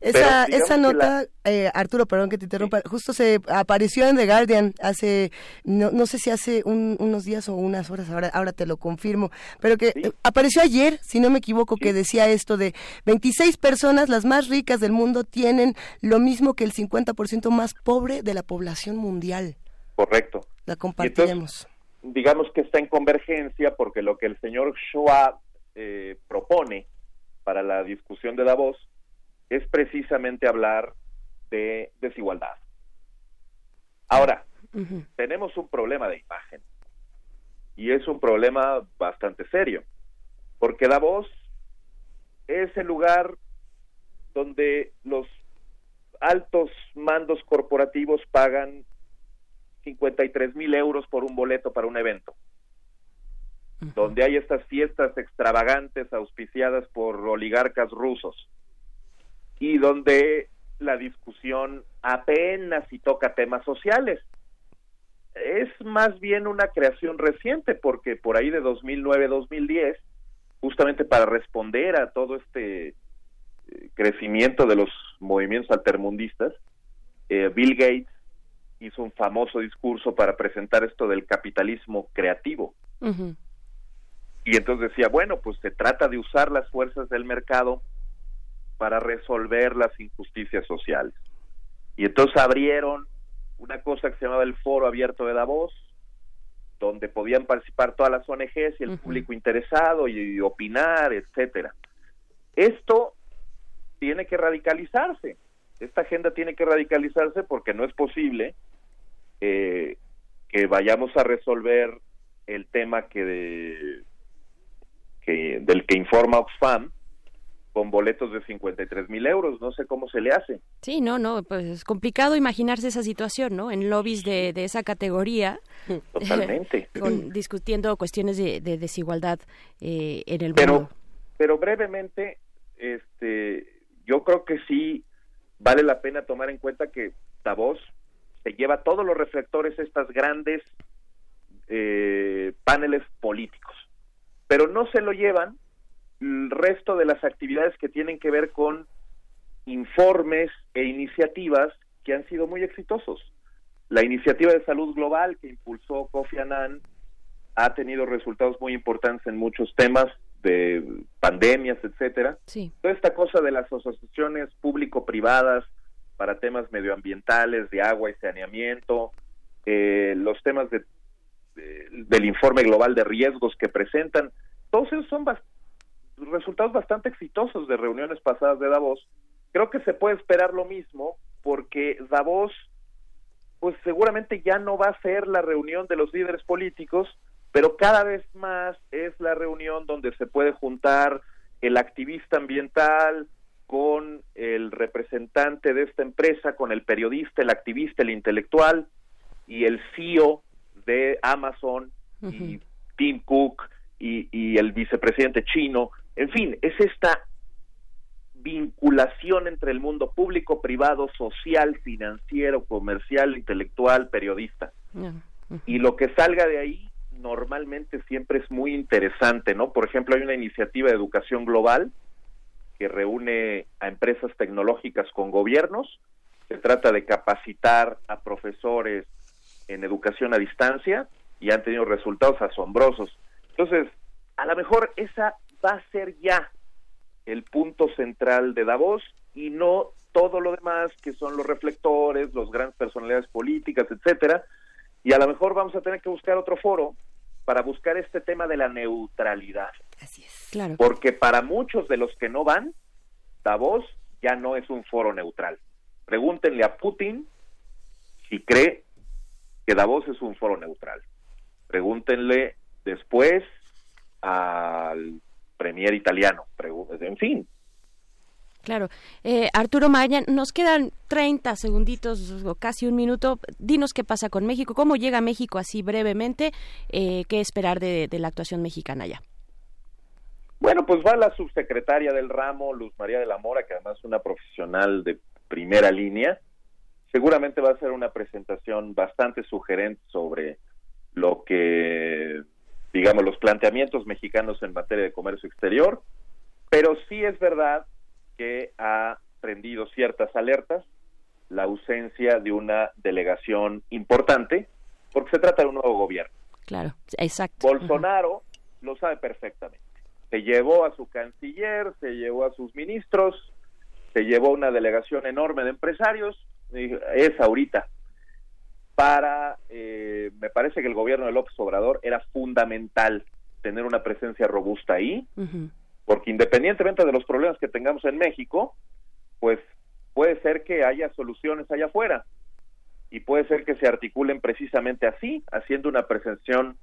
Esa, esa nota, eh, Arturo, perdón que te interrumpa, justo se apareció en The Guardian hace, no, no sé si hace unos días o unas horas, ahora, ahora te lo confirmo, pero que eh, apareció ayer, si no me equivoco, que decía esto de 26 personas, las más ricas del mundo, tienen lo mismo que el 50% más pobre de la población mundial. Correcto. La compartiremos. Digamos que está en convergencia porque lo que el señor Schwab eh, propone para la discusión de Davos es precisamente hablar de desigualdad. Ahora, tenemos un problema de imagen y es un problema bastante serio, porque Davos es el lugar donde los altos mandos corporativos pagan 53 mil euros por un boleto para un evento, donde hay estas fiestas extravagantes auspiciadas por oligarcas rusos, y donde la discusión apenas si toca temas sociales. Es más bien una creación reciente porque por ahí de 2009-2010, justamente para responder a todo este eh, crecimiento de los movimientos altermundistas, eh, Bill Gates hizo un famoso discurso para presentar esto del capitalismo creativo. Y entonces decía, bueno, pues se trata de usar las fuerzas del mercado para resolver las injusticias sociales. Y entonces abrieron una cosa que se llamaba el Foro Abierto de Davos, donde podían participar todas las ONGs y el público interesado y, opinar, etcétera. Esto tiene que radicalizarse. Esta agenda tiene que radicalizarse porque no es posible eh, que vayamos a resolver el tema que, que del que informa Oxfam, con boletos de 53 mil euros. No sé cómo se le hace. Sí, no, no, pues es complicado imaginarse esa situación, ¿no? En lobbies de, de esa categoría. Totalmente. con, discutiendo cuestiones de, desigualdad eh, en el pero, mundo. Pero brevemente, este, yo creo que sí vale la pena tomar en cuenta que Davos se lleva todos los reflectores estas grandes eh, paneles políticos, pero no se lo llevan el resto de las actividades que tienen que ver con informes e iniciativas que han sido muy exitosos. La iniciativa de salud global que impulsó Kofi Annan ha tenido resultados muy importantes en muchos temas de pandemias, etcétera. Toda esta cosa de las asociaciones público-privadas para temas medioambientales, de agua y saneamiento, eh, los temas de, del informe global de riesgos que presentan, todos esos son resultados bastante exitosos de reuniones pasadas de Davos. Creo que se puede esperar lo mismo porque Davos pues seguramente ya no va a ser la reunión de los líderes políticos, pero cada vez más es la reunión donde se puede juntar el activista ambiental con el representante de esta empresa, con el periodista, el activista, el intelectual y el CEO de Amazon y Tim Cook y, y el vicepresidente chino. En fin, es esta vinculación entre el mundo público, privado, social, financiero, comercial, intelectual, periodista. Y lo que salga de ahí normalmente siempre es muy interesante, ¿no? Por ejemplo, hay una iniciativa de educación global que reúne a empresas tecnológicas con gobiernos. Se trata de capacitar a profesores en educación a distancia y han tenido resultados asombrosos. Entonces, a lo mejor esa va a ser ya el punto central de Davos y no todo lo demás que son los reflectores, los grandes personalidades políticas, etcétera. Y a lo mejor vamos a tener que buscar otro foro para buscar este tema de la neutralidad. Así es, claro. Porque para muchos de los que no van, Davos ya no es un foro neutral. Pregúntenle a Putin si cree que Davos es un foro neutral. Pregúntenle después al premier italiano, en fin. Claro. Eh, Arturo Maya, nos quedan 30 segunditos o casi un minuto. Dinos qué pasa con México, cómo llega México así brevemente, eh, qué esperar de, la actuación mexicana ya. Bueno, pues va la subsecretaria del ramo, Luz María de la Mora, que además es una profesional de primera línea. Seguramente va a ser una presentación bastante sugerente sobre lo que, digamos, los planteamientos mexicanos en materia de comercio exterior, pero sí es verdad que ha prendido ciertas alertas la ausencia de una delegación importante, porque se trata de un nuevo gobierno. Claro, exacto. Bolsonaro lo sabe perfectamente. Se llevó a su canciller, se llevó a sus ministros, se llevó una delegación enorme de empresarios, es ahorita. Para, eh, me parece que el gobierno de López Obrador era fundamental tener una presencia robusta ahí, porque independientemente de los problemas que tengamos en México, pues puede ser que haya soluciones allá afuera y puede ser que se articulen precisamente así, haciendo una presencia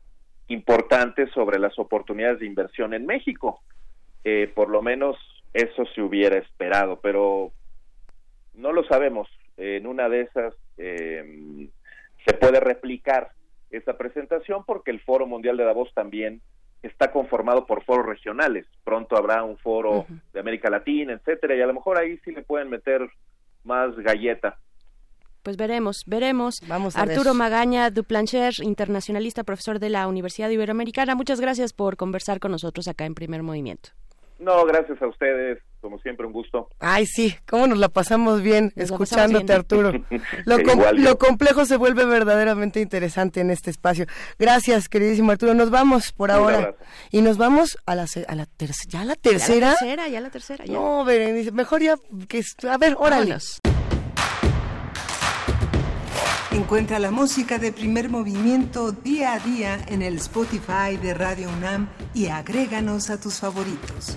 importante sobre las oportunidades de inversión en México. Eh, por lo menos eso se hubiera esperado, pero no lo sabemos. En una de esas eh, se puede replicar esa presentación porque el Foro Mundial de Davos también está conformado por foros regionales. Pronto habrá un foro de América Latina, etcétera, y a lo mejor ahí sí le pueden meter más galleta. Pues veremos, veremos. Vamos Arturo Magaña Duplancher, internacionalista, profesor de la Universidad Iberoamericana. Muchas gracias por conversar con nosotros acá en Primer Movimiento. No, gracias a ustedes. Como siempre, un gusto. Ay, sí, cómo nos la pasamos bien escuchándote, Arturo. Lo, lo, complejo se vuelve verdaderamente interesante en este espacio. Gracias, queridísimo Arturo. Nos vamos por ahora. Y nos vamos a la, a la tercera. ¿Ya la tercera? Ya la tercera, ya la tercera. No, Berenice, mejor ya que... A ver, órale. Encuentra la música de primer movimiento día a día en el Spotify de Radio UNAM y agréganos a tus favoritos.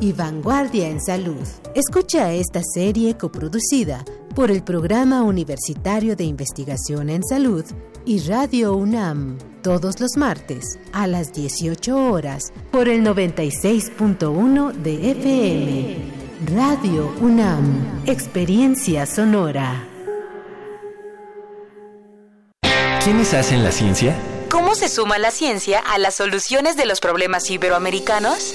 y vanguardia en salud. Escucha esta serie coproducida por el Programa Universitario de Investigación en Salud y Radio UNAM, todos los martes a las 18 horas por el 96.1 de FM. Radio UNAM, Experiencia Sonora. ¿Quiénes hacen la ciencia? ¿Cómo se suma la ciencia a las soluciones de los problemas iberoamericanos?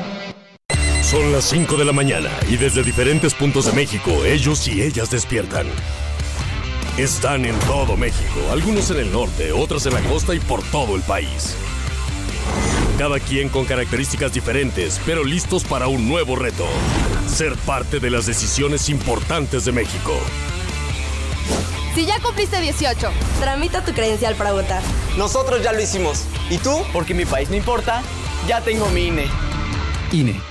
Son las 5 de la mañana y desde diferentes puntos de México ellos y ellas despiertan. Están en todo México, algunos en el norte, otros en la costa y por todo el país. Cada quien con características diferentes, pero listos para un nuevo reto. Ser parte de las decisiones importantes de México. Si ya cumpliste 18, tramita tu credencial para votar. Nosotros ya lo hicimos. ¿Y tú? Porque mi país no importa, ya tengo mi INE. INE.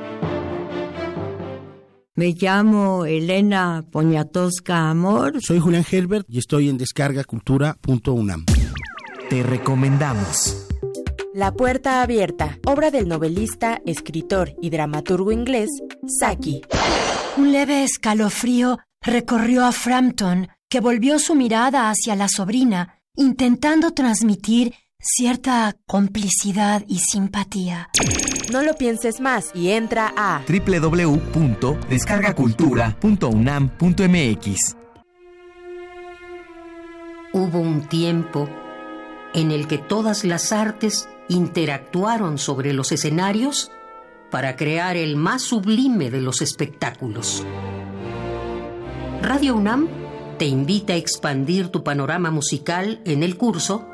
Me llamo Elena Poñatosca Amor. Soy Julián Herbert y estoy en descargacultura.unam. Te recomendamos. La Puerta Abierta, obra del novelista, escritor y dramaturgo inglés Saki. Un leve escalofrío recorrió a Frampton, que volvió su mirada hacia la sobrina, intentando transmitir cierta complicidad y simpatía. No lo pienses más y entra a www.descargacultura.unam.mx. Hubo un tiempo en el que todas las artes interactuaron sobre los escenarios para crear el más sublime de los espectáculos. Radio UNAM te invita a expandir tu panorama musical en el curso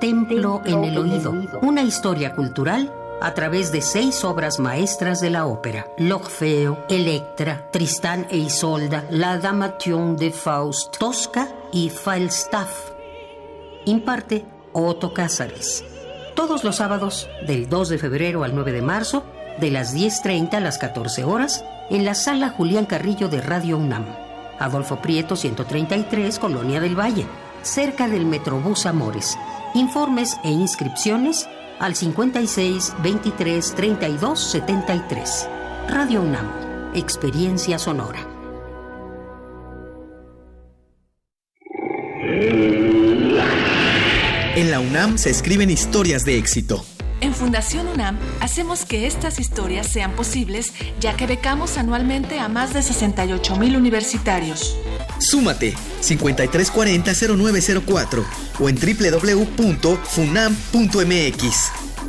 Templo en el Oído, una historia cultural a través de seis obras maestras de la ópera: L'Orfeo, Electra, Tristán e Isolda, La Damation de Faust, Tosca y Falstaff. Imparte Otto Cázares. Todos los sábados, del 2 de febrero al 9 de marzo, de las 10.30 a las 14 horas, en la sala Julián Carrillo de Radio UNAM. Adolfo Prieto 133, Colonia del Valle, cerca del Metrobús Amores. Informes e inscripciones al 56 23 32 73. Radio UNAM, Experiencia Sonora. En la UNAM se escriben historias de éxito. En Fundación UNAM hacemos que estas historias sean posibles ya que becamos anualmente a más de 68 mil universitarios. Súmate 5340-0904 o en www.funam.mx.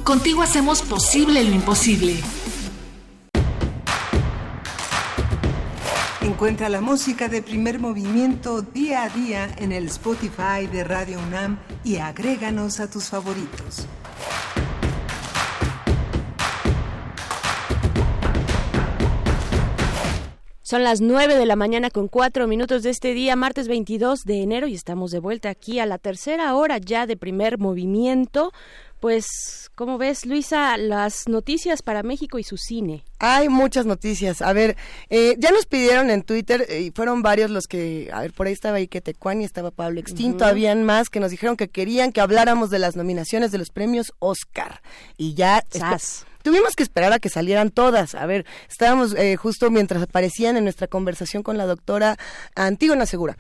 Contigo hacemos posible lo imposible. Encuentra la música de primer movimiento día a día en el Spotify de Radio UNAM y agréganos a tus favoritos. Son las 9 de la mañana con cuatro minutos de este día, martes 22 de enero, y estamos de vuelta aquí a la tercera hora ya de primer movimiento. Pues, ¿cómo ves, Luisa, las noticias para México y su cine? Hay muchas noticias. A ver, eh, ya nos pidieron en Twitter, eh, y fueron varios los que, a ver, por ahí estaba Ike Tecuani, estaba Pablo Extinto, habían más que nos dijeron que querían que habláramos de las nominaciones de los premios Oscar. Y ya... Tuvimos que esperar a que salieran todas. A ver, estábamos eh, justo mientras aparecían en nuestra conversación con la doctora Antígona Segura.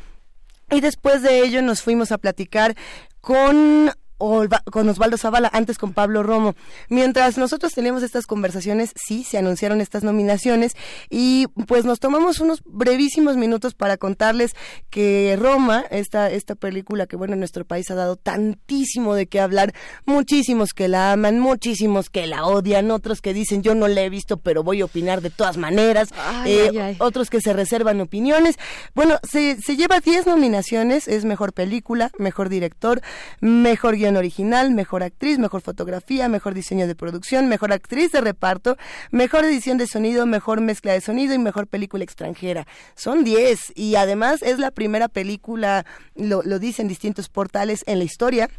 Y después de ello nos fuimos a platicar con con Osvaldo Zavala, antes con Pablo Romo. Mientras nosotros teníamos estas conversaciones, sí, se anunciaron estas nominaciones y pues nos tomamos unos brevísimos minutos para contarles que Roma, esta, esta película que bueno, en nuestro país ha dado tantísimo de qué hablar, muchísimos que la aman, muchísimos que la odian, otros que dicen yo no la he visto pero voy a opinar de todas maneras, eh, otros que se reservan opiniones. Bueno, se, se lleva 10 nominaciones, es mejor película, mejor director, mejor guion original, mejor actriz, mejor fotografía, mejor diseño de producción, mejor actriz de reparto, mejor edición de sonido, mejor mezcla de sonido y mejor película extranjera. Son 10 y además es la primera película, lo, dicen distintos portales en la historia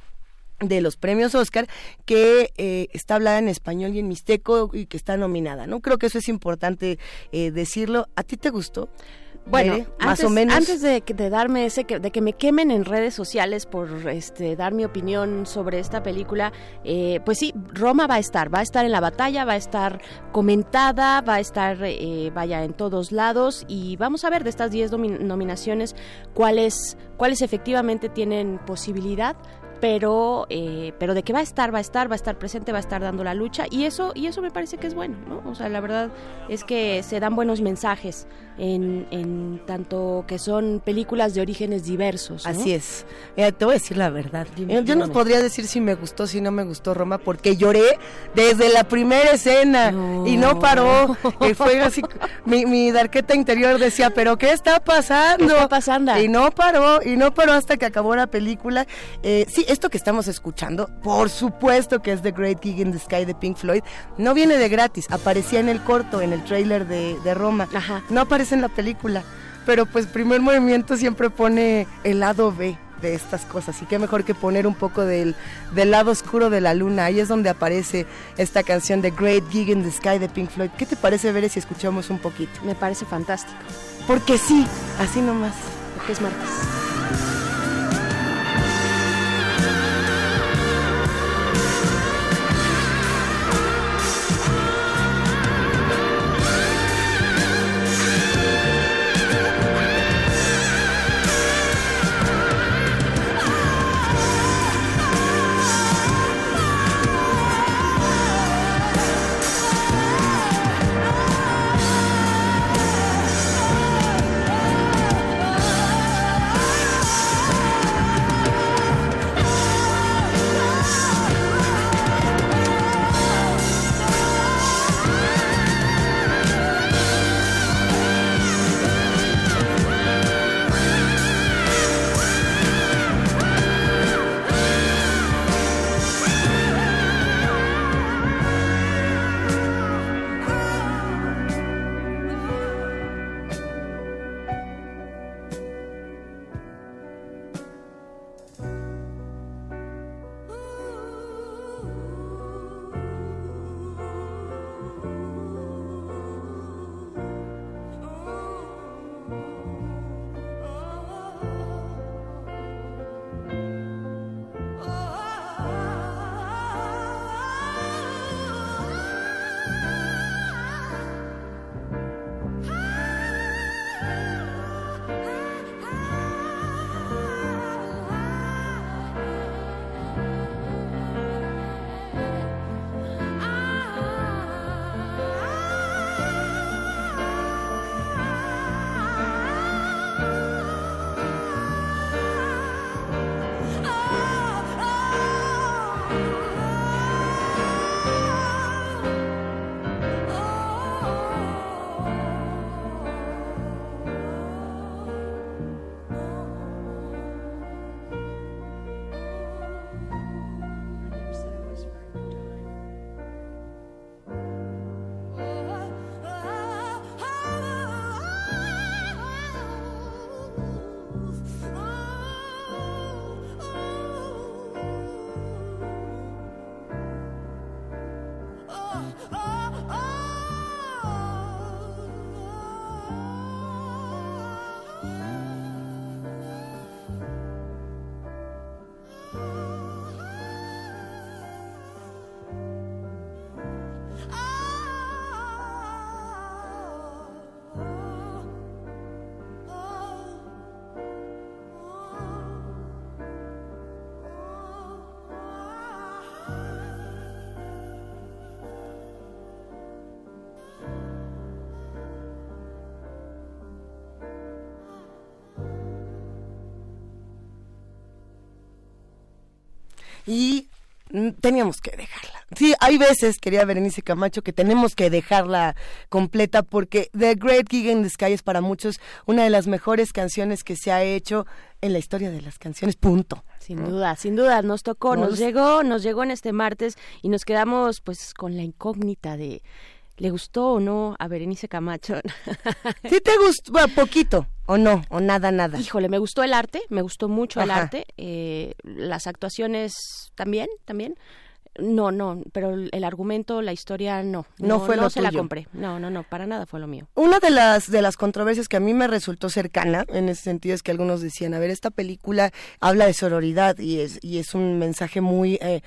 de los premios Oscar que eh, está hablada en español y en mixteco y que está nominada, ¿no? Creo que eso es importante eh, decirlo. ¿A ti te gustó? Bueno, más o menos. Antes de, de darme ese, de que me quemen en redes sociales por este, dar mi opinión sobre esta película, eh, pues sí, Roma va a estar, va a estar en la batalla, va a estar comentada, va a estar, eh, vaya, en todos lados y vamos a ver de estas 10 nominaciones cuáles, cuáles efectivamente tienen posibilidad pero eh, pero de que va a estar va a estar va a estar presente va a estar dando la lucha y eso y eso me parece que es bueno no o sea la verdad es que se dan buenos mensajes en, en tanto que son películas de orígenes diversos así es. Te voy a decir la verdad. Yo no podría decir si me gustó si no me gustó Roma porque lloré desde la primera escena y no paró. Fue así mi, mi darqueta interior decía pero qué está pasando ¿Qué está pasando y no paró y no paró hasta que acabó la película. Eh, sí esto que estamos escuchando, por supuesto que es The Great Gig in the Sky de Pink Floyd, no viene de gratis, aparecía en el corto, en el trailer de, Roma, no aparece en la película, pero pues primer movimiento siempre pone el lado B de estas cosas y qué mejor que poner un poco del, del lado oscuro de la luna, ahí es donde aparece esta canción de Great Gig in the Sky de Pink Floyd. ¿Qué te parece ver si escuchamos un poquito? Me parece fantástico. Porque sí, así nomás. Porque es martes. Y mm, teníamos que dejarla. Sí, hay veces, quería Berenice Camacho, que tenemos que dejarla completa porque The Great Gig in the Sky es para muchos una de las mejores canciones que se ha hecho en la historia de las canciones, punto. Sin duda, sin duda, nos tocó, nos llegó, nos llegó en este martes y nos quedamos pues con la incógnita de ¿le gustó o no a Berenice Camacho? ¿Sí te gustó? Bueno, poquito, o no, o nada, nada. Híjole, me gustó el arte, me gustó mucho el arte, eh, las actuaciones también, también. No, no, pero el argumento, la historia, no. No, fue lo se la compré. No, no, no, para nada fue lo mío. Una de las de las controversias que a mí me resultó cercana en ese sentido es que algunos decían, a ver, esta película habla de sororidad y es y es un mensaje muy eh,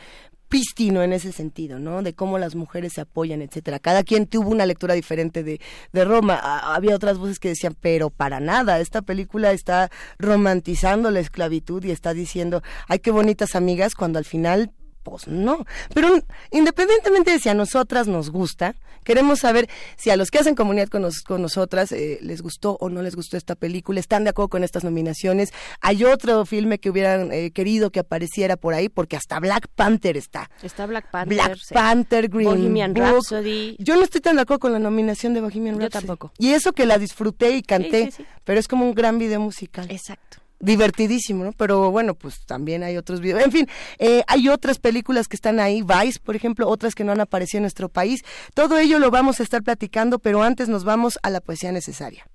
prístino en ese sentido, ¿no? De cómo las mujeres se apoyan, etcétera. Cada quien tuvo una lectura diferente de, de Roma. Había otras voces que decían, pero para nada, esta película está romantizando la esclavitud y está diciendo, ay, qué bonitas amigas, cuando al final pues no. Pero independientemente de si a nosotras nos gusta, queremos saber si a los que hacen comunidad con, nos- con nosotras eh, les gustó o no les gustó esta película, están de acuerdo con estas nominaciones. Hay otro filme que hubieran eh, querido que apareciera por ahí, porque hasta Black Panther está. Está Black Panther. Black sí. Panther, Green Bohemian Book. Rhapsody. Yo no estoy tan de acuerdo con la nominación de Bohemian Yo Rhapsody. tampoco. Y eso que la disfruté y canté, Sí, sí, sí. pero es como un gran video musical. Exacto. Divertidísimo, ¿no? Pero bueno, pues también hay otros videos. En fin, eh, hay otras películas que están ahí, Vice, por ejemplo, otras que no han aparecido en nuestro país. Todo ello lo vamos a estar platicando, pero antes nos vamos a la poesía necesaria.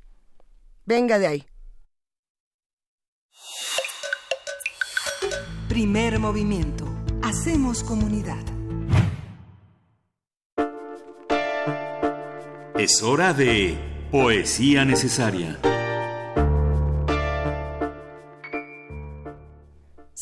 Venga de ahí. Primer movimiento. Hacemos comunidad. Es hora de Poesía Necesaria.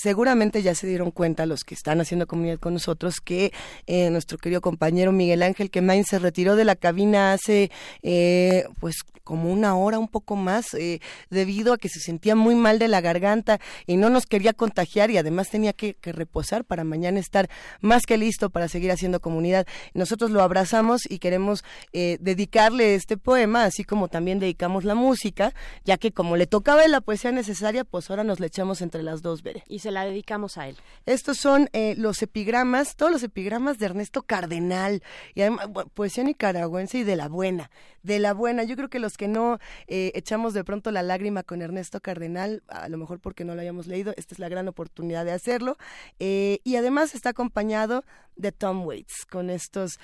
Seguramente ya se dieron cuenta los que están haciendo comunidad con nosotros que eh, nuestro querido compañero Miguel Ángel Quemain se retiró de la cabina hace eh, pues como una hora, un poco más, eh, debido a que se sentía muy mal de la garganta y no nos quería contagiar y además tenía que, reposar para mañana estar más que listo para seguir haciendo comunidad. Nosotros lo abrazamos y queremos eh, dedicarle este poema, así como también dedicamos la música, ya que como le tocaba la poesía necesaria, pues ahora nos le echamos entre las dos, Bere. La dedicamos a él. Estos son eh, los epigramas, todos los epigramas de Ernesto Cardenal, y además poesía nicaragüense y de la buena, de la buena. Yo creo que los que no eh, echamos de pronto la lágrima con Ernesto Cardenal, a lo mejor porque no lo hayamos leído, esta es la gran oportunidad de hacerlo. Eh, y además está acompañado de Tom Waits con estos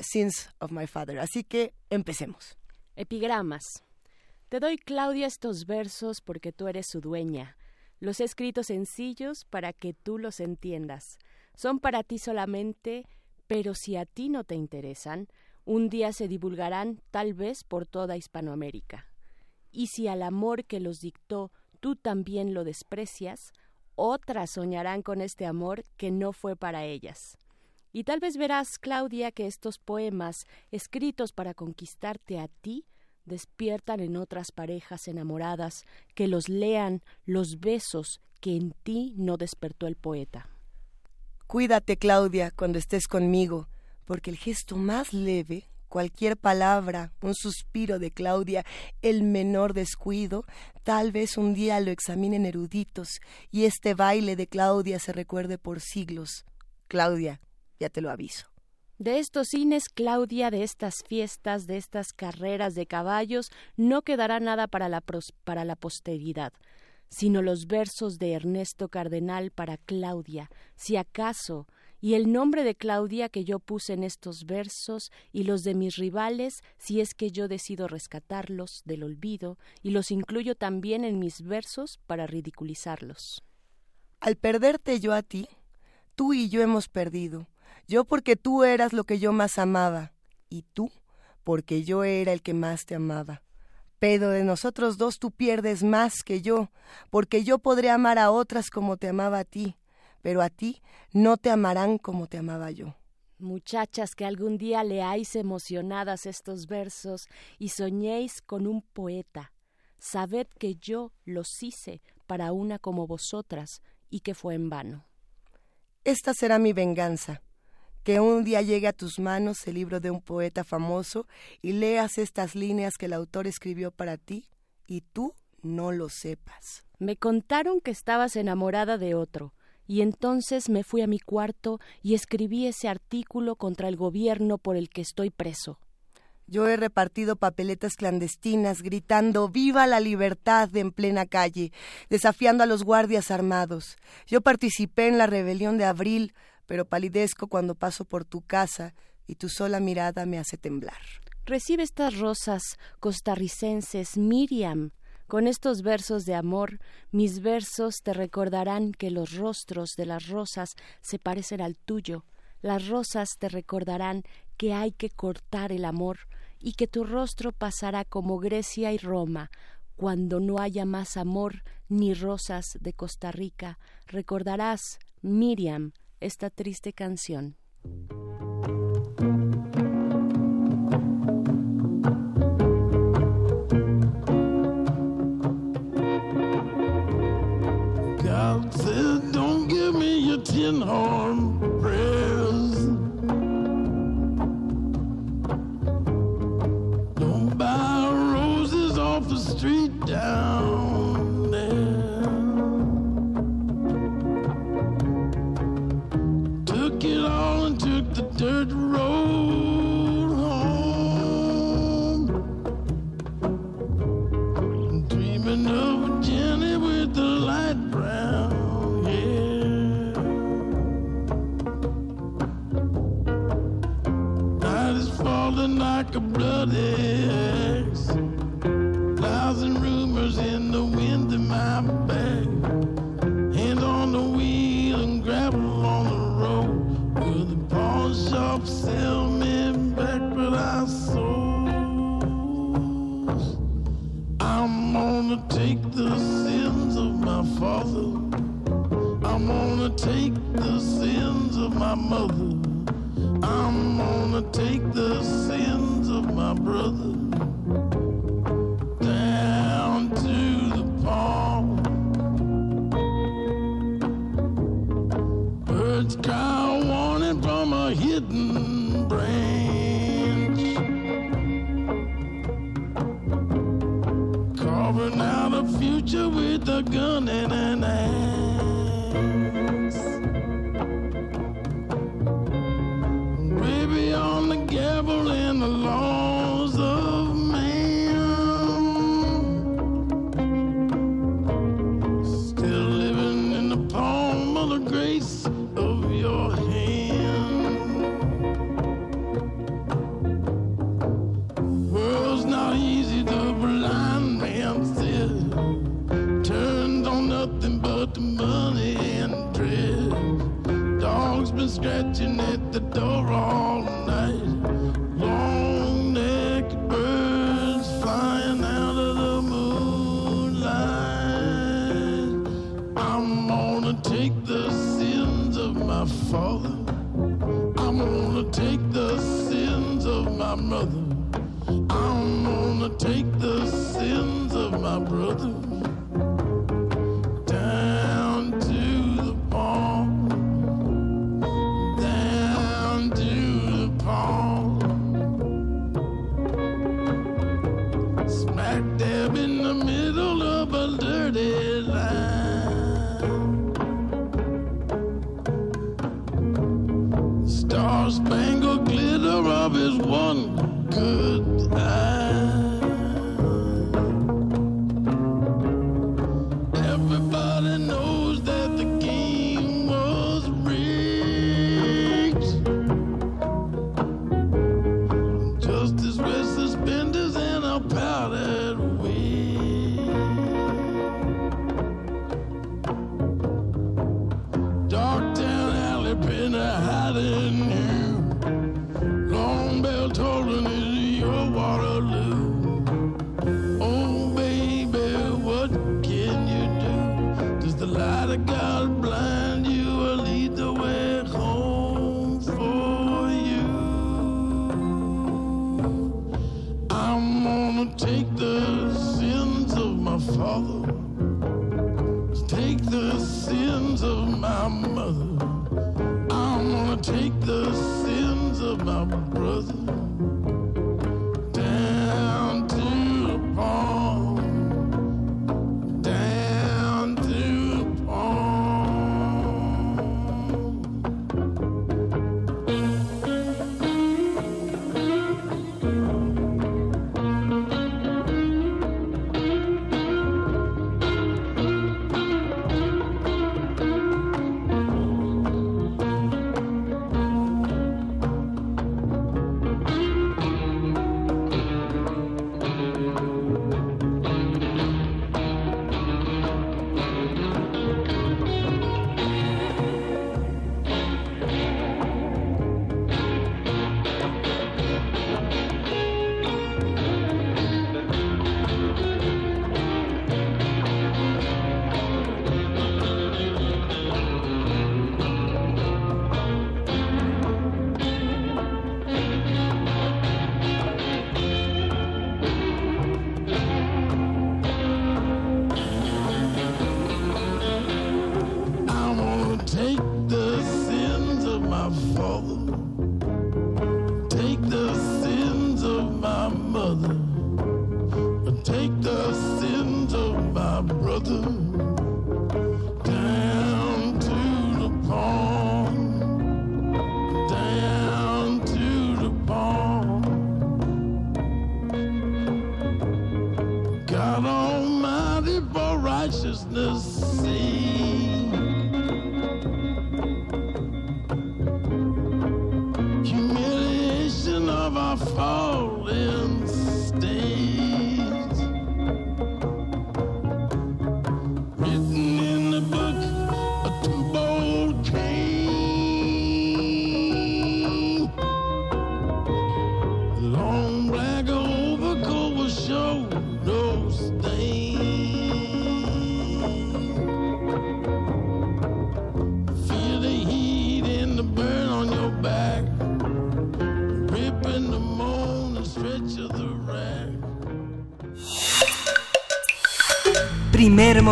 Sins of My Father. Así que empecemos. Epigramas. Te doy, Claudia, estos versos porque tú eres su dueña. Los he escrito sencillos para que tú los entiendas. Son para ti solamente, pero si a ti no te interesan, un día se divulgarán tal vez por toda Hispanoamérica. Y si al amor que los dictó tú también lo desprecias, otras soñarán con este amor que no fue para ellas. Y tal vez verás, Claudia, que estos poemas, escritos para conquistarte a ti, despiertan en otras parejas enamoradas que los lean los besos que en ti no despertó el poeta. Cuídate, Claudia, cuando estés conmigo, porque el gesto más leve, cualquier palabra, un suspiro de Claudia, el menor descuido, tal vez un día lo examinen eruditos y este baile de Claudia se recuerde por siglos. Claudia, ya te lo aviso. De estos cines, Claudia, de estas fiestas, de estas carreras de caballos, no quedará nada para la, para la posteridad, sino los versos de Ernesto Cardenal para Claudia, si acaso, y el nombre de Claudia que yo puse en estos versos, y los de mis rivales, si es que yo decido rescatarlos del olvido, y los incluyo también en mis versos para ridiculizarlos. Al perderte yo a ti, tú y yo hemos perdido. Yo porque tú eras lo que yo más amaba, y tú porque yo era el que más te amaba. Pero de nosotros dos tú pierdes más que yo, porque yo podré amar a otras como te amaba a ti, pero a ti no te amarán como te amaba yo. Muchachas que algún día leáis emocionadas estos versos y soñéis con un poeta, sabed que yo los hice para una como vosotras y que fue en vano. Esta será mi venganza, que un día llegue a tus manos el libro de un poeta famoso y leas estas líneas que el autor escribió para ti y tú no lo sepas. Me contaron que estabas enamorada de otro, y entonces me fui a mi cuarto y escribí ese artículo contra el gobierno por el que estoy preso. Yo he repartido papeletas clandestinas gritando Viva la libertad en plena calle, desafiando a los guardias armados. Yo participé en la rebelión de abril, pero palidezco cuando paso por tu casa y tu sola mirada me hace temblar. Recibe estas rosas costarricenses, Miriam. Con estos versos de amor, mis versos te recordarán que los rostros de las rosas se parecen al tuyo. Las rosas te recordarán que hay que cortar el amor y que tu rostro pasará como Grecia y Roma, cuando no haya más amor ni rosas de Costa Rica. Recordarás, Miriam, esta triste canción. don't give me your tin horn prayers. Don't buy roses off the street down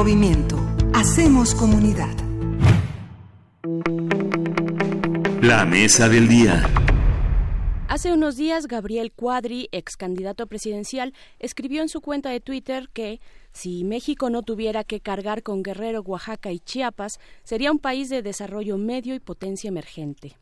movimiento. Hacemos comunidad. La mesa del día. Hace unos días, Gabriel Cuadri, ex candidato presidencial, escribió en su cuenta de Twitter que si México no tuviera que cargar con Guerrero, Oaxaca y Chiapas, sería un país de desarrollo medio y potencia emergente.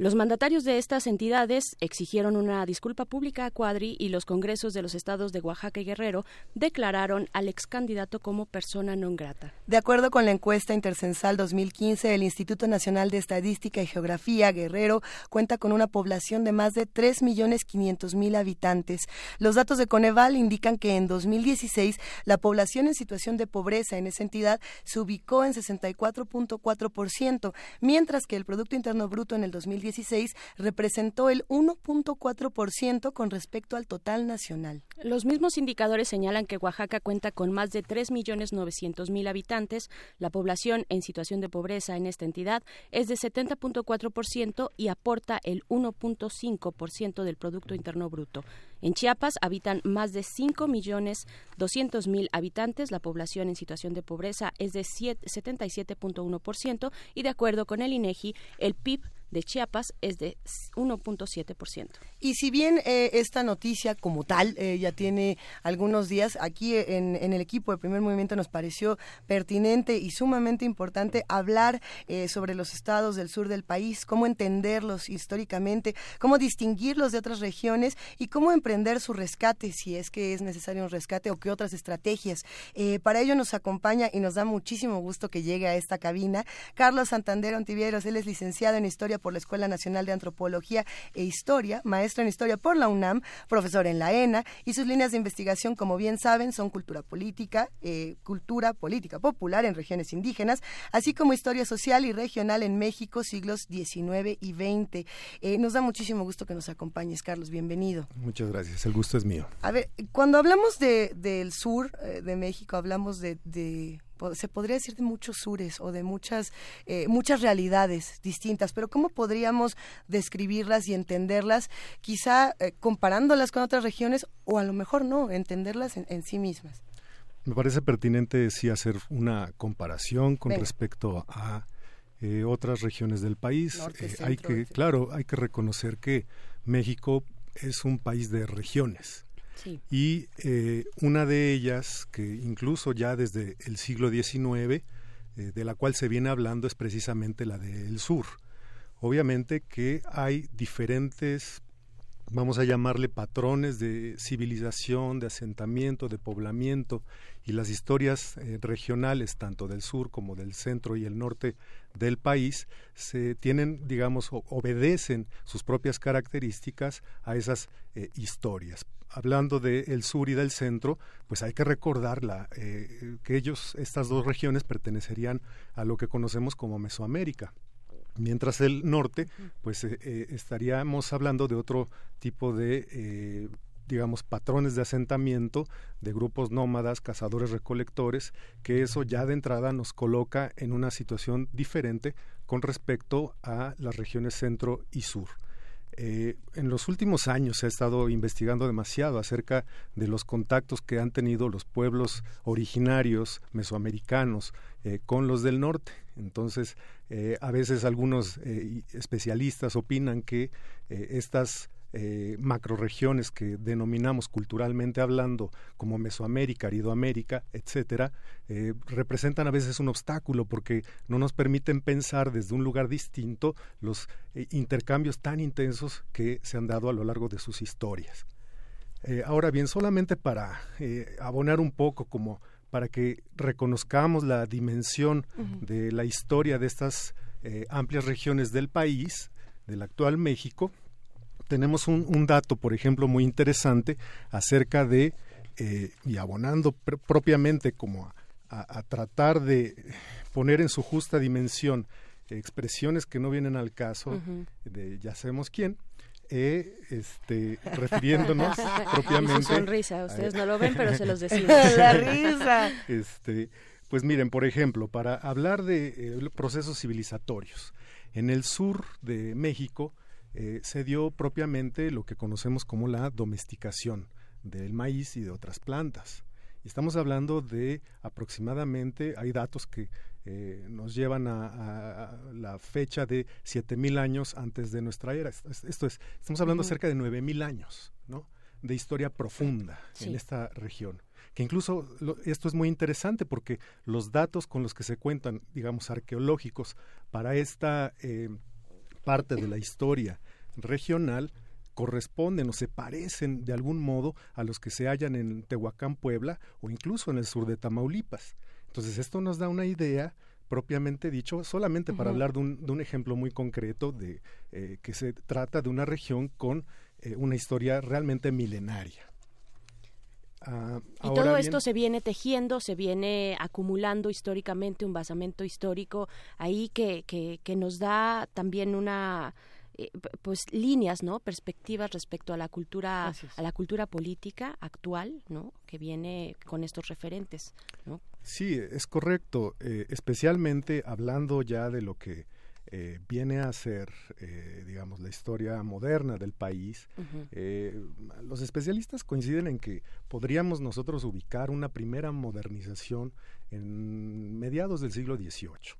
Los mandatarios de estas entidades exigieron una disculpa pública a Cuadri y los congresos de los estados de Oaxaca y Guerrero declararon al ex candidato como persona non grata. De acuerdo con la encuesta intercensal 2015 del Instituto Nacional de Estadística y Geografía, Guerrero cuenta con una población de más de 3.500.000 habitantes. Los datos de Coneval indican que en 2016 la población en situación de pobreza en esa entidad se ubicó en 64.4%, mientras que el Producto Interno Bruto en el 2016 representó el 1.4% con respecto al total nacional. Los mismos indicadores señalan que Oaxaca cuenta con más de 3.900.000 habitantes. La población en situación de pobreza en esta entidad es de 70.4% y aporta el 1.5% del Producto Interno Bruto. En Chiapas habitan más de 5.200.000 habitantes. La población en situación de pobreza es de 77.1% y de acuerdo con el INEGI, el PIB de Chiapas es de 1.7%. Y si bien eh, esta noticia como tal eh, ya tiene algunos días, aquí en, en, el equipo de primer movimiento nos pareció pertinente y sumamente importante hablar eh, sobre los estados del sur del país, cómo entenderlos históricamente, cómo distinguirlos de otras regiones y cómo emprender su rescate, si es que es necesario un rescate o qué otras estrategias. para ello nos acompaña y nos da muchísimo gusto que llegue a esta cabina Carlos Santander Ontivieros, él es licenciado en Historia por la Escuela Nacional de Antropología e Historia, maestro en Historia por la UNAM, profesor en la ENA, y sus líneas de investigación, como bien saben, son cultura política, eh, cultura política popular en regiones indígenas, así como historia social y regional en México, siglos XIX y XX. Eh, nos da muchísimo gusto que nos acompañes, Carlos, bienvenido. Muchas gracias, el gusto es mío. A ver, cuando hablamos de, del sur eh, de México, hablamos de, de se podría decir de muchos sures o de muchas eh, muchas realidades distintas, pero cómo podríamos describirlas y entenderlas, quizá eh, comparándolas con otras regiones o a lo mejor no, entenderlas en, en sí mismas. Me parece pertinente sí hacer una comparación con respecto a eh, otras regiones del país. Norte, centro, hay que, claro, hay que reconocer que México es un país de regiones. Y eh, una de ellas, que incluso ya desde el siglo XIX, eh, de la cual se viene hablando, es precisamente la del sur. Obviamente que hay diferentes, vamos a llamarle patrones de civilización, de asentamiento, de poblamiento, y las historias eh, regionales, tanto del sur como del centro y el norte del país, se tienen, digamos, obedecen sus propias características a esas eh, historias hablando del sur y del centro, pues hay que recordar la, eh, que ellos, estas dos regiones, pertenecerían a lo que conocemos como Mesoamérica. Mientras el norte, pues eh, eh, estaríamos hablando de otro tipo de digamos, patrones de asentamiento de grupos nómadas, cazadores recolectores, que eso ya de entrada nos coloca en una situación diferente con respecto a las regiones centro y sur. Eh, en los últimos años se ha estado investigando demasiado acerca de los contactos que han tenido los pueblos originarios mesoamericanos eh, con los del norte. Entonces, eh, a veces algunos especialistas opinan que estas eh, macroregiones que denominamos culturalmente hablando como Mesoamérica, Aridoamérica, etcétera, eh, representan a veces un obstáculo porque no nos permiten pensar desde un lugar distinto los eh, intercambios tan intensos que se han dado a lo largo de sus historias. Eh, ahora bien, solamente para eh, abonar un poco como para que reconozcamos la dimensión de la historia de estas eh, amplias regiones del país, del actual México, tenemos un, un dato, por ejemplo, muy interesante acerca de, eh, y abonando pr- propiamente como a, a- a tratar de poner en su justa dimensión expresiones que no vienen al caso de ya sabemos quién, eh, este, refiriéndonos propiamente. Su sonrisa, ustedes no lo ven, pero se los decimos. La risa. Este, pues miren, por ejemplo, para hablar de eh, procesos civilizatorios, en el sur de México eh, se dio propiamente lo que conocemos como la domesticación del maíz y de otras plantas. Y estamos hablando de aproximadamente, hay datos que eh, nos llevan a, la fecha de 7000 años antes de nuestra era. Esto es, estamos hablando Ujú. cerca de 9000 años, ¿no? De historia profunda Sí. en esta región. Que incluso lo- esto es muy interesante porque los datos con los que se cuentan, digamos, arqueológicos para esta eh, parte de la historia regional corresponden o se parecen de algún modo a los que se hallan en Tehuacán, Puebla o incluso en el sur de Tamaulipas. Entonces esto nos da una idea propiamente dicho, solamente para hablar de un, de un ejemplo muy concreto de eh, que se trata de una región con eh, una historia realmente milenaria. Ah, Y todo bien- esto se viene tejiendo, se viene acumulando históricamente, un basamento histórico ahí que, que, que nos da también una eh, pues líneas, ¿no? Perspectivas respecto a la cultura a la cultura política actual, ¿no? Que viene con estos referentes, ¿no? Sí, es correcto, eh, especialmente hablando ya de lo que eh, viene a ser, eh, digamos, la historia moderna del país. Eh, los especialistas coinciden en que podríamos nosotros ubicar una primera modernización en mediados del siglo XVIII.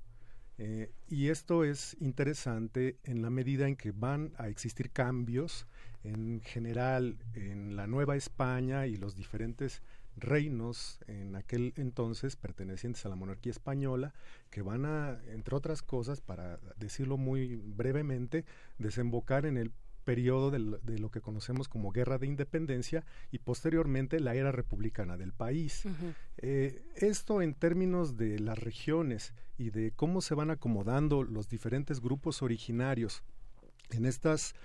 Eh, y esto es interesante en la medida en que van a existir cambios en general en la Nueva España y los diferentes reinos en aquel entonces pertenecientes a la monarquía española que van a, entre otras cosas, para decirlo muy brevemente, desembocar en el periodo de lo que conocemos como Guerra de Independencia y posteriormente la era republicana del país. Eh, esto en términos de las regiones y de cómo se van acomodando los diferentes grupos originarios en estas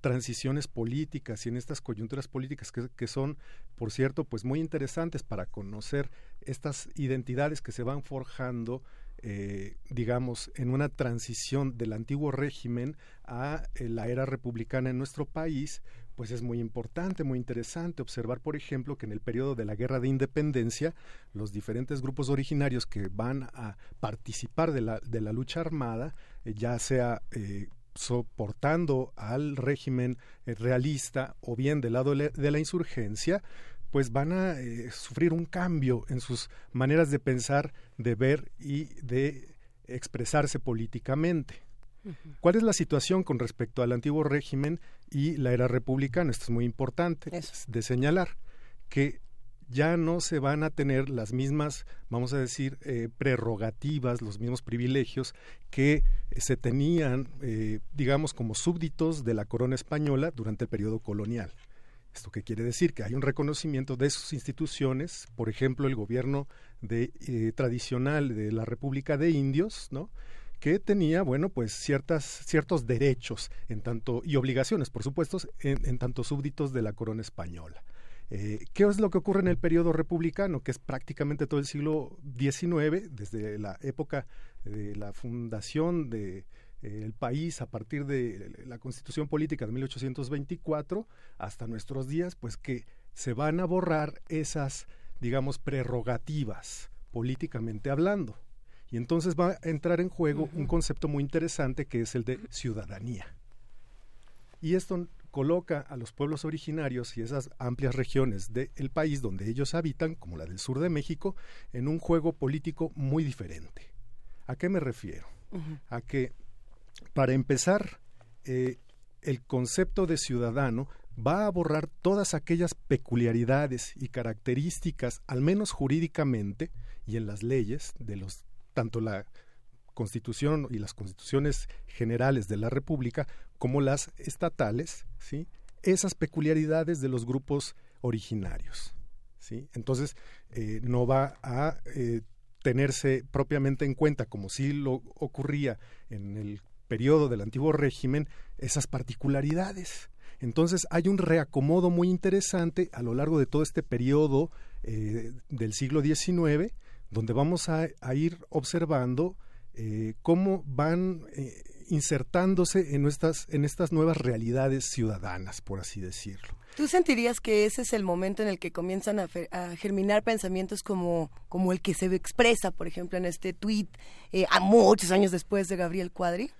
transiciones políticas y en estas coyunturas políticas que, que son, por cierto, pues muy interesantes para conocer estas identidades que se van forjando, eh, digamos, en una transición del antiguo régimen a eh, la era republicana en nuestro país, pues es muy importante, muy interesante observar, por ejemplo, que en el periodo de la Guerra de Independencia, los diferentes grupos originarios que van a participar de la, de la lucha armada, eh, ya sea eh, soportando al régimen realista o bien del lado de la- de la insurgencia, pues van a eh, sufrir un cambio en sus maneras de pensar, de ver y de expresarse políticamente. ¿Cuál es la situación con respecto al antiguo régimen y la era republicana? Esto es muy importante de señalar, que ya no se van a tener las mismas, vamos a decir, eh, prerrogativas, los mismos privilegios que se tenían, eh, digamos, como súbditos de la corona española durante el periodo colonial. ¿Esto qué quiere decir? Que hay un reconocimiento de sus instituciones, por ejemplo, el gobierno de, eh, tradicional de la República de Indios, ¿no? que tenía, bueno, pues ciertas, ciertos derechos en tanto, y obligaciones, por supuesto, en, en tanto súbditos de la corona española. Eh, ¿Qué es lo que ocurre en el periodo republicano, que es prácticamente todo el siglo XIX, desde la época de la fundación de, el país a partir de la constitución política de 1824 hasta nuestros días, pues que se van a borrar esas, digamos, prerrogativas políticamente hablando. Y entonces va a entrar en juego un concepto muy interesante que es el de ciudadanía. Y esto coloca a los pueblos originarios y esas amplias regiones del país donde ellos habitan, como la del sur de México, en un juego político muy diferente. ¿A qué me refiero? A que, para empezar, eh, el concepto de ciudadano va a borrar todas aquellas peculiaridades y características, al menos jurídicamente y en las leyes de los tanto la Constitución y las constituciones generales de la República como las estatales, ¿sí? esas peculiaridades de los grupos originarios. ¿sí? Entonces, eh, no va a eh, tenerse propiamente en cuenta, como sí lo ocurría en el periodo del antiguo régimen, esas particularidades. Entonces hay un reacomodo muy interesante a lo largo de todo este periodo eh, del siglo XIX, donde vamos a, ir observando eh, cómo van eh, insertándose en, nuestras, en estas nuevas realidades ciudadanas, por así decirlo. ¿Tú sentirías que ese es el momento en el que comienzan a, germinar pensamientos como, como el que se expresa, por ejemplo, en este tuit a muchos años después de Gabriel Cuadri?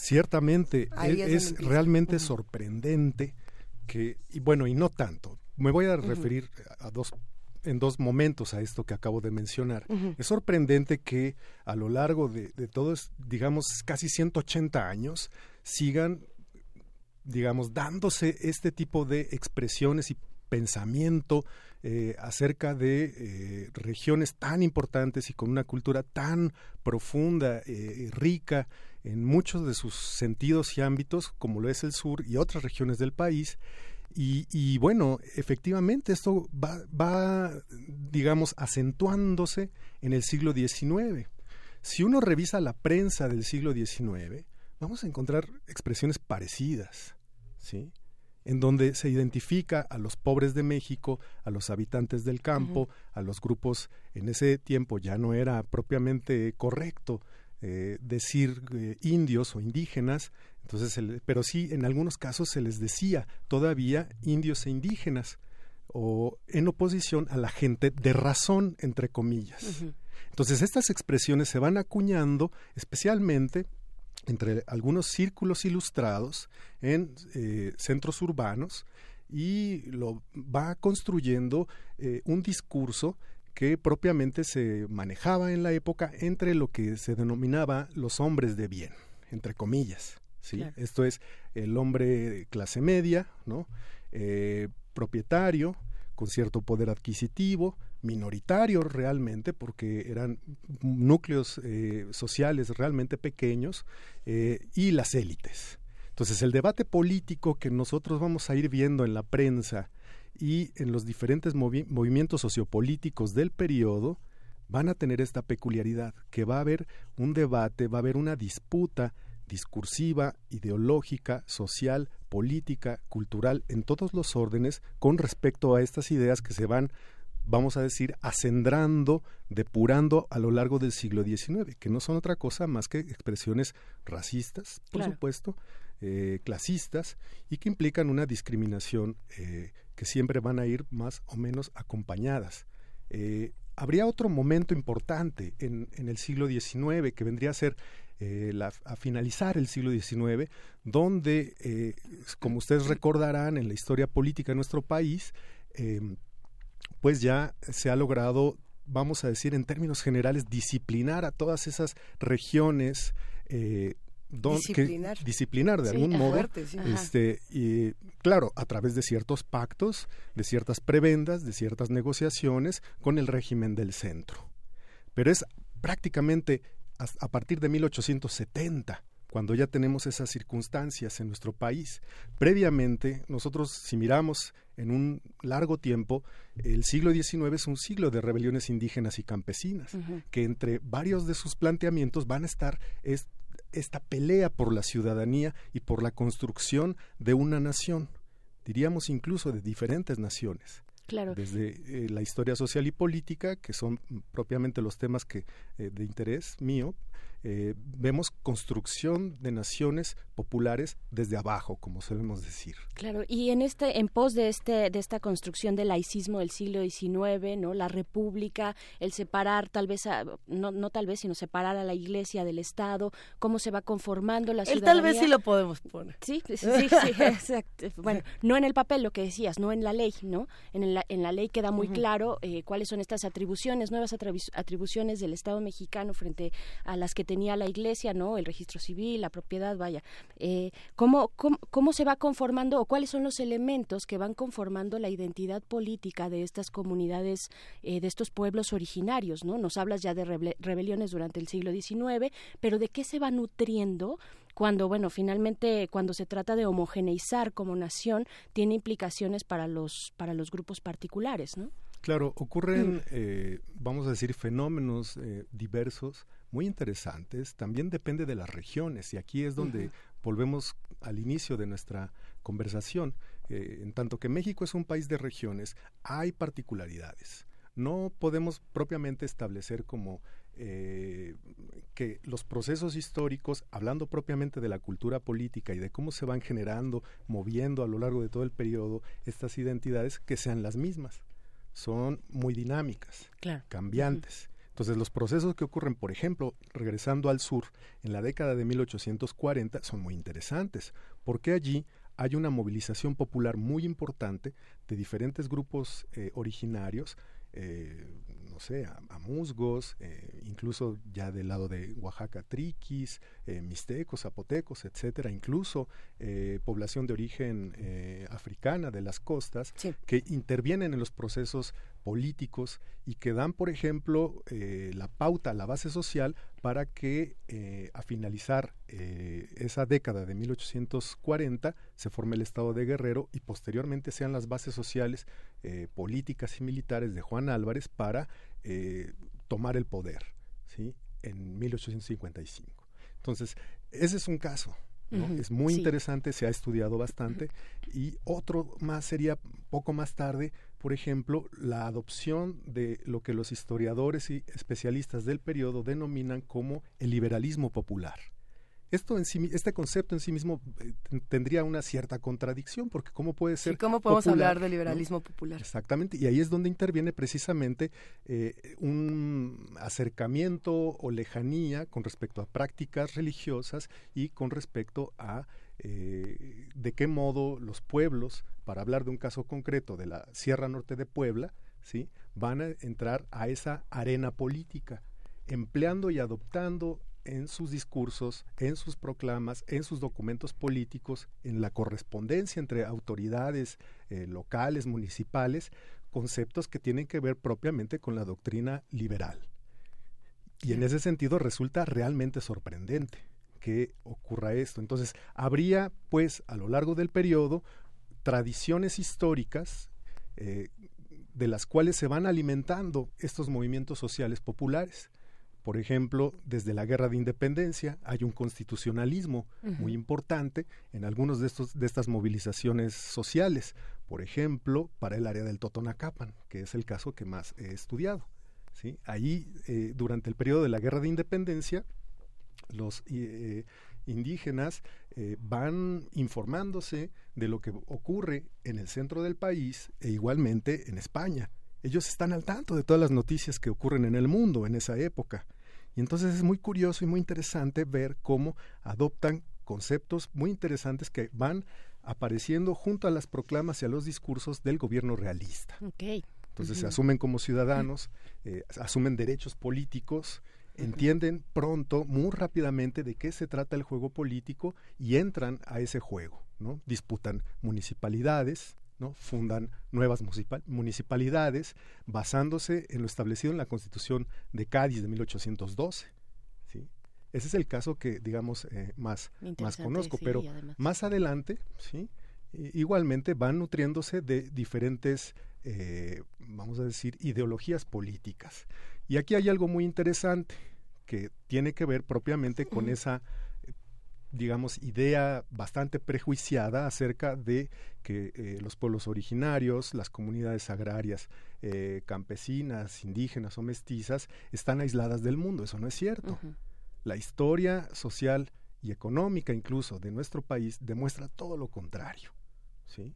Ciertamente, e, es, realmente sorprendente que, y bueno, y no tanto, me voy a referir a dos en dos momentos a esto que acabo de mencionar. Es sorprendente que a lo largo de, de todos, digamos, casi 180 años, sigan, digamos, dándose este tipo de expresiones y pensamiento eh, acerca de eh, regiones tan importantes y con una cultura tan profunda y eh, rica en muchos de sus sentidos y ámbitos, como lo es el sur y otras regiones del país. Y, bueno, efectivamente esto va, va, digamos, acentuándose en el siglo XIX. Si uno revisa la prensa del siglo XIX, vamos a encontrar expresiones parecidas, ¿sí? en donde se identifica a los pobres de México, a los habitantes del campo, a los grupos, en ese tiempo ya no era propiamente correcto eh, decir eh, indios o indígenas, entonces, pero sí en algunos casos se les decía todavía indios e indígenas o en oposición a la gente de razón, entre comillas. Entonces, estas expresiones se van acuñando especialmente entre algunos círculos ilustrados en eh, centros urbanos y lo va construyendo un discurso que propiamente se manejaba en la época entre lo que se denominaba los hombres de bien, entre comillas. ¿sí? Esto es el hombre clase media, ¿no? Eh, propietario, con cierto poder adquisitivo, minoritario realmente, porque eran núcleos eh, sociales realmente pequeños, eh, y las élites. Entonces, el debate político que nosotros vamos a ir viendo en la prensa y en los diferentes movimientos sociopolíticos del periodo van a tener esta peculiaridad, que va a haber un debate, va a haber una disputa discursiva, ideológica, social, política, cultural, en todos los órdenes con respecto a estas ideas que se van, vamos a decir, acendrando, depurando a lo largo del siglo XIX, que no son otra cosa más que expresiones racistas, por supuesto, eh, clasistas, y que implican una discriminación eh, que siempre van a ir más o menos acompañadas. Eh, habría otro momento importante en, el siglo XIX que vendría a ser eh, a finalizar el siglo XIX, donde, eh, como ustedes recordarán en la historia política de nuestro país, em, pues ya se ha logrado, vamos a decir en términos generales, disciplinar a todas esas regiones disciplinar. de algún modo este y claro a través de ciertos pactos de ciertas prebendas de ciertas negociaciones con el régimen del centro pero es prácticamente a, a partir de 1870 cuando ya tenemos esas circunstancias en nuestro país. Previamente, nosotros, si miramos en un largo tiempo, el siglo XIX es un siglo de rebeliones indígenas y campesinas, que entre varios de sus planteamientos van a estar esta pelea por la ciudadanía y por la construcción de una nación, diríamos incluso de diferentes naciones. Claro. Desde eh, la historia social y política, que son propiamente los temas que eh, de interés mío, eh, vemos construcción de naciones populares desde abajo, como solemos decir. Claro, y en este, en pos de este, de esta construcción del laicismo del siglo XIX, ¿no? La república, el separar tal vez, no, no tal vez, sino separar a la iglesia del Estado, cómo se va conformando la ciudadanía. tal vez sí lo podemos poner. Sí, sí, sí, exacto. Bueno, no en el papel, lo que decías, no en la ley, ¿no? En la, en la ley queda muy claro eh, cuáles son estas atribuciones, nuevas atribuciones del Estado mexicano frente a las que tenía la Iglesia, ¿no? El registro civil, la propiedad, vaya. Eh, ¿cómo, cómo, cómo, se va conformando o cuáles son los elementos que van conformando la identidad política de estas comunidades, eh, de estos pueblos originarios, ¿no? Nos hablas ya de rebeliones durante el siglo XIX, pero ¿de qué se va nutriendo? cuando, bueno, finalmente cuando se trata de homogeneizar como nación, tiene implicaciones para los, para los grupos particulares, ¿no? Claro, ocurren, mm. eh, vamos a decir, fenómenos eh, diversos, muy interesantes. También depende de las regiones y aquí es donde volvemos al inicio de nuestra conversación. Eh, en tanto que México es un país de regiones, hay particularidades. No podemos propiamente establecer como eh, que los procesos históricos, hablando propiamente de la cultura política y de cómo se van generando, moviendo a lo largo de todo el periodo estas identidades, que sean las mismas. Son muy dinámicas, cambiantes. Entonces, los procesos que ocurren, por ejemplo, regresando al sur, en la década de 1840, son muy interesantes, porque allí hay una movilización popular muy importante de diferentes grupos eh, originarios eh, no sé, a, musgos, eh, incluso ya del lado de Oaxaca, triquis, eh, mixtecos, zapotecos, etcétera, incluso población de origen africana de las costas que intervienen en los procesos políticos y que dan, por ejemplo, la pauta, la base social para que a finalizar esa década de 1840 se forme el Estado de Guerrero y posteriormente sean las bases sociales eh, políticas y militares de Juan Álvarez para eh, tomar el poder, ¿sí? En 1855. Entonces, ese es un caso. es muy interesante, se ha estudiado bastante. Y otro más sería poco más tarde, por ejemplo, la adopción de lo que los historiadores y especialistas del periodo denominan como el liberalismo popular. Esto en sí, este concepto en sí mismo eh, tendría una cierta contradicción, porque ¿cómo puede ser? ¿Y cómo podemos hablar de liberalismo popular? Exactamente, y ahí es donde interviene precisamente eh, un acercamiento o lejanía con respecto a prácticas religiosas y con respecto a eh, de qué modo los pueblos, para hablar de un caso concreto de la Sierra Norte de Puebla, ¿sí? van a entrar a esa arena política empleando y adoptando en sus discursos, en sus proclamas, en sus documentos políticos, en la correspondencia entre autoridades eh, locales, municipales, conceptos que tienen que ver propiamente con la doctrina liberal. Y en ese sentido resulta realmente sorprendente que ocurra esto. Entonces, habría, pues, a lo largo del periodo, tradiciones históricas eh, de las cuales se van alimentando estos movimientos sociales populares por ejemplo, desde la Guerra de Independencia hay un constitucionalismo muy importante en algunos de estos de estas movilizaciones sociales, por ejemplo, para el área del Totonacapan, que es el caso que más he estudiado. ¿sí? Allí, eh, durante el periodo de la Guerra de Independencia, los eh, indígenas eh, van informándose de lo que ocurre en el centro del país e igualmente en España ellos están al tanto de todas las noticias que ocurren en el mundo en esa época. Y entonces es muy curioso y muy interesante ver cómo adoptan conceptos muy interesantes que van apareciendo junto a las proclamas y a los discursos del gobierno realista. Entonces se asumen como ciudadanos, eh, asumen derechos políticos, entienden pronto, muy rápidamente, de qué se trata el juego político y entran a ese juego. ¿no? Disputan municipalidades, ¿no? fundan nuevas municipalidades basándose en lo establecido en la Constitución de Cádiz de 1812. ¿sí? Ese es el caso que, digamos, eh, más, más conozco, pero más adelante, ¿sí? igualmente van nutriéndose de diferentes, eh, vamos a decir, ideologías políticas. Y aquí hay algo muy interesante que tiene que ver propiamente con esa digamos, idea bastante prejuiciada acerca de que eh, los pueblos originarios, las comunidades agrarias, eh, campesinas, indígenas o mestizas están aisladas del mundo. Eso no es cierto. La historia social y económica incluso de nuestro país demuestra todo lo contrario. ¿sí?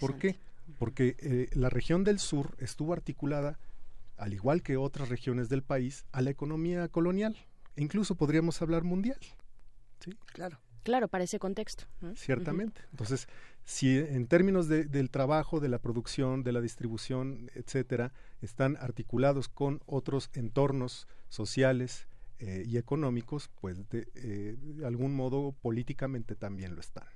¿Por qué? Porque eh, la región del sur estuvo articulada, al igual que otras regiones del país, a la economía colonial. E incluso podríamos hablar mundial. ¿Sí? Claro. Claro, para ese contexto. Ciertamente. Entonces, si en términos del trabajo, de la producción, de la distribución, etcétera, están articulados con otros entornos sociales, eh, y económicos, pues de, eh, de algún modo políticamente también lo están.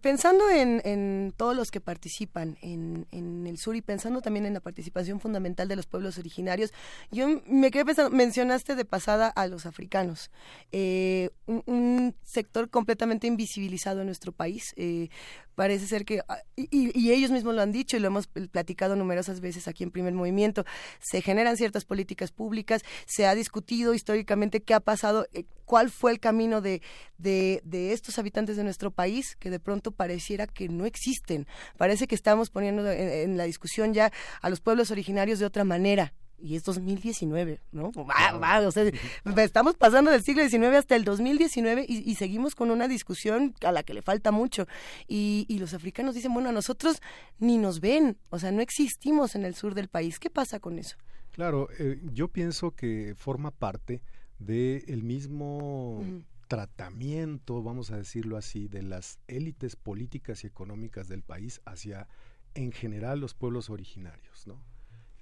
Pensando en, en, todos los que participan en, en, el sur y pensando también en la participación fundamental de los pueblos originarios, yo me quedé pensando, mencionaste de pasada a los africanos, eh, un, un, sector completamente invisibilizado en nuestro país. Eh, parece ser que, ah, y, ellos mismos lo han dicho y lo hemos platicado numerosas veces aquí en Primer Movimiento, se generan ciertas políticas públicas, se ha discutido históricamente qué ha pasado, eh, cuál fue el camino de, de, de, estos habitantes de nuestro país, que de pronto pareciera que no existen. Parece que estamos poniendo en, en la discusión ya a los pueblos originarios de otra manera y es 2019, ¿no? Va, va, o sea, estamos pasando del siglo XIX hasta el 2019 y, y, seguimos con una discusión a la que le falta mucho. Y, y, los africanos dicen, bueno, a nosotros ni nos ven, o sea, no existimos en el sur del país. ¿Qué pasa con eso? Claro, eh, yo pienso que forma parte del de mismo... Mm tratamiento, vamos a decirlo así, de las élites políticas y económicas del país hacia, en general, los pueblos originarios, ¿no?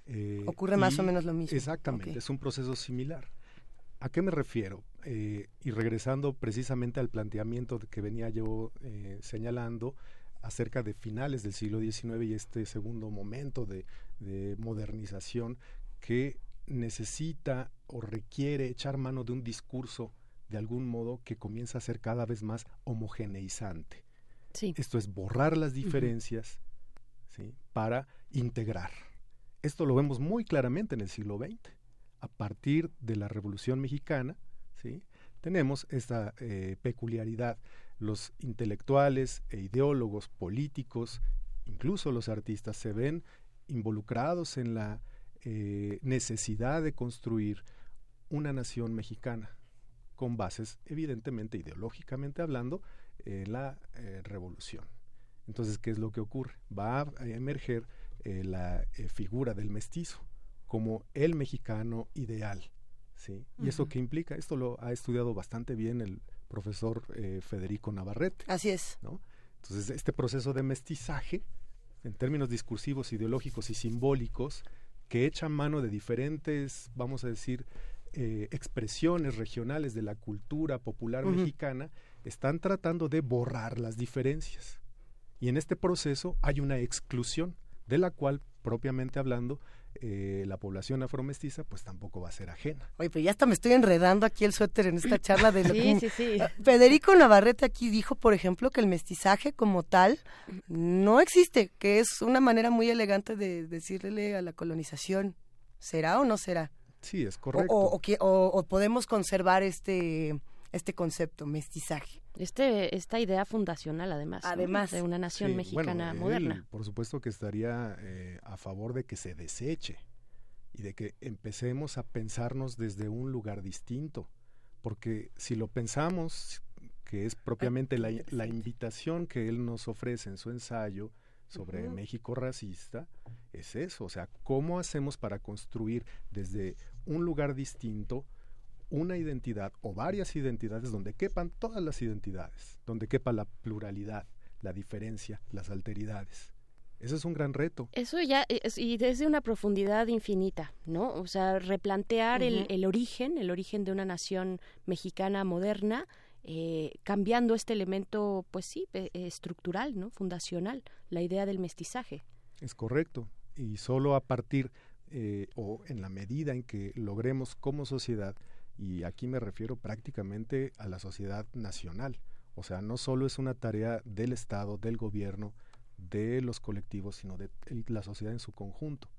Eh, Ocurre más y, o menos lo mismo. Exactamente, okay. es un proceso similar. ¿A qué me refiero? Eh, y regresando precisamente al planteamiento que venía yo eh, señalando acerca de finales del siglo XIX y este segundo momento de, de modernización que necesita o requiere echar mano de un discurso de algún modo que comienza a ser cada vez más homogeneizante. Sí. Esto es borrar las diferencias uh -huh. ¿sí? para integrar. Esto lo vemos muy claramente en el siglo XX. A partir de la Revolución Mexicana, ¿sí? tenemos esta eh, peculiaridad. Los intelectuales e ideólogos políticos, incluso los artistas, se ven involucrados en la eh, necesidad de construir una nación mexicana con bases, evidentemente, ideológicamente hablando, en la eh, revolución. Entonces, ¿qué es lo que ocurre? Va a emerger eh, la eh, figura del mestizo como el mexicano ideal. ¿sí? ¿Y uh -huh. eso qué implica? Esto lo ha estudiado bastante bien el profesor eh, Federico Navarrete. Así es. ¿no? Entonces, este proceso de mestizaje, en términos discursivos, ideológicos y simbólicos, que echan mano de diferentes, vamos a decir, eh, expresiones regionales de la cultura popular uh -huh. mexicana, están tratando de borrar las diferencias. Y en este proceso hay una exclusión de la cual, propiamente hablando, eh, la población afromestiza pues tampoco va a ser ajena. Oye, pero ya hasta me estoy enredando aquí el suéter en esta charla de... sí, sí, sí. Federico Navarrete aquí dijo, por ejemplo, que el mestizaje como tal no existe, que es una manera muy elegante de decirle a la colonización, ¿será o no será? Sí, es correcto. O, o, o, o podemos conservar este este concepto, mestizaje. Este, esta idea fundacional, además, además ¿no? de una nación sí, mexicana bueno, moderna. Él, por supuesto que estaría eh, a favor de que se deseche y de que empecemos a pensarnos desde un lugar distinto, porque si lo pensamos, que es propiamente la, la invitación que él nos ofrece en su ensayo sobre uh -huh. México racista, es eso, o sea, ¿cómo hacemos para construir desde un lugar distinto una identidad o varias identidades donde quepan todas las identidades, donde quepa la pluralidad, la diferencia, las alteridades. Ese es un gran reto. Eso ya, es, y desde una profundidad infinita, ¿no? O sea, replantear uh -huh. el, el, origen, el origen de una nación mexicana moderna, eh, cambiando este elemento, pues sí, eh, estructural, ¿no? Fundacional, la idea del mestizaje. Es correcto. Y solo a partir, eh, o en la medida en que logremos como sociedad, y aquí me refiero prácticamente a la sociedad nacional. O sea, no solo es una tarea del Estado, del gobierno, de los colectivos, sino de la sociedad en su conjunto,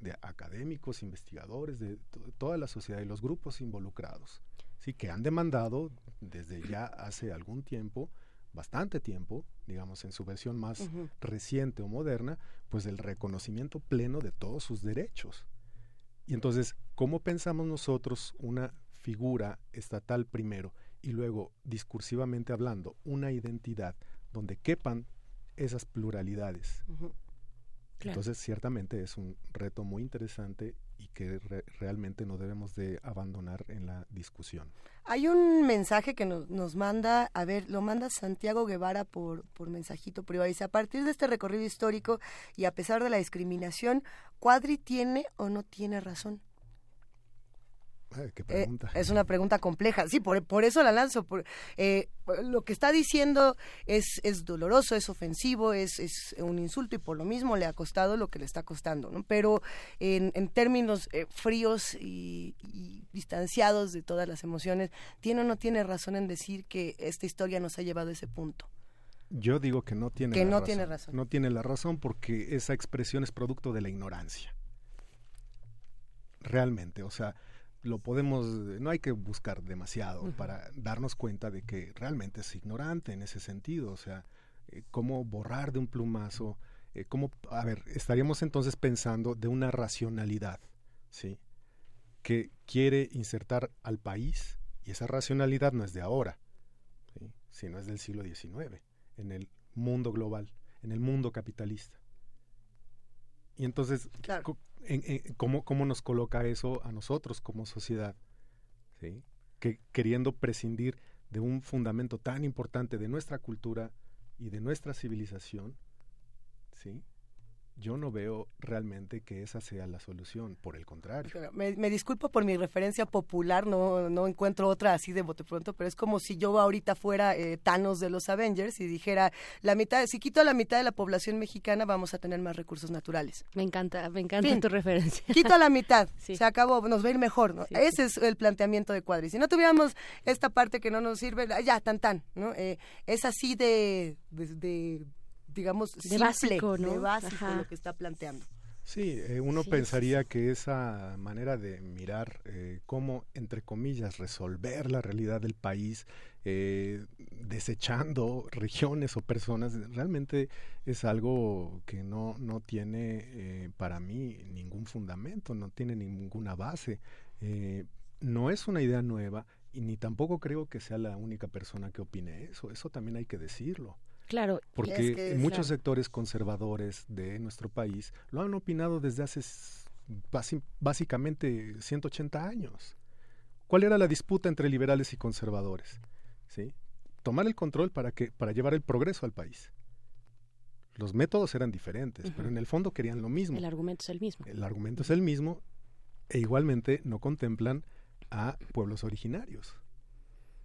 de académicos, investigadores, de toda la sociedad y los grupos involucrados, sí, que han demandado desde ya hace algún tiempo, bastante tiempo, digamos en su versión más uh -huh. reciente o moderna, pues el reconocimiento pleno de todos sus derechos. Y entonces, ¿cómo pensamos nosotros una figura estatal primero y luego discursivamente hablando una identidad donde quepan esas pluralidades. Uh -huh. claro. Entonces ciertamente es un reto muy interesante y que re realmente no debemos de abandonar en la discusión. Hay un mensaje que nos, nos manda, a ver, lo manda Santiago Guevara por, por mensajito privado. Dice, a partir de este recorrido histórico y a pesar de la discriminación, ¿Cuadri tiene o no tiene razón? Eh, es una pregunta compleja. Sí, por, por eso la lanzo. Por, eh, lo que está diciendo es, es doloroso, es ofensivo, es, es un insulto y por lo mismo le ha costado lo que le está costando. ¿no? Pero en, en términos eh, fríos y, y, distanciados de todas las emociones, ¿tiene o no tiene razón en decir que esta historia nos ha llevado a ese punto? Yo digo que no tiene que la no razón. tiene razón. No tiene la razón porque esa expresión es producto de la ignorancia. Realmente, o sea, lo podemos, no hay que buscar demasiado uh -huh. para darnos cuenta de que realmente es ignorante en ese sentido, o sea, eh, cómo borrar de un plumazo, eh, cómo, a ver, estaríamos entonces pensando de una racionalidad, ¿sí? Que quiere insertar al país, y esa racionalidad no es de ahora, ¿sí? sino es del siglo XIX, en el mundo global, en el mundo capitalista. Y entonces, claro. En, ¿cómo, ¿cómo, nos coloca eso a nosotros como sociedad? ¿Sí? Que queriendo prescindir de un fundamento tan importante de nuestra cultura y de nuestra civilización, ¿sí? Yo no veo realmente que esa sea la solución, por el contrario. Me, me, disculpo por mi referencia popular, no, no encuentro otra así de bote pronto, pero es como si yo ahorita fuera eh, Thanos de los Avengers y dijera, la mitad, si quito la mitad de la población mexicana vamos a tener más recursos naturales. Me encanta, me encanta fin, tu referencia. Quito la mitad, sí. se acabó, nos va a ir mejor, ¿no? Sí, Ese sí. es el planteamiento de Cuadri. Si no tuviéramos esta parte que no nos sirve, ya, tan tan, ¿no? Eh, es así de, de, de digamos, de simple, básico, ¿no? de básico lo que está planteando. Sí, eh, uno sí, pensaría sí, que esa manera de mirar eh, cómo, entre comillas, resolver la realidad del país, eh, desechando regiones o personas, realmente es algo que no, no tiene para mí ningún fundamento, no tiene ninguna base. no es una idea nueva y ni tampoco creo que sea la única persona que opine eso, eso también hay que decirlo. Claro. Porque es que, muchos claro. sectores conservadores de nuestro país lo han opinado desde hace básicamente 180 años. ¿Cuál era la disputa entre liberales y conservadores? ¿Sí? Tomar el control para, que, para llevar el progreso al país. Los métodos eran diferentes, uh -huh. pero en el fondo querían lo mismo. El argumento es el mismo. El argumento es el mismo e igualmente no contemplan a pueblos originarios.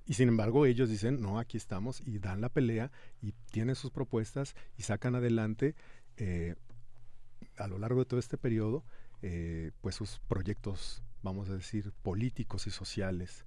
Y sin embargo ellos dicen, no, aquí estamos y dan la pelea y tienen sus propuestas y sacan adelante eh, a lo largo de todo este periodo eh, pues sus proyectos, vamos a decir, políticos y sociales,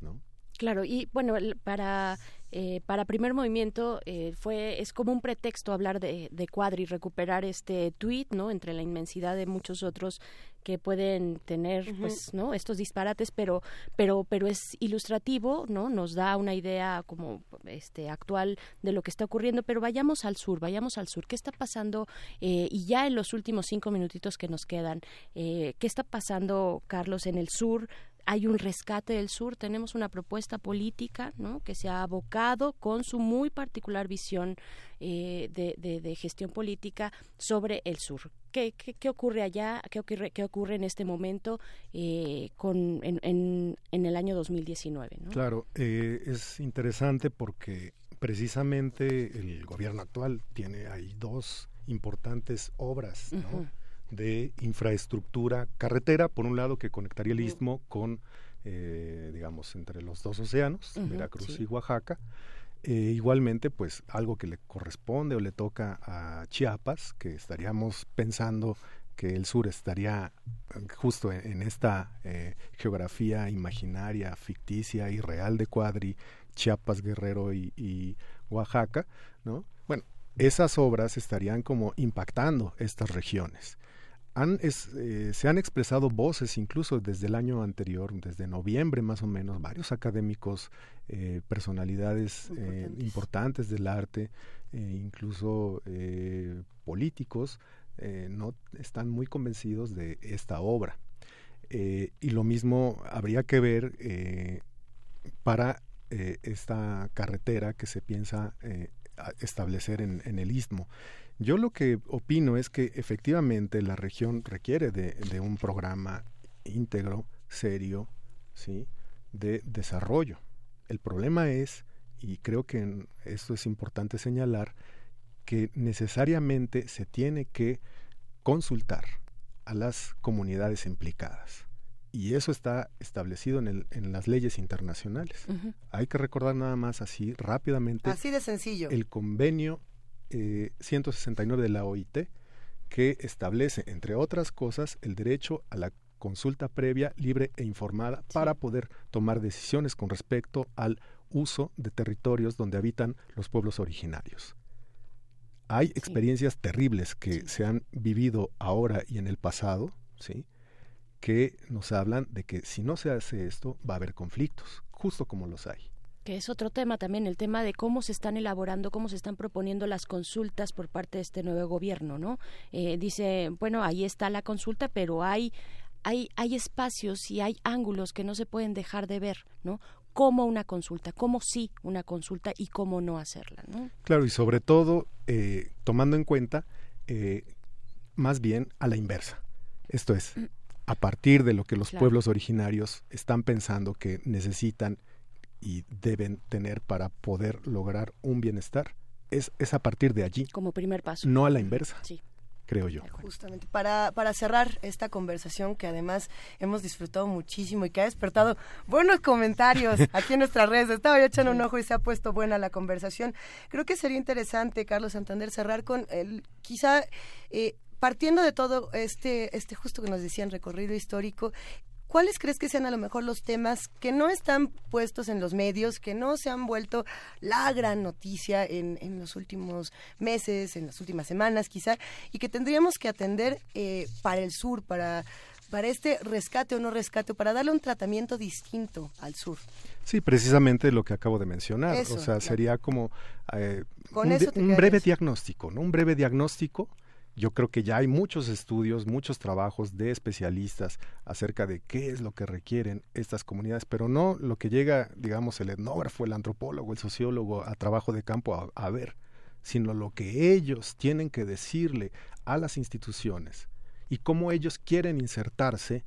¿no? Claro, y bueno, para, eh, para primer movimiento eh, fue es como un pretexto hablar de, de Cuadri, recuperar este tweet, ¿no? Entre la inmensidad de muchos otros que pueden tener, uh -huh. pues, ¿no? Estos disparates, pero, pero, pero es ilustrativo, ¿no? Nos da una idea como este actual de lo que está ocurriendo. Pero vayamos al sur, vayamos al sur. ¿Qué está pasando? Eh, y ya en los últimos cinco minutitos que nos quedan, ¿qué está pasando, Carlos, en el sur? Hay un rescate del sur, tenemos una propuesta política ¿no? que se ha abocado con su muy particular visión eh, de, de, de, gestión política sobre el sur. ¿Qué, qué, qué ocurre allá? ¿Qué ocurre, qué ocurre en este momento eh, con, en, en, en, el año 2019? ¿no? Claro, eh, es interesante porque precisamente el gobierno actual tiene ahí dos importantes obras, ¿no? Uh -huh de infraestructura carretera, por un lado, que conectaría el istmo con, eh, digamos, entre los dos océanos, uh -huh, Veracruz sí. y Oaxaca. Eh, igualmente, pues algo que le corresponde o le toca a Chiapas, que estaríamos pensando que el sur estaría justo en, en esta eh, geografía imaginaria, ficticia y real de Cuadri, Chiapas, Guerrero y, y Oaxaca, ¿no? Bueno, esas obras estarían como impactando estas regiones. Han, es, eh, se han expresado voces incluso desde el año anterior, desde noviembre más o menos, varios académicos, eh, personalidades eh, importantes del arte, incluso políticos, no están muy convencidos de esta obra. y lo mismo habría que ver para esta carretera que se piensa establecer en, en el istmo. Yo lo que opino es que efectivamente la región requiere de, de un programa íntegro, serio, ¿sí? de desarrollo. El problema es, y creo que esto es importante señalar, que necesariamente se tiene que consultar a las comunidades implicadas. y eso está establecido en, el, en las leyes internacionales. Hay que recordar nada más así rápidamente. Así de sencillo. El convenio 169 eh, de la OIT que establece, entre otras cosas, el derecho a la consulta previa, libre e informada para poder tomar decisiones con respecto al uso de territorios donde habitan los pueblos originarios. Hay experiencias terribles que se han vivido ahora y en el pasado, ¿sí? que nos hablan de que si no se hace esto va a haber conflictos, justo como los hay que es otro tema también, el tema de cómo se están elaborando, cómo se están proponiendo las consultas por parte de este nuevo gobierno, ¿no? Eh, dice, bueno, ahí está la consulta, pero hay, hay, hay espacios y hay ángulos que no se pueden dejar de ver, ¿no? Cómo una consulta, cómo sí una consulta y cómo no hacerla, ¿no? Claro, y sobre todo eh, tomando en cuenta eh, más bien a la inversa. Esto es, mm. a partir de lo que los pueblos originarios están pensando que necesitan y deben tener para poder lograr un bienestar, es, es a partir de allí. Como primer paso. No a la inversa. Sí creo yo. Justamente, para, para cerrar esta conversación que además hemos disfrutado muchísimo y que ha despertado buenos comentarios aquí en nuestras redes. Estaba yo echando un ojo y se ha puesto buena la conversación. Creo que sería interesante, Carlos Santander, cerrar con el, quizá... Eh, partiendo de todo este, este justo que nos decían recorrido histórico, ¿cuáles crees que sean a lo mejor los temas que no están puestos en los medios, que no se han vuelto la gran noticia en, en los últimos meses, en las últimas semanas quizá, y que tendríamos que atender eh, para el sur, para para este rescate o no rescate, para darle un tratamiento distinto al sur. Sí, precisamente lo que acabo de mencionar. o sea, sería como eh, un, breve diagnóstico, ¿no? Un breve diagnóstico yo creo que ya hay muchos estudios, muchos trabajos de especialistas acerca de qué es lo que requieren estas comunidades, pero no lo que llega, digamos, el etnógrafo, el antropólogo, el sociólogo a trabajo de campo a, ver, sino lo que ellos tienen que decirle a las instituciones y cómo ellos quieren insertarse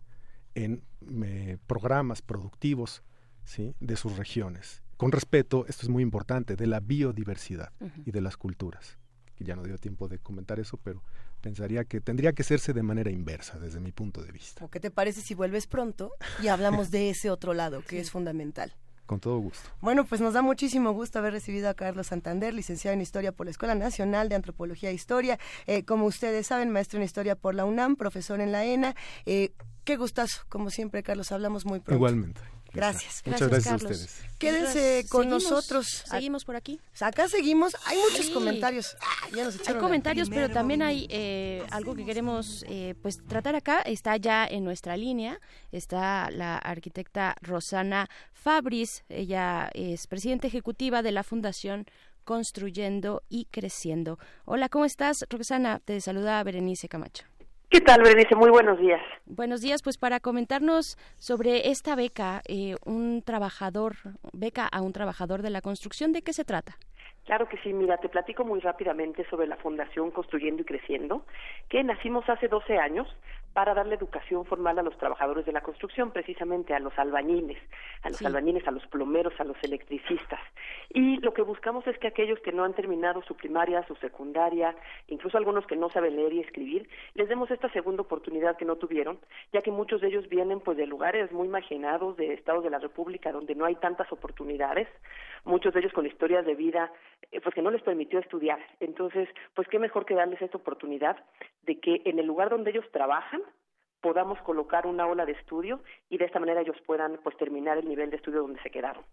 en eh, programas productivos ¿sí? de sus regiones. Con respeto, esto es muy importante, de la biodiversidad y de las culturas ya no dio tiempo de comentar eso, pero pensaría que tendría que hacerse de manera inversa desde mi punto de vista. qué te parece si vuelves pronto y hablamos de ese otro lado que es fundamental? Con todo gusto. Bueno, pues nos da muchísimo gusto haber recibido a Carlos Santander, licenciado en Historia por la Escuela Nacional de Antropología e Historia. Eh, como ustedes saben, maestro en Historia por la UNAM, profesor en la ENA. Eh, qué gustazo, como siempre, Carlos, hablamos muy pronto. Igualmente. Gracias. Muchas gracias, a ustedes. Quédense con nosotros. Seguimos por aquí. Acá seguimos. Hay muchos comentarios. Ah, hay comentarios, pero también hay eh, algo que queremos eh, pues tratar acá. Está ya en nuestra línea. Está la arquitecta Rosana Fabris. Ella es presidenta ejecutiva de la Fundación Construyendo y Creciendo. Hola, ¿cómo estás, Rosana? Te saluda Berenice Camacho. ¿Qué tal, Berenice? Muy buenos días. Buenos días, pues para comentarnos sobre esta beca, eh, un trabajador, beca a un trabajador de la construcción, ¿de qué se trata? Claro que sí, mira, te platico muy rápidamente sobre la Fundación Construyendo y Creciendo, que nacimos hace 12 años para darle educación formal a los trabajadores de la construcción, precisamente a los albañiles, a los albañiles, a los plomeros, a los electricistas. Y lo que buscamos es que aquellos que no han terminado su primaria, su secundaria, incluso algunos que no saben leer y escribir, les demos esta segunda oportunidad que no tuvieron, ya que muchos de ellos vienen pues de lugares muy marginados, de estados de la República donde no hay tantas oportunidades, muchos de ellos con historias de vida pues que no les permitió estudiar. Entonces, pues qué mejor que darles esta oportunidad de que en el lugar donde ellos trabajan podamos colocar una ola de estudio y de esta manera ellos puedan pues terminar el nivel de estudio donde se quedaron.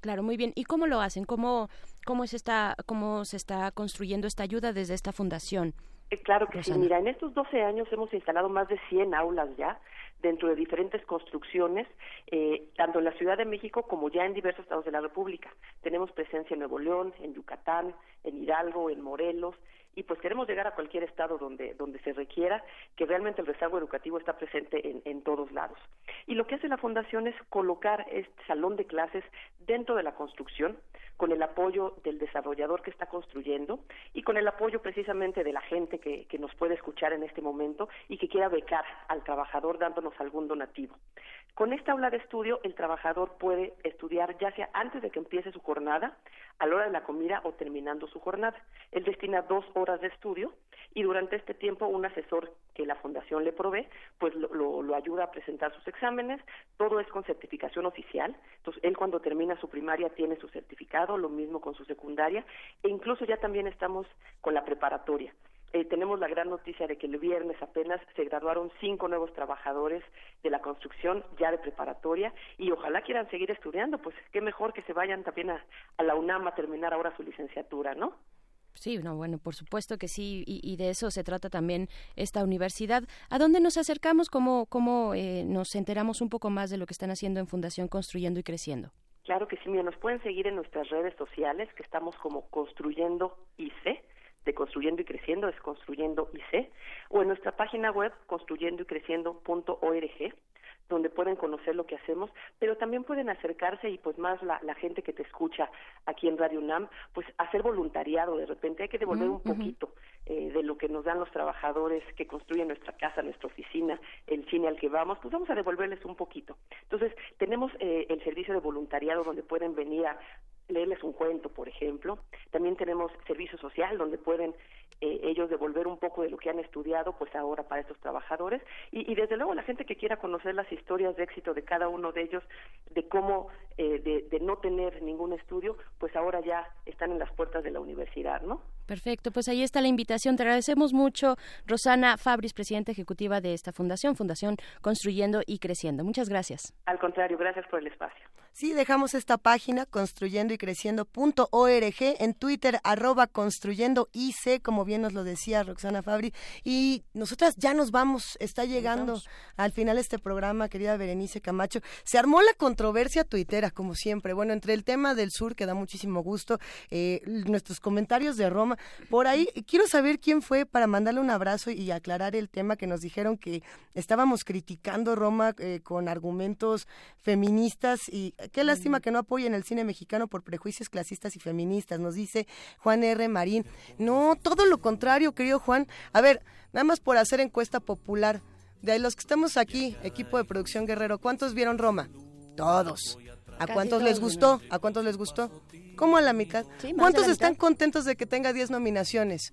Claro, muy bien. ¿Y cómo lo hacen? ¿Cómo, cómo, se, está, cómo se está construyendo esta ayuda desde esta fundación? Eh, claro que sí. Mira, en estos 12 años hemos instalado más de 100 aulas ya dentro de diferentes construcciones, eh, tanto en la Ciudad de México como ya en diversos estados de la República. Tenemos presencia en Nuevo León, en Yucatán, en Hidalgo, en Morelos, y pues queremos llegar a cualquier estado donde, donde se requiera, que realmente el rezago educativo está presente en, en todos lados. Y lo que hace la Fundación es colocar este salón de clases dentro de la construcción, con el apoyo del desarrollador que está construyendo y con el apoyo precisamente de la gente que, que nos puede escuchar en este momento y que quiera becar al trabajador dándonos algún donativo. Con esta aula de estudio, el trabajador puede estudiar ya sea antes de que empiece su jornada, a la hora de la comida o terminando su jornada. Él destina dos horas de estudio y durante este tiempo un asesor que la fundación le provee, pues lo, lo, ayuda a presentar sus exámenes. Todo es con certificación oficial. Entonces, él cuando termina su primaria tiene su certificado, lo mismo con su secundaria e incluso ya también estamos con la preparatoria. Eh, tenemos la gran noticia de que el viernes apenas se graduaron cinco nuevos trabajadores de la construcción ya de preparatoria y ojalá quieran seguir estudiando, pues qué mejor que se vayan también a la UNAM a terminar ahora su licenciatura, ¿no? Sí, no, bueno, por supuesto que sí, y, de eso se trata también esta universidad. ¿A dónde nos acercamos? ¿Cómo, cómo eh, nos enteramos un poco más de lo que están haciendo en Fundación Construyendo y Creciendo? Claro que sí, mira, nos pueden seguir en nuestras redes sociales, que estamos como Construyendo IC, de Construyendo y Creciendo, es Construyendo IC, o en nuestra página web construyendoycreciendo.org, donde pueden conocer lo que hacemos, pero también pueden acercarse y pues más la, la gente que te escucha aquí en Radio UNAM, pues hacer voluntariado, de repente hay que devolver un poquito eh, de lo que nos dan los trabajadores que construyen nuestra casa, nuestra oficina, el cine al que vamos, pues vamos a devolverles un poquito. Entonces, tenemos eh, el servicio de voluntariado donde pueden venir a leerles un cuento, por ejemplo. También tenemos servicio social donde pueden eh, ellos devolver un poco de lo que han estudiado, pues ahora para estos trabajadores. Y, y, desde luego la gente que quiera conocer las historias de éxito de cada uno de ellos, de cómo eh, de, de, no tener ningún estudio, pues ahora ya están en las puertas de la universidad, ¿no? Perfecto, pues ahí está la invitación. Te agradecemos mucho, Rosana Fabris, presidenta ejecutiva de esta fundación, Fundación Construyendo y Creciendo. Muchas gracias. Al contrario, gracias por el espacio. Sí, dejamos esta página construyendo y creciendo.org en Twitter arroba construyendo IC, como bien nos lo decía Roxana Fabri. Y nosotras ya nos vamos, está llegando al final este programa, querida Berenice Camacho. Se armó la controversia tuitera, como siempre. Bueno, entre el tema del sur, que da muchísimo gusto, eh, nuestros comentarios de Roma, por ahí quiero saber quién fue para mandarle un abrazo y aclarar el tema que nos dijeron que estábamos criticando Roma eh, con argumentos feministas y qué lástima que no apoyen el cine mexicano por prejuicios clasistas y feministas, nos dice Juan R. Marín. No, todo lo contrario, querido Juan. A ver, nada más por hacer encuesta popular. De los que estamos aquí, equipo de producción Guerrero, ¿cuántos vieron Roma? Todos. ¿A cuántos les gustó? ¿A cuántos les gustó? ¿Cómo a la mitad? Sí, ¿Cuántos la están mitad. contentos de que tenga 10 nominaciones?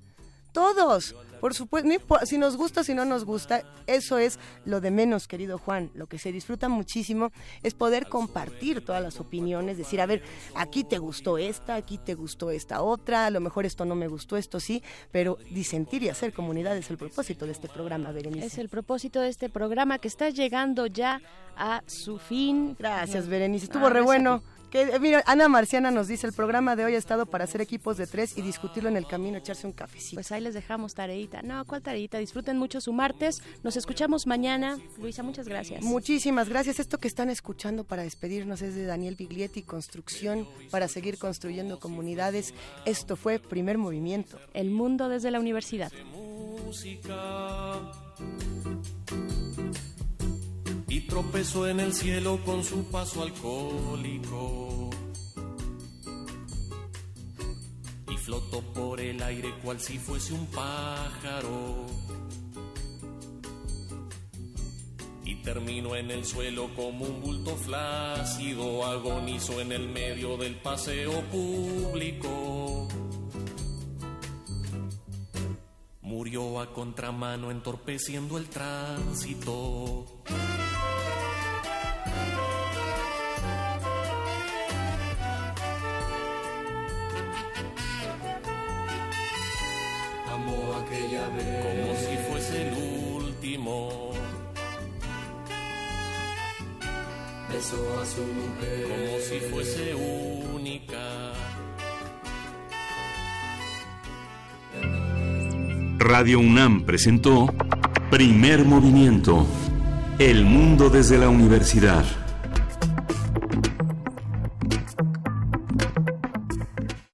Todos. Por supuesto, si nos gusta, si no nos gusta, eso es lo de menos, querido Juan. Lo que se disfruta muchísimo es poder compartir todas las opiniones, decir, a ver, aquí te gustó esta, aquí te gustó esta otra, a lo mejor esto no me gustó, esto sí, pero disentir y hacer comunidad es el propósito de este programa, Berenice. Es el propósito de este programa que está llegando ya a su fin. Gracias, Berenice. Estuvo Ah, re bueno. Que, mira, Ana Marciana nos dice, el programa de hoy ha estado para hacer equipos de tres y discutirlo en el camino, echarse un cafecito. Pues ahí les dejamos tareita. No, ¿cuál tareita? Disfruten mucho su martes. Nos escuchamos mañana. Luisa, muchas gracias. Muchísimas gracias. Esto que están escuchando para despedirnos es de Daniel Biglietti, Construcción para seguir construyendo comunidades. Esto fue Primer Movimiento. El mundo desde la universidad. música y tropezó en el cielo con su paso alcohólico. Y flotó por el aire cual si fuese un pájaro. Y terminó en el suelo como un bulto flácido agonizó en el medio del paseo público. Murió a contramano entorpeciendo el tránsito. Amó aquella vez como si fuese el último. Besó a su mujer como si fuese única. Radio UNAM presentó Primer Movimiento. El mundo desde la universidad.